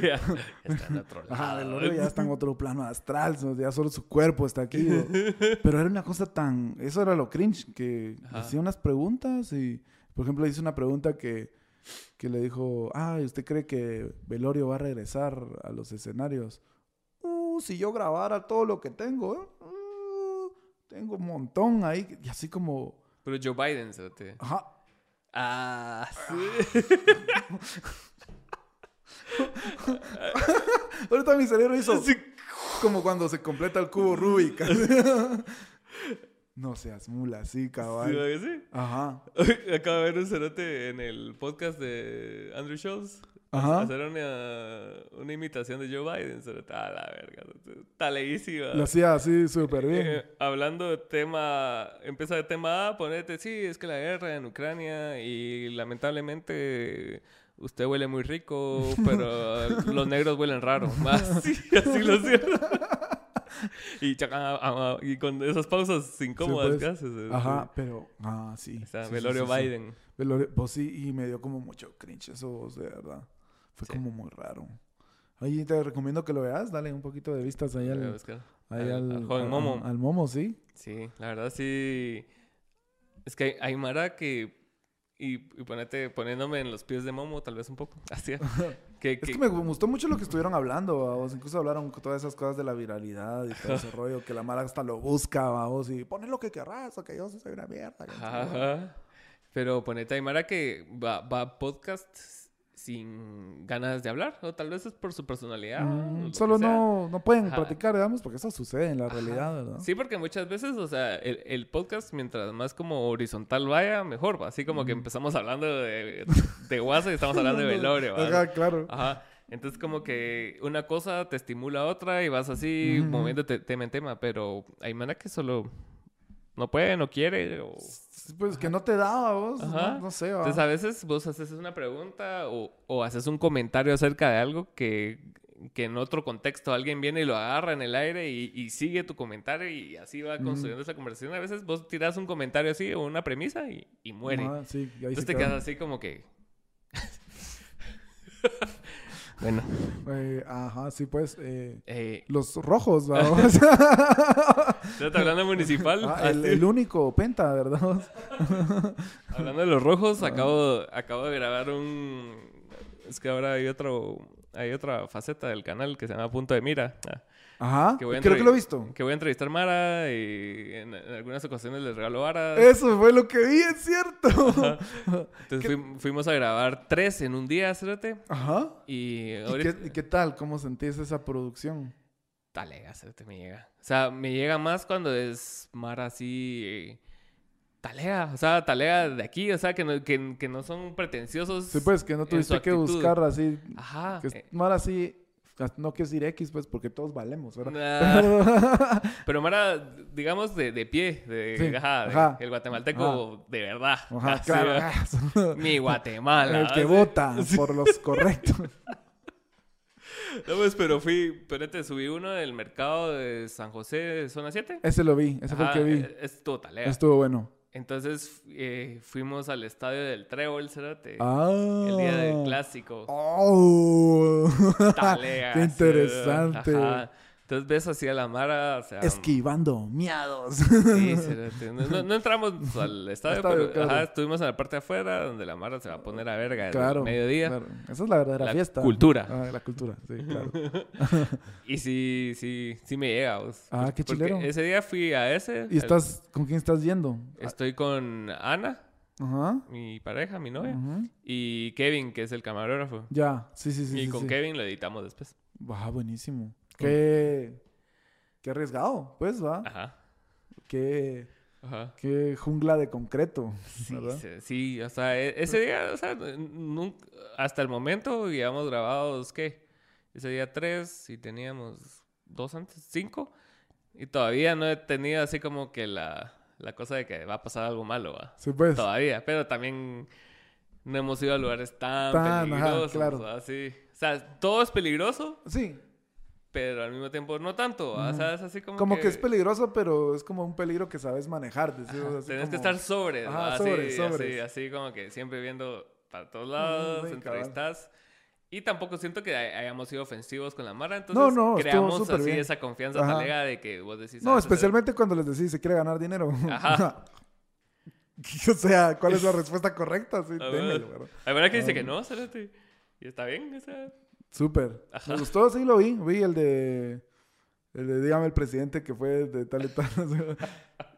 ya, está en otro ajá, lado. Velorio ya está en otro plano astral, ya solo su cuerpo está aquí. ¿no? Pero era una cosa tan, eso era lo cringe, que Ajá. hacía unas preguntas y, por ejemplo, hice una pregunta que, que le dijo, ah, ¿usted cree que Velorio va a regresar a los escenarios? Uh, si yo grabara todo lo que tengo, ¿eh? Uh, tengo un montón ahí, y así como, Pero Joe Biden, cerote. ajá, Ah, sí. Ahorita mi cerebro hizo como cuando se completa el cubo Rubik. no seas mula, sí, ¿Sí, cabal. va que sí? Ajá. Acabo de ver un cerote en el podcast de Andrew Schultz. Ajá. Hacer una, una imitación de Joe Biden. Cerote. Ah, la verga. Está leísima. Lo hacía así súper bien. Eh, hablando de tema, empieza de tema A, ponete, sí, es que la guerra en Ucrania y lamentablemente usted huele muy rico, pero los negros huelen raro. Así, así lo cierro. y, ah, ah, y con esas pausas incómodas pues. que haces. eh, Ajá, pero, ah, sí. O sea, Sí, sí, Velorio sí, sí. Biden. Velorio- pues sí, y me dio como mucho cringe eso, de verdad. Fue Sí. como muy raro. Ahí te recomiendo que lo veas, dale un poquito de vistas ahí al, ahí al- al, al joven Momo. Al Momo, sí. Sí, la verdad sí. Es que hay, hay Mara que. Y, y ponete, poniéndome en los pies de Momo, tal vez un poco. Así. Que, Es que- que me gustó mucho lo que estuvieron hablando, vamos. Incluso hablaron con todas esas cosas de la viralidad y todo ese rollo, que la mala hasta lo busca, vamos, y pone lo que querrás, o que yo soy una mierda. Ajá. Pero ponete a Mara que va, va podcast sin ganas de hablar. O tal vez es por su personalidad. Mm, solo no, no pueden Ajá. platicar, digamos, porque eso sucede en la Ajá. realidad, ¿verdad? Sí, porque muchas veces, o sea, el, el podcast, mientras más como horizontal vaya, mejor. va. Así como que empezamos hablando de, de WhatsApp y estamos hablando de velorio. ¿va? Ajá, claro. Ajá. Entonces como que una cosa te estimula a otra y vas así Ujú. moviéndote tema en tema, pero hay mana que solo no puede, no quiere. o- Pues que no te daba vos, no, no sé, va. Entonces a veces vos haces una pregunta o, o haces un comentario acerca de algo que, que en otro contexto alguien viene y lo agarra en el aire y, y sigue tu comentario y así va construyendo esa conversación. A veces vos tiras un comentario así o una premisa y, y muere. Ajá, sí, Entonces te queda. quedas así como que... bueno, Eh, ajá, sí, pues. eh, eh, los rojos, vamos. ¿estás hablando municipal? Ah, el, Así. el único penta, ¿verdad? Hablando de los rojos, acabo, acabo de grabar un... Es que ahora hay otro... Hay otra faceta del canal que se llama Punto de Mira. Ah, Ajá. Que voy a Creo que lo he visto. Que voy a entrevistar Mara y en, en algunas ocasiones les regalo varas. Eso fue lo que vi, es cierto. Entonces fui- fuimos a grabar tres en un día, cerote. Ajá. Y ¿Y ahorita... qué, y qué tal? ¿Cómo sentís esa producción? Talega, cerote, me llega. O sea, me llega más cuando es Mara así... eh, Talega, o sea, talega de aquí, o sea, que no, que, que no son pretenciosos. Sí, pues que no tuviste que buscar así. Ajá. Que es eh, más así. No quiero decir X, pues, porque todos valemos, ¿verdad? Nah. Pero Mara, digamos, de, de pie, de, Sí, ajá, de- ajá. el guatemalteco de verdad. Así, claro. Mi Guatemala. El que vota por los correctos. No, pues, pero fui, espérate, subí uno del mercado de San José, zona 7. Ese lo vi, ese fue el que vi. eh, Es totalea. Estuvo bueno. Entonces eh, fuimos al estadio del Trébol, cerote. Ah. El día del clásico. Oh. Qué interesante. Ajá. Entonces ves así a la Mara, o sea... Esquivando miados. Sí. No, no- no entramos al estadio, Estadio, pero claro. ajá, estuvimos en la parte de afuera donde la Mara se va a poner a verga Claro. el mediodía. claro. Esa es la verdadera La fiesta. cultura. Ah, la cultura, sí, claro. Y sí, sí, sí me llega. vos. Ah, qué chilero. Ese día fui a ese. ¿Y estás con quién estás yendo? Estoy con Ana, Ajá. mi pareja, mi novia, y Kevin, que es el camarógrafo. Ya, sí, sí, sí. y sí, con sí. Kevin lo editamos después. Ah, buenísimo. Qué, qué arriesgado, pues, va. Ajá. Qué, Ajá. qué jungla de concreto, Sí, sí, o sea, e- ese día, o sea, nun- hasta el momento llevamos grabados, ¿qué? Ese día tres y teníamos dos antes, cinco. Y todavía no he tenido así como que la, la cosa de que va a pasar algo malo, ¿va? Sí, pues. Todavía, pero también no hemos ido a lugares tan, Tan, ajá, peligrosos. claro. ¿va? Sí. O sea, todo es peligroso, Sí, pero al mismo tiempo no tanto. ¿va? O sea, es así como, como que... es peligroso, pero es como un peligro que sabes manejar. decimos, así Tienes que como- estar sobre, Ajá, ¿va? sobre, así, sobres. así, así como que siempre viendo para todos lados, entrevistas. Y tampoco siento que hayamos sido ofensivos con la Mara, entonces no, no, creamos así esa confianza talega de que vos decís... No, ah, especialmente cuando les decís se quiere ganar dinero. Ajá. o sea, ¿cuál es la respuesta correcta? Sí, a ver, a ver, que dice que no, Y está bien, o sea... Súper. Me gustó, sí lo vi. Vi el de... El de, dígame, el presidente que fue de tal y tal.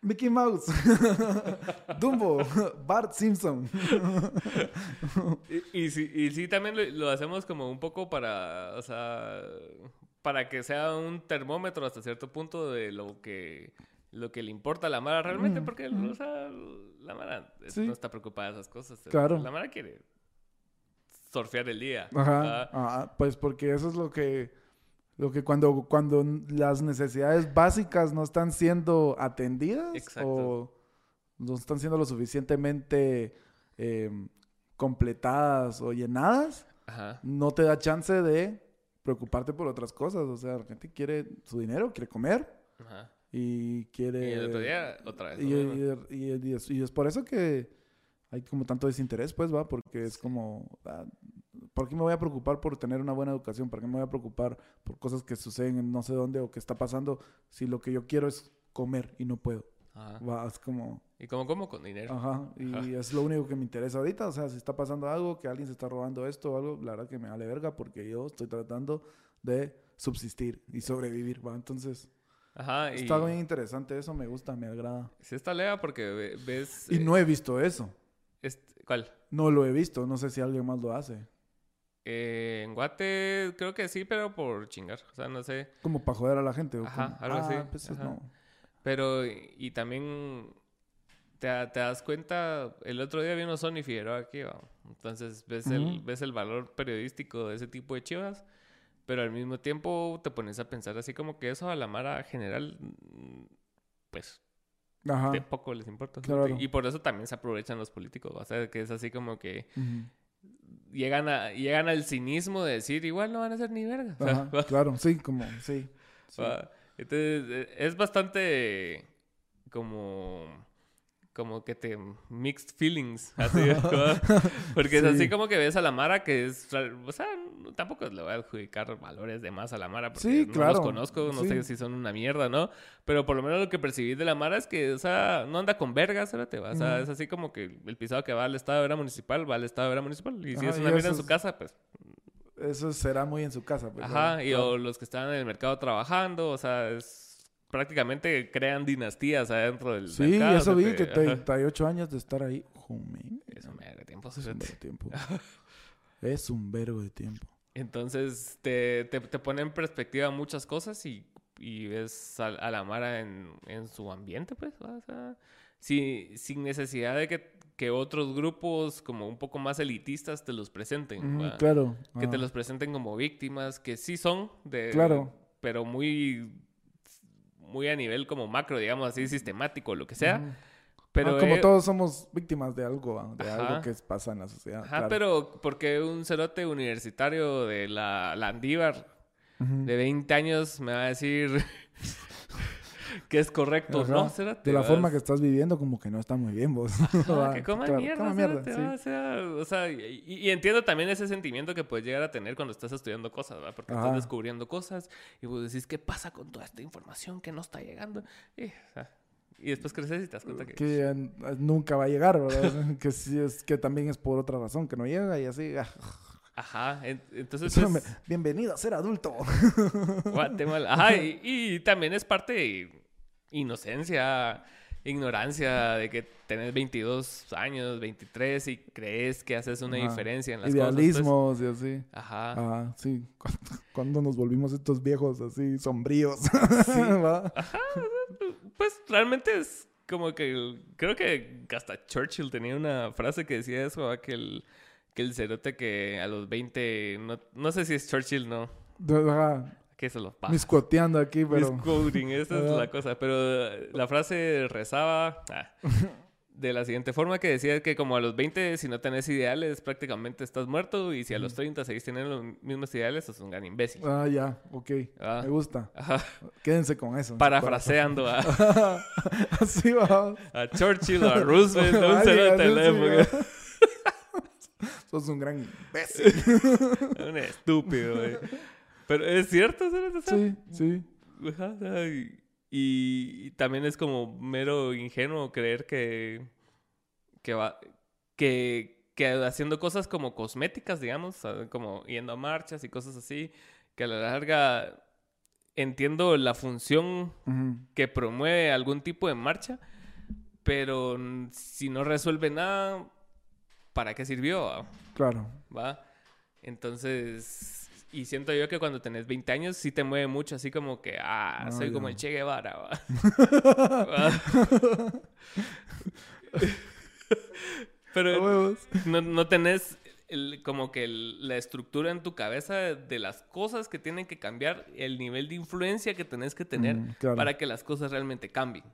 Mickey Mouse, Dumbo, Bart Simpson. y, y, sí, y, sí, también lo, hacemos como un poco para, o sea, para que sea un termómetro hasta cierto punto de lo que, lo que le importa a la Mara realmente, mm, porque, o sea, la Mara no está preocupada de esas cosas. Claro. La Mara quiere surfear el día. Ajá, pues porque eso es lo que lo que cuando, cuando las necesidades básicas no están siendo atendidas o no están siendo lo suficientemente em, completadas o llenadas, no te da chance de preocuparte por otras cosas. O sea, la gente quiere su dinero, quiere comer y quiere... Y el otro día otra vez. Y, es, por eso que hay como tanto desinterés, pues, va, porque es como... Ah, ¿Por qué me voy a preocupar por tener una buena educación? ¿Por qué me voy a preocupar por cosas que suceden en no sé dónde o que está pasando si lo que yo quiero es comer y no puedo? Va, es como... ¿Y cómo como? Con dinero. Ajá, y es lo único que me interesa ahorita. O sea, si está pasando algo, que alguien se está robando esto o algo, la verdad que me vale verga porque yo estoy tratando de subsistir y sobrevivir, ¿va? Entonces... Ajá, y... Está bien interesante eso, me gusta, me agrada. Sí está lea porque ves... Y eh, no he visto eso. ¿Cuál? No lo he visto, no sé si alguien más lo hace. Eh, en Guate creo que sí, pero por chingar. O sea, no sé. Como para joder a la gente. Ajá, algo así. Ah, pues no. Pero, y también te, das cuenta, el otro día vino Sony Figueroa aquí, entonces ves, el, ves el valor periodístico de ese tipo de chivas, pero al mismo tiempo te pones a pensar así como que eso a la Mara general, pues, de poco les importa. Y por eso también se aprovechan los políticos, o sea, que es así como que llegan, a, llegan al cinismo de decir, igual no van a ser ni verga. claro, sí, como, sí. Entonces, e, es bastante como como que te mixed feelings, así, porque es así como que ves a la Mara que es, o sea, tampoco le voy a adjudicar valores de más a la Mara porque no los conozco, no sé si son una mierda, ¿no? Pero por lo menos lo que percibí de la Mara es que, o sea, no anda con vergas, te o sea, es así como que el pisado que va al estado de vera municipal, va al estado de vera municipal, y si es una mierda en su casa, pues... Eso será muy en su casa, pues. Ajá, y o los que están en el mercado trabajando, o sea, es prácticamente crean dinastías adentro del sí, mercado. Sí, eso vi, que 38 años de estar ahí. es un vergo de tiempo. Es un vergo de tiempo. es un vergo de tiempo. Entonces te, te, te, pone en perspectiva muchas cosas y, y ves a, la Mara en, en, su ambiente, pues. O sea, sin necesidad de que, que, otros grupos como un poco más elitistas te los presenten. claro. Que te los presenten como víctimas, que sí son de... Claro. Pero muy muy a nivel como macro, digamos así, sistemático, lo que sea. Pero ah, como todos somos víctimas de algo, de algo que pasa en la sociedad. Ajá, pero porque un cerote universitario de la Landívar de 20 años me va a decir que es correcto, ¿no? de la forma que estás viviendo, como que no está muy bien vos. que coman mierda. o sea, y, entiendo también ese sentimiento que puedes llegar a tener cuando estás estudiando cosas, ¿verdad? Porque estás descubriendo cosas y vos decís, ¿qué pasa con toda esta información que no está llegando? Y, después creces y te das cuenta que... Que nunca va a llegar, ¿verdad? que sí es que también es por otra razón que no llega y así... Ah. Ajá, entonces... Bienvenido a ser adulto. Guatemala. Ajá, y, también es parte de inocencia, ignorancia de que tenés 22 años, 23 y crees que haces una diferencia en las cosas. Pues. Idealismos y así. Ajá. Ajá, sí. Cuando nos volvimos estos viejos así sombríos. Sí. Ajá. Pues realmente es como que creo que hasta Churchill tenía una frase que decía eso, que el que el cerote que a los 20, no, no sé si es Churchill, no. Ajá. Que se los pasa. Miscuoteando aquí, pero... Misquoting, esa es la cosa. Pero la frase rezaba ah, de la siguiente forma que decía que como a los 20, si no tenés ideales, prácticamente estás muerto. Y si a los 30 seguís teniendo los mismos ideales, sos un gran imbécil. Ah, ya. Ok. Ah. Me gusta. Ajá. Quédense con eso. Parafraseando a... Así va. A Churchill, a Roosevelt, un cero de teléfono. sos un gran imbécil. un estúpido, güey. Pero es cierto, ¿sabes? Sí, sí. y, y, también es como mero ingenuo creer que, que, va, que, que haciendo cosas como cosméticas, digamos, como yendo a marchas y cosas así, que a la larga entiendo la función que promueve algún tipo de marcha, pero si no resuelve nada, ¿para qué sirvió? Claro. ¿Va? Entonces, y siento yo que cuando tenés 20 años sí te mueve mucho, así como que, ah, soy como el Che Guevara, ¿va? pero no, no tenés como que la estructura en tu cabeza de las cosas que tienen que cambiar, el nivel de influencia que tenés que tener mm, para que las cosas realmente cambien.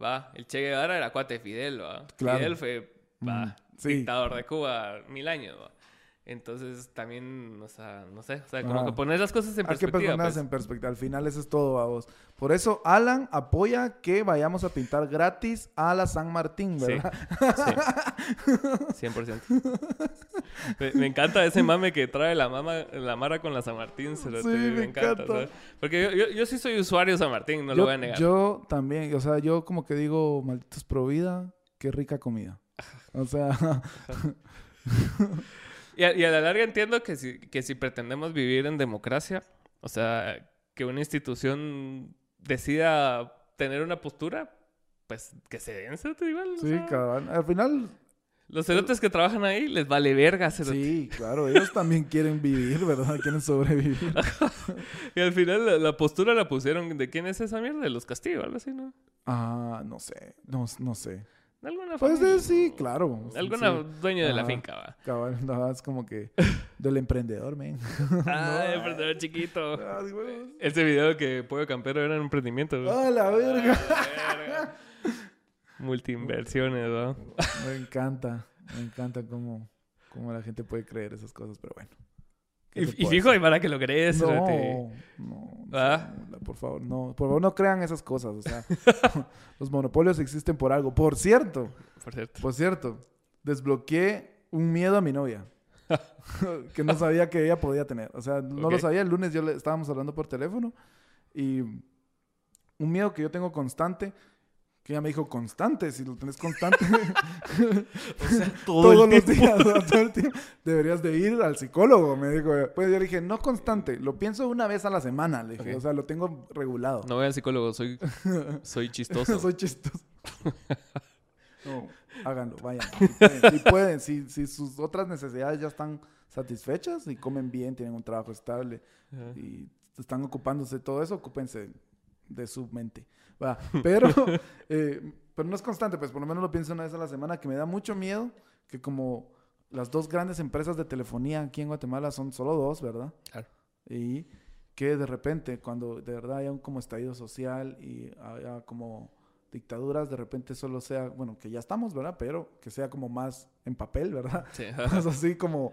¿Va? El Che Guevara era cuate de Fidel, ¿va? Fidel fue ¿va? Mm, dictador de Cuba mil años, ¿va? Entonces también, o sea, no sé, o sea, como que poner las cosas en perspectiva. Hay que pues. en perspectiva. Al final eso es todo a vos. Por eso Alan apoya que vayamos a pintar gratis a la San Martín, ¿verdad? Sí, 100%. me, encanta ese mame que trae la mama, la Mara con la San Martín. sí, me, encanta. Porque yo, yo, sí soy usuario de San Martín, no lo voy a negar. Yo también, o sea, yo como que digo, malditos pro vida, qué rica comida. O sea... Y a, la larga entiendo que si, que si pretendemos vivir en democracia, o sea, que una institución decida tener una postura, pues que se den, igual. Sí, cabrón. Al final... Los cerotes que trabajan ahí les vale verga, cerote. Sí, claro. Ellos también quieren vivir, ¿verdad? Quieren sobrevivir. y al final la, postura la pusieron... ¿De quién es esa mierda? De los castigos, algo así, ¿no? Ah, no sé. No, no sé. ¿Alguna pues sí, claro. Alguna dueño de la finca, va. Cabal, no, es como que del emprendedor, men. ah, no, emprendedor chiquito. Ah, Ese video que Pollo Campero era un emprendimiento. ¡Ah, la verga! Multiinversiones, ¿no? Me encanta, me encanta cómo, cómo la gente puede creer esas cosas, pero bueno. Y, fijo, y para que lo crees. No, no, ¿Ah? por favor, no. Por favor, no crean esas cosas. O sea, los monopolios existen por algo. Por cierto. Por cierto. Por cierto. Desbloqueé un miedo a mi novia. que no sabía que ella podía tener. O sea, no lo sabía. El lunes yo le estábamos hablando por teléfono. Y un miedo que yo tengo constante que ella me dijo constante, si lo tenés constante. o sea, todos los días, todo el tiempo. Deberías de ir al psicólogo, me dijo. Pues yo le dije, no constante, lo pienso una vez a la semana, le dije. O sea, lo tengo regulado. No voy al psicólogo, soy, soy chistoso. soy chistoso. no, háganlo, vayan. Si pueden, si, si, sus otras necesidades ya están satisfechas y comen bien, tienen un trabajo estable y están ocupándose de todo eso, ocúpense de su mente. Pero, eh, pero no es constante, pues por lo menos lo pienso una vez a la semana, que me da mucho miedo que como las dos grandes empresas de telefonía aquí en Guatemala son solo dos, ¿verdad? Claro. Y que de repente, cuando de verdad haya un como estallido social y haya como dictaduras, de repente solo sea, bueno, que ya estamos, ¿verdad? Pero que sea como más en papel, ¿verdad? Sí. Es así como...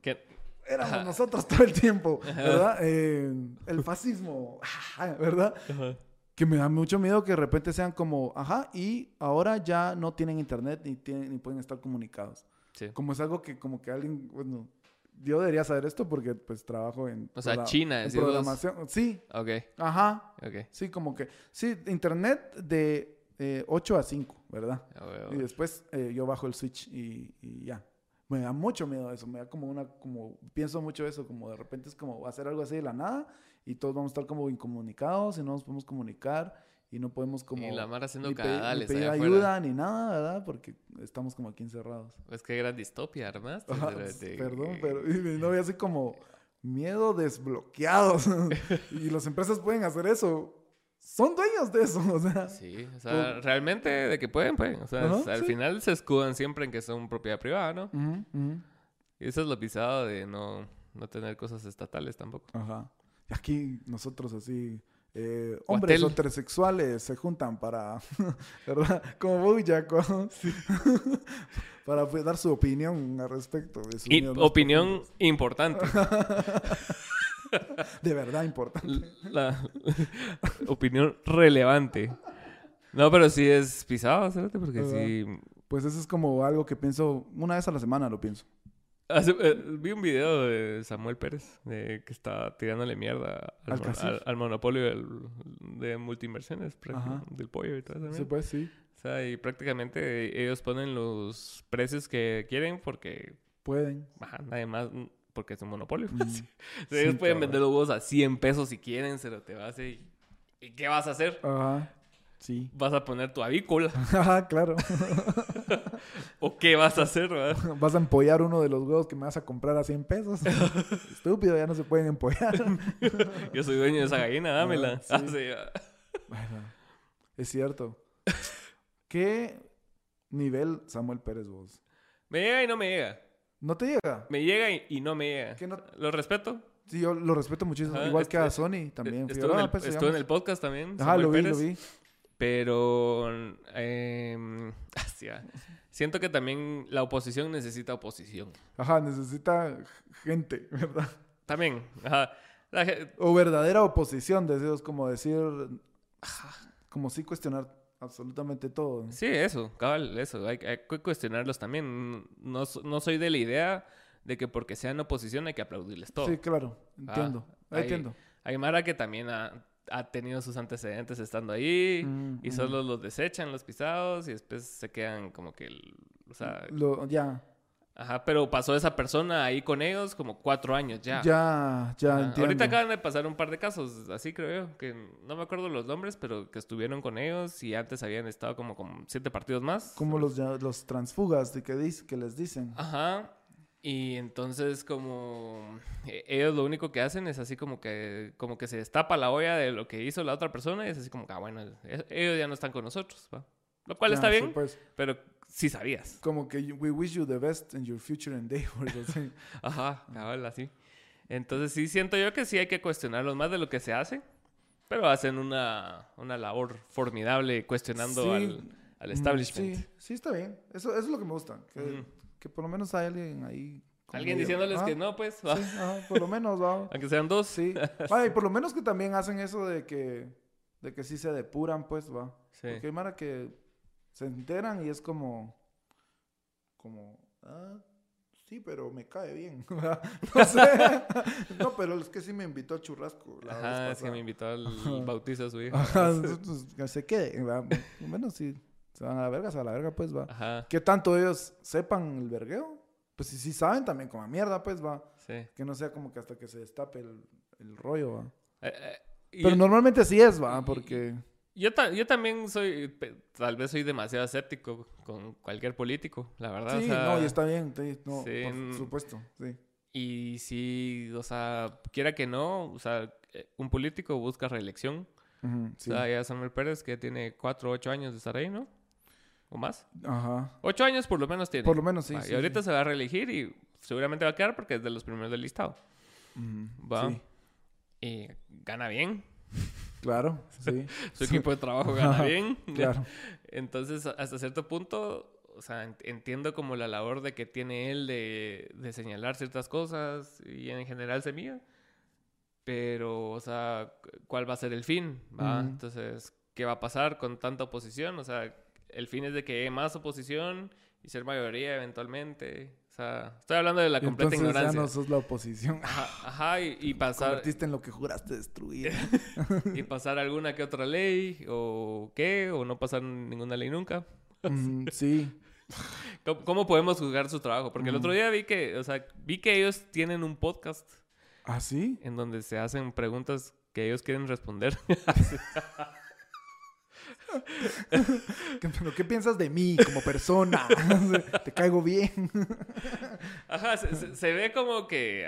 Que... Éramos nosotros todo el tiempo, ¿verdad? Eh, el fascismo, ¿verdad? Ajá que me da mucho miedo que de repente sean como, ajá, y ahora ya no tienen internet ni, tienen, ni pueden estar comunicados. Sí. Como es algo que como que alguien, bueno, yo debería saber esto porque pues trabajo en... O sea, China, en programación. Sí. Ok. Ajá. Ok. Sí, como que, sí, internet de 8 a 5, ¿verdad? Y después eh, yo bajo el switch y, y ya me da mucho miedo eso, me da como una, como, pienso mucho eso, como de repente es como hacer algo así de la nada y todos vamos a estar como incomunicados y no nos podemos comunicar y no podemos como... Y la mar haciendo ni, pedir ayuda ni nada, ¿verdad? Porque estamos como aquí encerrados. Es que gran distopia, además. Perdón, pero mi novia así como miedo desbloqueados y las empresas pueden hacer eso son dueños de eso, o sea. Sí, o sea, realmente de que pueden, pueden. O sea, al final se escudan siempre en que son propiedad privada, ¿no? Y eso es lo pisado de no, no tener cosas estatales tampoco. Ajá. Aquí nosotros así, eh, hombres heterosexuales se juntan para, ¿verdad? Como Bojack, sí. para dar su opinión al respecto de su y, Opinión importante. de verdad importante. La opinión relevante. No, pero sí es pisado, ¿sabes? Porque sí. Pues eso es como algo que pienso una vez a la semana, lo pienso. Eh, vi un video de Samuel Pérez de que está tirándole mierda al, monopolio de multiinversiones, del pollo y todo eso. Sí, pues sí. O sea, y prácticamente ellos ponen los precios que quieren porque... Pueden. Ajá, nadie más, porque es un monopolio. Mm. ellos pueden vender los huevos a 100 pesos si quieren, se lo te vas a... ¿Y qué vas a hacer? Ajá. Sí. Vas a poner tu avícola. Ajá, claro. ¿O qué vas a hacer, Vas a empollar uno de los huevos que me vas a comprar a 100 pesos. Estúpido, ya no se pueden empollar. Yo soy dueño de esa gallina, dámela. Ah, bueno, es cierto. ¿Qué nivel Samuel Pérez vos? Me llega y no me llega. ¿No te llega? Me llega y, no me llega. ¿Lo respeto? Sí, yo lo respeto muchísimo. Igual que a Sony también. Estuve, en, el, pues, en el podcast también. Ajá, lo vi, lo vi. Pero eh, siento que también la oposición necesita oposición. Ajá, necesita gente, ¿verdad? También, ajá. O verdadera oposición, deseos como decir, como sí cuestionar absolutamente todo. Sí, eso, cabal, eso. Hay, que cuestionarlos también. No, no, soy de la idea de que porque sean oposición hay que aplaudirles todo. Sí, claro, entiendo. hay, entiendo. Hay Mara que también ha, ha tenido sus antecedentes estando ahí mm, y solo los desechan los pisados y después se quedan como que, o sea... Lo, ya. Ajá, pero pasó esa persona ahí con ellos como cuatro años ya. Ya, ya entiendo. Ahorita acaban de pasar un par de casos, así creo yo, que no me acuerdo los nombres, pero que estuvieron con ellos y antes habían estado como con siete partidos más. Como los, los transfugas de que, que les dicen. Ajá, y entonces como e, ellos lo único que hacen es así como que como que se destapa la olla de lo que hizo la otra persona y es así como que, ah, bueno, e, ellos ya no están con nosotros, ¿va? Lo cual está bien, pues. pero sí sabías. Como que we wish you the best in your future endeavors. Así. Ajá, cabal, así. Entonces sí siento yo que sí hay que cuestionarlos más de lo que se hace, pero hacen una, una labor formidable cuestionando al, al, mm, establishment. Sí, sí está bien. Eso, eso es lo que me gusta. Que, que por lo menos hay alguien ahí. Alguien diciéndoles que no, pues. Sí, por lo menos, va. Aunque sean dos. Sí. y por lo menos que también hacen eso de que, de que sí se depuran, pues, va. Sí. Porque hay mara que se enteran y es como, como, ah, sí, pero me cae bien. no sé. no, pero es que sí me invitó al churrasco. La Ajá, es que me invitó al bautizo a su hijo. Ajá, que se quede, Por lo menos sí se van a la verga, se van a la verga, pues va. Ajá. ¿Qué tanto ellos sepan el vergueo? Pues si sí saben también como a mierda, pues va. Sí. Que no sea como que hasta que se destape el, el rollo, va. Eh, eh, Pero normalmente sí es, va, porque... Yo, yo también soy, tal vez soy demasiado escéptico con cualquier político, la verdad. Sí, no, y está bien, no, por supuesto, sí. Y si, o sea, quiera que no, o sea, eh, un político busca reelección. o sea, ya Samuel Pérez, que tiene cuatro o ocho años de estar ahí, ¿no? ¿O más? Ajá. Ocho años por lo menos tiene. Por lo menos, sí. y ahorita se va a reelegir y seguramente va a quedar porque es de los primeros del listado. Va. Sí. Y gana bien. Claro, sí. Su equipo de trabajo gana bien. claro. Entonces, hasta cierto punto, o sea, entiendo como la labor de que tiene él de, de señalar ciertas cosas y en general semilla. Pero, o sea, ¿cuál va a ser el fin? ¿va? Entonces, ¿qué va a pasar con tanta oposición? O sea, el fin es de que más oposición y ser mayoría eventualmente. O sea, estoy hablando de la completa entonces ignorancia. ya no sos la oposición. Ajá, y, pasar... Convertiste en lo que juraste destruir. y pasar alguna que otra ley, o qué, o no pasar ninguna ley nunca. Mm, sí. ¿Cómo, podemos juzgar su trabajo? Porque el otro mm. día vi que, o sea, vi que ellos tienen un podcast. ¿Ah, sí? En donde se hacen preguntas que ellos quieren responder. ¿Qué, piensas de mí como persona? ¿Te caigo bien? Ajá, se, ve como que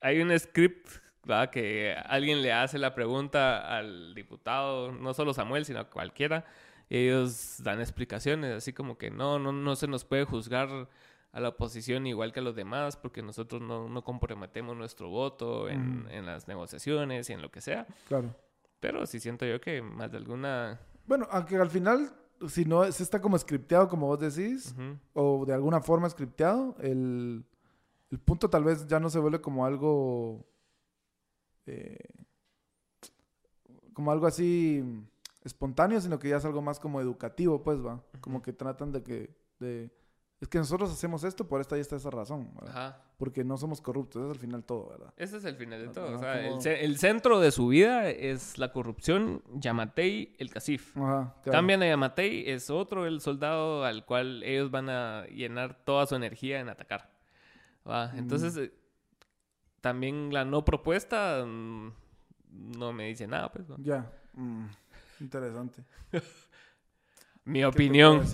hay, un script ¿verdad? que alguien le hace la pregunta al diputado, no solo Samuel, sino cualquiera. ellos dan explicaciones, así como que no, no, no se nos puede juzgar a la oposición igual que a los demás, porque nosotros no, no comprometemos nuestro voto en, en, las negociaciones y en lo que sea. Claro. Pero sí siento yo que más de alguna... Bueno, aunque al final, si no se está como scripteado, como vos decís, o de alguna forma scripteado, el, el, punto tal vez ya no se vuelve como algo... Eh, como algo así espontáneo, sino que ya es algo más como educativo, pues va. Como que tratan de que... De, es que nosotros hacemos esto por esta y esta esa razón. Ajá. Porque no somos corruptos, ese es el final todo, ¿verdad? Ese es el final de todo. o sea, el, centro de su vida es la corrupción, Yamatei, el Casif. Ajá, Cambian a Yamatei, es otro el soldado al cual ellos van a llenar toda su energía en atacar. Entonces, eh, también la no propuesta mm, no me dice nada, pues. Ya, mm, interesante. Mi opinión.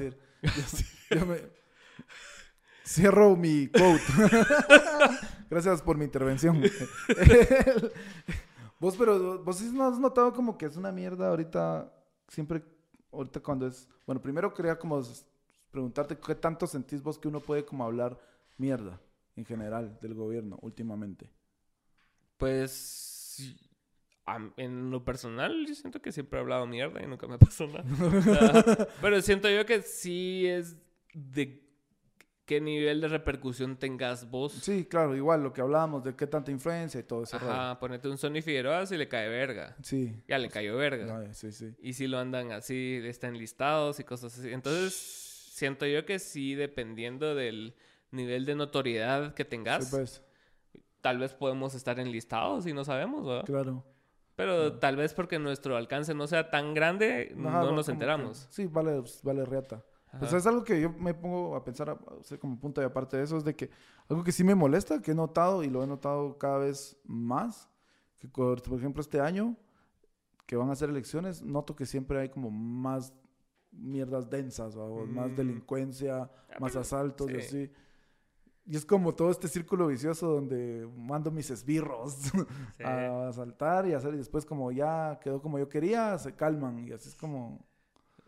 Cierro mi quote. Gracias por mi intervención. vos, pero vos no has notado como que es una mierda ahorita, siempre, ahorita cuando es, bueno, primero quería como preguntarte qué tanto sentís vos que uno puede como hablar mierda en general del gobierno últimamente. Pues en lo personal, yo siento que siempre he hablado mierda y nunca me pasó nada. pero siento yo que sí es de qué nivel de repercusión tengas vos. Sí, claro, igual lo que hablábamos de qué tanta influencia y todo eso. Ajá, ponete un Sony Figueroa si le cae verga. Sí. Ya le cayó verga. sí, sí. Y si lo andan así, están listados y cosas así. Entonces, siento yo que sí, dependiendo del nivel de notoriedad que tengas, pues. tal vez podemos estar enlistados y no sabemos, ¿verdad? Claro. Pero tal vez porque nuestro alcance no sea tan grande, no, nos enteramos. sí, vale, vale reata. Pues es algo que yo me pongo a pensar, o sea, como punto de aparte de eso, es de que algo que sí me molesta, que he notado y lo he notado cada vez más, que por ejemplo este año, que van a ser elecciones, noto que siempre hay como más mierdas densas, o más mm. delincuencia, ah, más asaltos y así. Y es como todo este círculo vicioso donde mando mis esbirros a asaltar y hacer, y después como ya quedó como yo quería, se calman y así es como...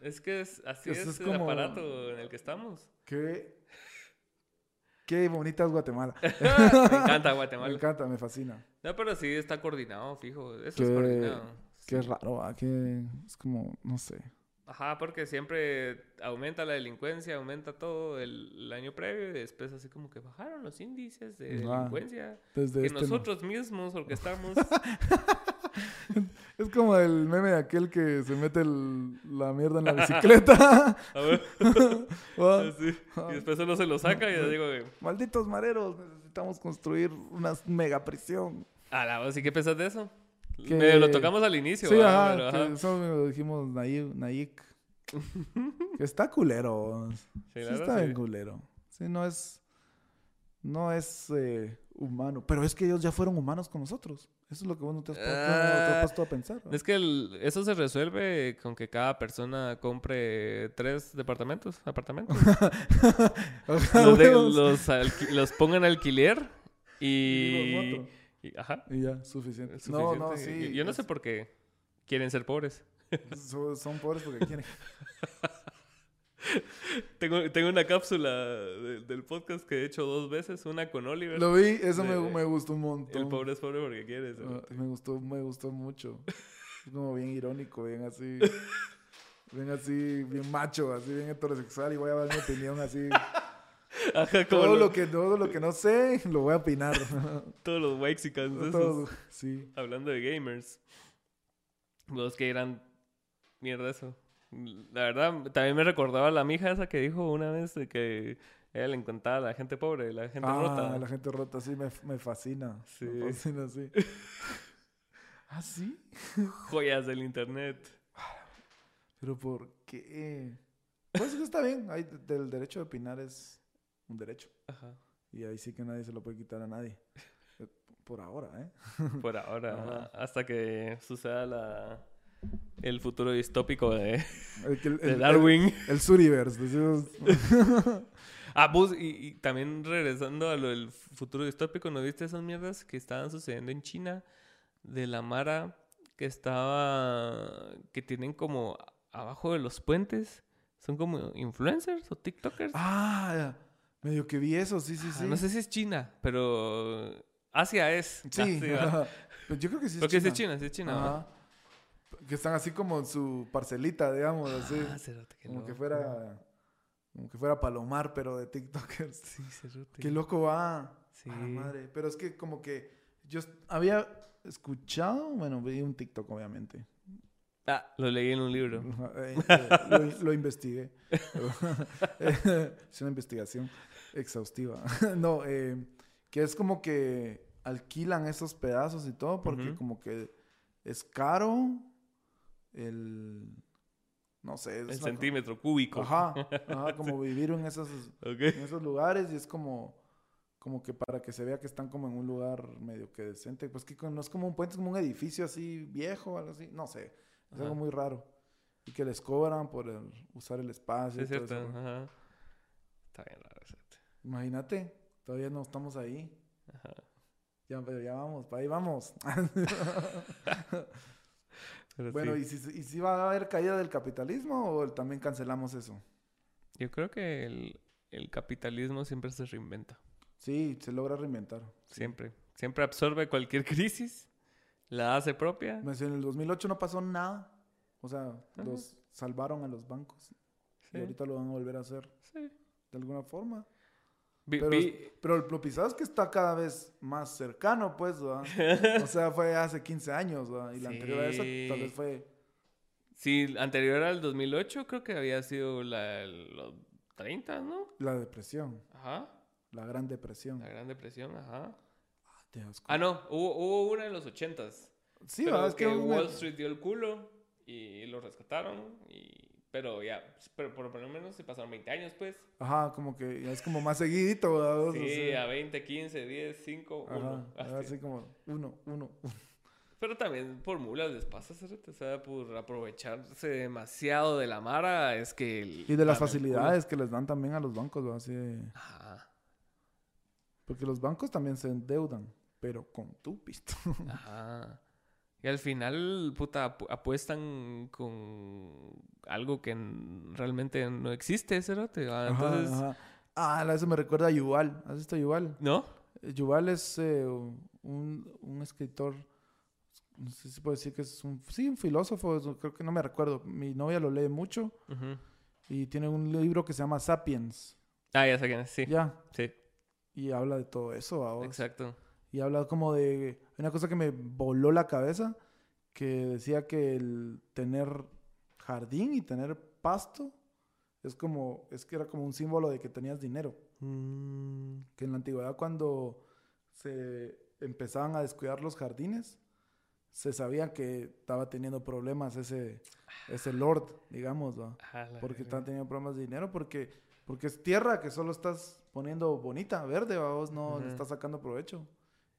Es que es, así es, el aparato en el que estamos. Qué, qué bonita es Guatemala. me encanta Guatemala. Me encanta, me fascina. No, pero sí está coordinado, fijo. Eso es coordinado. Qué raro, ¿ah? que es como, no sé. Ajá, porque siempre aumenta la delincuencia, aumenta todo el, año previo y después así como que bajaron los índices de delincuencia. Desde que este nosotros mismos orquestamos. es como el meme de aquel que se mete la mierda en la bicicleta. A ver. Y después solo se lo saca y yo digo Malditos mareros, necesitamos construir una mega prisión. Ah, la ¿y qué pensás de eso? Que... lo tocamos al inicio. Sí, ajá, eso lo dijimos Nayik. que está culero. Sí, está bien culero. Sí, no es... No es eh, humano. Pero es que ellos ya fueron humanos con nosotros. Eso es lo que vos no te has, ah, puesto a pensar. Es que eso se resuelve con que cada persona compre tres departamentos, apartamentos. los, los, pongan alquiler y... Y, ajá. Y ya, suficiente. No, no, sí. Yo no sé por qué quieren ser pobres. Son, pobres porque quieren. tengo, tengo una cápsula del podcast que he hecho dos veces, una con Oliver. Lo vi, eso me, me, gustó un montón. El pobre es pobre porque quiere. Ah, me gustó, me gustó mucho. Es como bien irónico, bien así. bien así, bien macho, así bien heterosexual y voy a dar mi opinión así todo, lo... que, todo lo que no sé, lo voy a opinar. Todos los Wexicans. Todos, sí. Hablando de gamers. Los que eran... Mierda eso. La verdad, también me recordaba la mija esa que dijo una vez de que ella le encantaba la gente pobre, la gente ah, rota. la gente rota, sí, me, me fascina. Sí. Me fascina, sí. ¿Ah, sí? Joyas del internet. Pero ¿por qué? Pues está bien, hay, del derecho de opinar es un derecho. Ajá. Y ahí sí que nadie se lo puede quitar a nadie. Eh, por ahora, ¿eh? Por ahora, hasta que suceda la, el futuro distópico de, Darwin. El, Suriverse. ah, pues, y, también regresando a lo del futuro distópico, ¿no viste esas mierdas que estaban sucediendo en China? De la Mara que estaba. que tienen como abajo de los puentes. Son como influencers o TikTokers. Ah, Medio que vi eso, sí, sí, sí. no sé si es China, pero Asia es. Sí, pues yo creo que sí es Porque China. es China, sí es China. Que están así como en su parcelita, digamos, así. Ah, como que fuera como que fuera Palomar, pero de TikTokers. Sí, cerote. Qué loco va. Sí. madre. Pero es que como que yo había escuchado, bueno, vi un TikTok obviamente. Ah, lo leí en un libro. Eh, eh, lo, investigué. es una investigación exhaustiva. no, eh, que es como que alquilan esos pedazos y todo porque como que es caro el no sé. el centímetro cúbico. Ajá, ajá, como vivir en esos, en esos lugares y es como, como que para que se vea que están como en un lugar medio que decente. Pues que no es como un puente, es como un edificio así viejo algo así. No sé, es algo muy raro. Y que les cobran por usar el espacio. es cierto, ajá. Está bien raro. Imagínate, todavía no estamos ahí. Ajá. Ya, pero ya vamos, para ahí vamos. bueno, ¿y, si, ¿y si va a haber caída del capitalismo o también cancelamos eso? Yo creo que el, capitalismo siempre se reinventa. Sí, se logra reinventar. Siempre. Siempre absorbe cualquier crisis, la hace propia. En el 2008 no pasó nada. O sea, los salvaron a los bancos. Y ahorita lo van a volver a hacer. Sí. De alguna forma. Pero, pero, lo pisado es que está cada vez más cercano, pues, ¿verdad? o sea, fue hace 15 años, ¿verdad? Y la anterior a eso tal vez fue... Sí, anterior al 2008 creo que había sido la, los 30, ¿no? La depresión. Ajá. La Gran Depresión. La Gran Depresión, ajá. Ah, ah no, hubo, hubo, una en los 80s. Sí, ¿verdad? Es que, Wall Street dio el culo y lo rescataron y pero ya, pero por lo menos se pasaron 20 años, pues. Ajá, como que ya es como más seguidito, ¿verdad? Sí, a 20, 15, 10, 5, 1. Así como 1, 1, Pero también por mulas les pasa, O sea, por aprovecharse demasiado de la mara, es que... y de las facilidades que les dan también a los bancos, ¿verdad? Así de... Ajá. Porque los bancos también se endeudan, pero con tu pisto. Ajá. Y al final, puta, apuestan con algo que realmente no existe, ese ah, Entonces... Ah, eso me recuerda a Yuval. ¿Has visto Yuval? ¿No? Eh, Yuval es eh, un, escritor, no sé si puedo decir que es un, sí, un filósofo, creo que no me recuerdo. Mi novia lo lee mucho y tiene un libro que se llama Sapiens. Ah, ya sé quién es, sí. Ya. Sí. Y habla de todo eso ahora. Exacto. Y habla como de una cosa que me voló la cabeza, que decía que el tener jardín y tener pasto es como, es que era como un símbolo de que tenías dinero. Mm. Que en la antigüedad cuando se empezaban a descuidar los jardines, se sabía que estaba teniendo problemas ese, ese lord, digamos, porque estaba teniendo problemas de dinero, porque, porque es tierra que solo estás poniendo bonita, verde, vos no le estás sacando provecho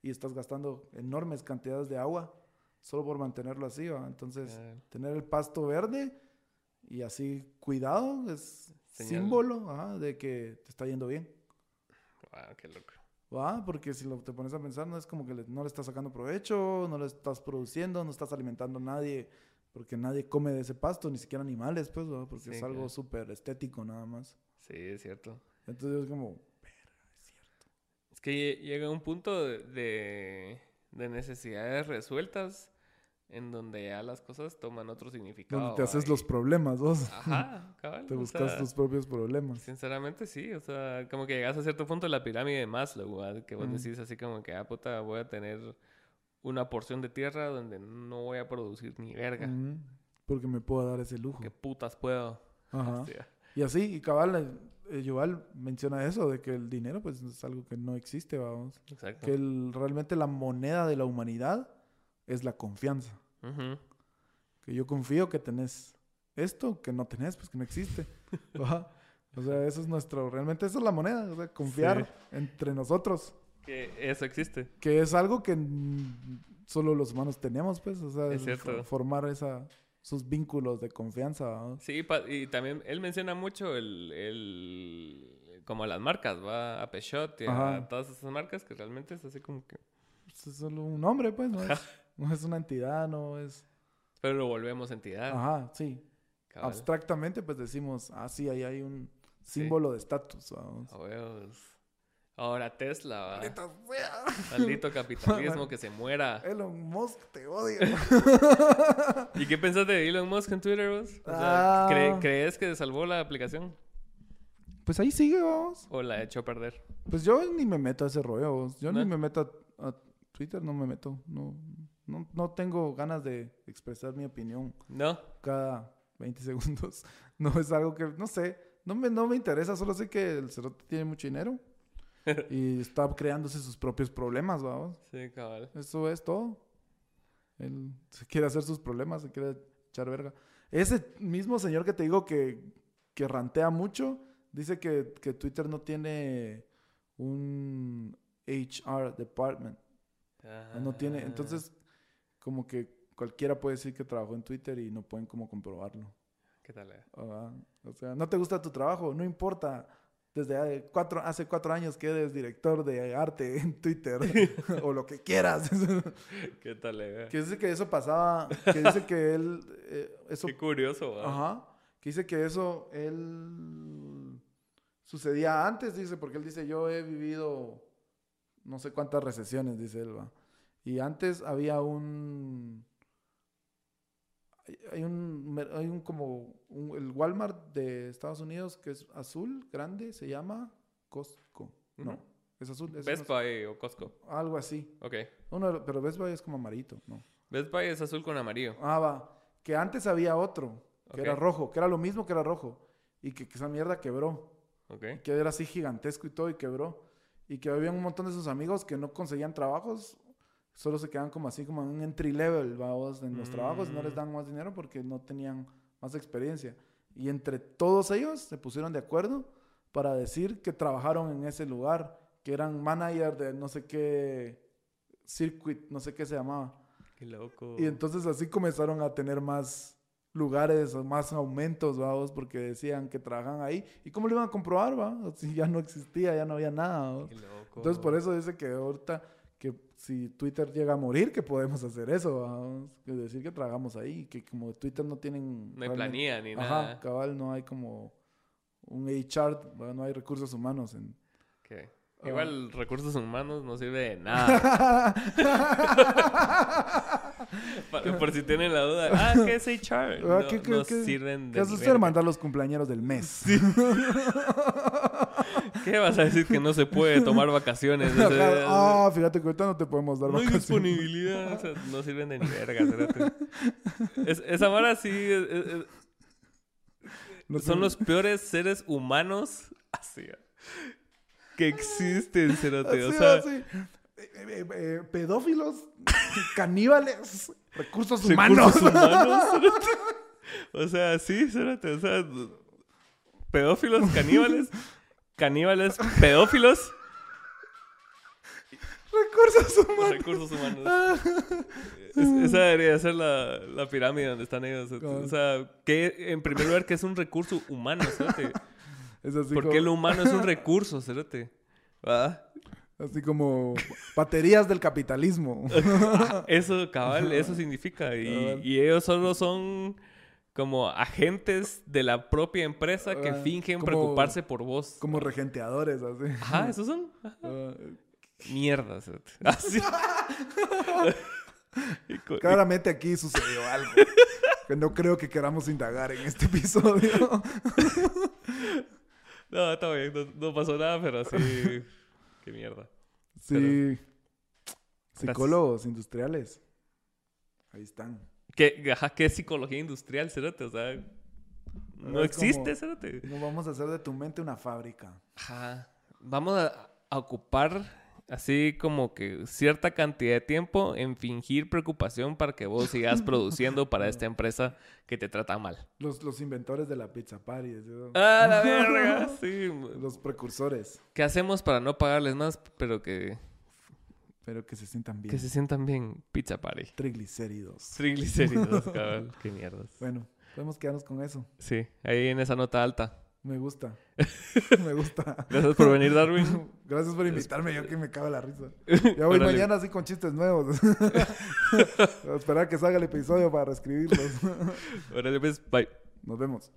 y estás gastando enormes cantidades de agua solo por mantenerlo así, ¿va? Entonces, tener el pasto verde y así cuidado es símbolo de que te está yendo bien. Wow, qué loco. ¿Va? Porque si lo te pones a pensar, no es como que no le estás sacando provecho, no le estás produciendo, no estás alimentando a nadie, porque nadie come de ese pasto, ni siquiera animales, pues, ¿va? Porque es algo súper estético nada más. Sí, es cierto. Entonces es como, que llega un punto de, necesidades resueltas en donde ya las cosas toman otro significado. Donde te haces los problemas, vos. Ajá, cabal. te buscas tus propios problemas. Sinceramente, sí. O sea, como que llegas a cierto punto de la pirámide de Maslow, que vos decís así como que, ah, puta, voy a tener una porción de tierra donde no voy a producir ni verga. Porque me puedo dar ese lujo. ¿Qué putas puedo? Ajá. Y así, y cabal, eh, menciona eso, de que el dinero pues es algo que no existe, vamos. Exacto. Que realmente la moneda de la humanidad es la confianza. Que yo confío que tenés esto, que no tenés, pues que no existe. o sea, eso es nuestro, realmente eso es la moneda, o sea, confiar entre nosotros. Que eso existe. Que es algo que solo los humanos tenemos, pues, o sea, es formar esa, sus vínculos de confianza. Sí, y también él menciona mucho el, el como las marcas, va a Peugeot y a todas esas marcas que realmente es así como que pues es solo un nombre, pues, no es, no es una entidad, no es pero lo volvemos entidad. Ajá, sí. Abstractamente pues decimos, ah, sí, ahí hay un símbolo de estatus, Ahora Tesla. Maldito capitalismo que se muera. Elon Musk te odio. ¿Y qué pensaste de Elon Musk en Twitter, vos? Ah. ¿Crees que salvó la aplicación? Pues ahí sigue, vamos. ¿O la echó a perder? Pues yo ni me meto a ese rollo, vos. Yo ni me meto a, Twitter, no me meto. No. No, no tengo ganas de expresar mi opinión. No. Cada 20 segundos. No es algo que, no sé, no me, no me interesa. Solo sé que el cerote tiene mucho dinero. y está creándose sus propios problemas, vamos. Sí, cabal. Eso es todo. Él se quiere hacer sus problemas, se quiere echar verga. Ese mismo señor que te digo que, que rantea mucho, dice que, que Twitter no tiene un HR department. No tiene, Ah. entonces como que cualquiera puede decir que trabajó en Twitter y no pueden como comprobarlo. ¿Qué tal? eh? Ah, o sea, no te gusta tu trabajo, no importa. Desde cuatro, hace cuatro años que eres director de arte en Twitter o lo que quieras. ¿Qué tal? eh? que dice que eso pasaba, que dice que él, eh, eso, Qué curioso, ¿va? ajá, que dice que eso él sucedía antes, dice, porque él dice, yo he vivido no sé cuántas recesiones, dice él, va. Y antes había un, hay- un, hay un como, un- el Walmart de Estados Unidos que es azul, grande, se llama Costco. No, es azul. Es Best Buy o Costco. algo así. Ok. Uno pero Best Buy es como amarito, ¿no? Best Buy es azul con amarillo. Ah, va. Que antes había otro, que era rojo, que era lo mismo que era rojo. Y que, que esa mierda quebró. Ok. Que era así gigantesco y todo y quebró. Y que había un montón de sus amigos que no conseguían trabajos. Solo se quedan como así, como en un entry level, vamos, en los trabajos. Y no les Mm. dan más dinero porque no tenían más experiencia. Y entre todos ellos se pusieron de acuerdo para decir que trabajaron en ese lugar. Que eran manager de no sé qué circuit, no sé qué se llamaba. Qué loco. Y entonces así comenzaron a tener más lugares, más aumentos, vamos, porque decían que trabajan ahí. ¿Y cómo lo iban a comprobar, va? Si ya no existía, ya no había nada. ¿va? Qué loco. Entonces por eso dice que ahorita, si Twitter llega a morir, que podemos hacer eso, vamos. Que decir que trabajamos ahí, que como Twitter no tienen... No hay planilla ni Ajá, nada. cabal, no hay como un ¿va? no hay recursos humanos en... Ah. Igual recursos humanos no sirve de nada. Pa- por si tienen la duda. Ah, ¿qué es HR? No, Ah, ¿qué- qué- no qué- sirven de ¿Qué hace ni usted verga. mandar los cumpleaños del mes? ¿Qué vas a decir que no se puede tomar vacaciones? O sea, ah, fíjate que ahorita no te podemos dar no hay vacaciones. disponibilidad. O sea, no sirven de ni verga. Es- esa vara sí es- es- es- No son los peores seres humanos así, que existen, cerote. O sea, así. Eh, eh, eh, pedófilos, caníbales, recursos recursos humanos. humanos, cerote. O sea, sí, cerote. O sea, pedófilos, caníbales, caníbales, pedófilos, recursos humanos. recursos humanos. Es- esa debería ser la, la pirámide donde están ellos. O sea, que en primer lugar, que es un recurso humano, Porque como, lo humano es un recurso, cerote. ¿Va? así como baterías del capitalismo. Eso, cabal, eso significa. Y, y ellos solo son como agentes de la propia empresa que Ah, fingen como- preocuparse por vos. como regenteadores, así. Ajá, esos son ajá, Ah, mierda. cerote. Así. Claramente aquí sucedió algo. Que no creo que queramos indagar en este episodio. No, está bien, no, no pasó nada, pero sí. Qué mierda. Sí. Psicólogos industriales. Ahí están. ¿Qué, ajá, ¿qué es psicología industrial, cerote? O sea, no existe, cerote. No vamos a hacer de tu mente una fábrica. Ajá. Vamos a, a ocupar así como que cierta cantidad de tiempo en fingir preocupación para que vos sigas produciendo para esta empresa que te trata mal. Los, los inventores de la pizza party. ¡Ah, la verga! Sí. Los precursores. ¿Qué hacemos para no pagarles más, pero que, Pero que se sientan bien. que se sientan bien pizza party? Triglicéridos. Triglicéridos, cabrón. Qué mierdas. Bueno, podemos quedarnos con eso. Sí, ahí en esa nota alta. Me gusta. Me gusta. Gracias por venir, Darwin. Gracias por invitarme, yo que me cago en la risa. Ya voy mañana así con chistes nuevos. A esperar que salga el episodio para reescribirlos. Órale, pues, bye. Nos vemos.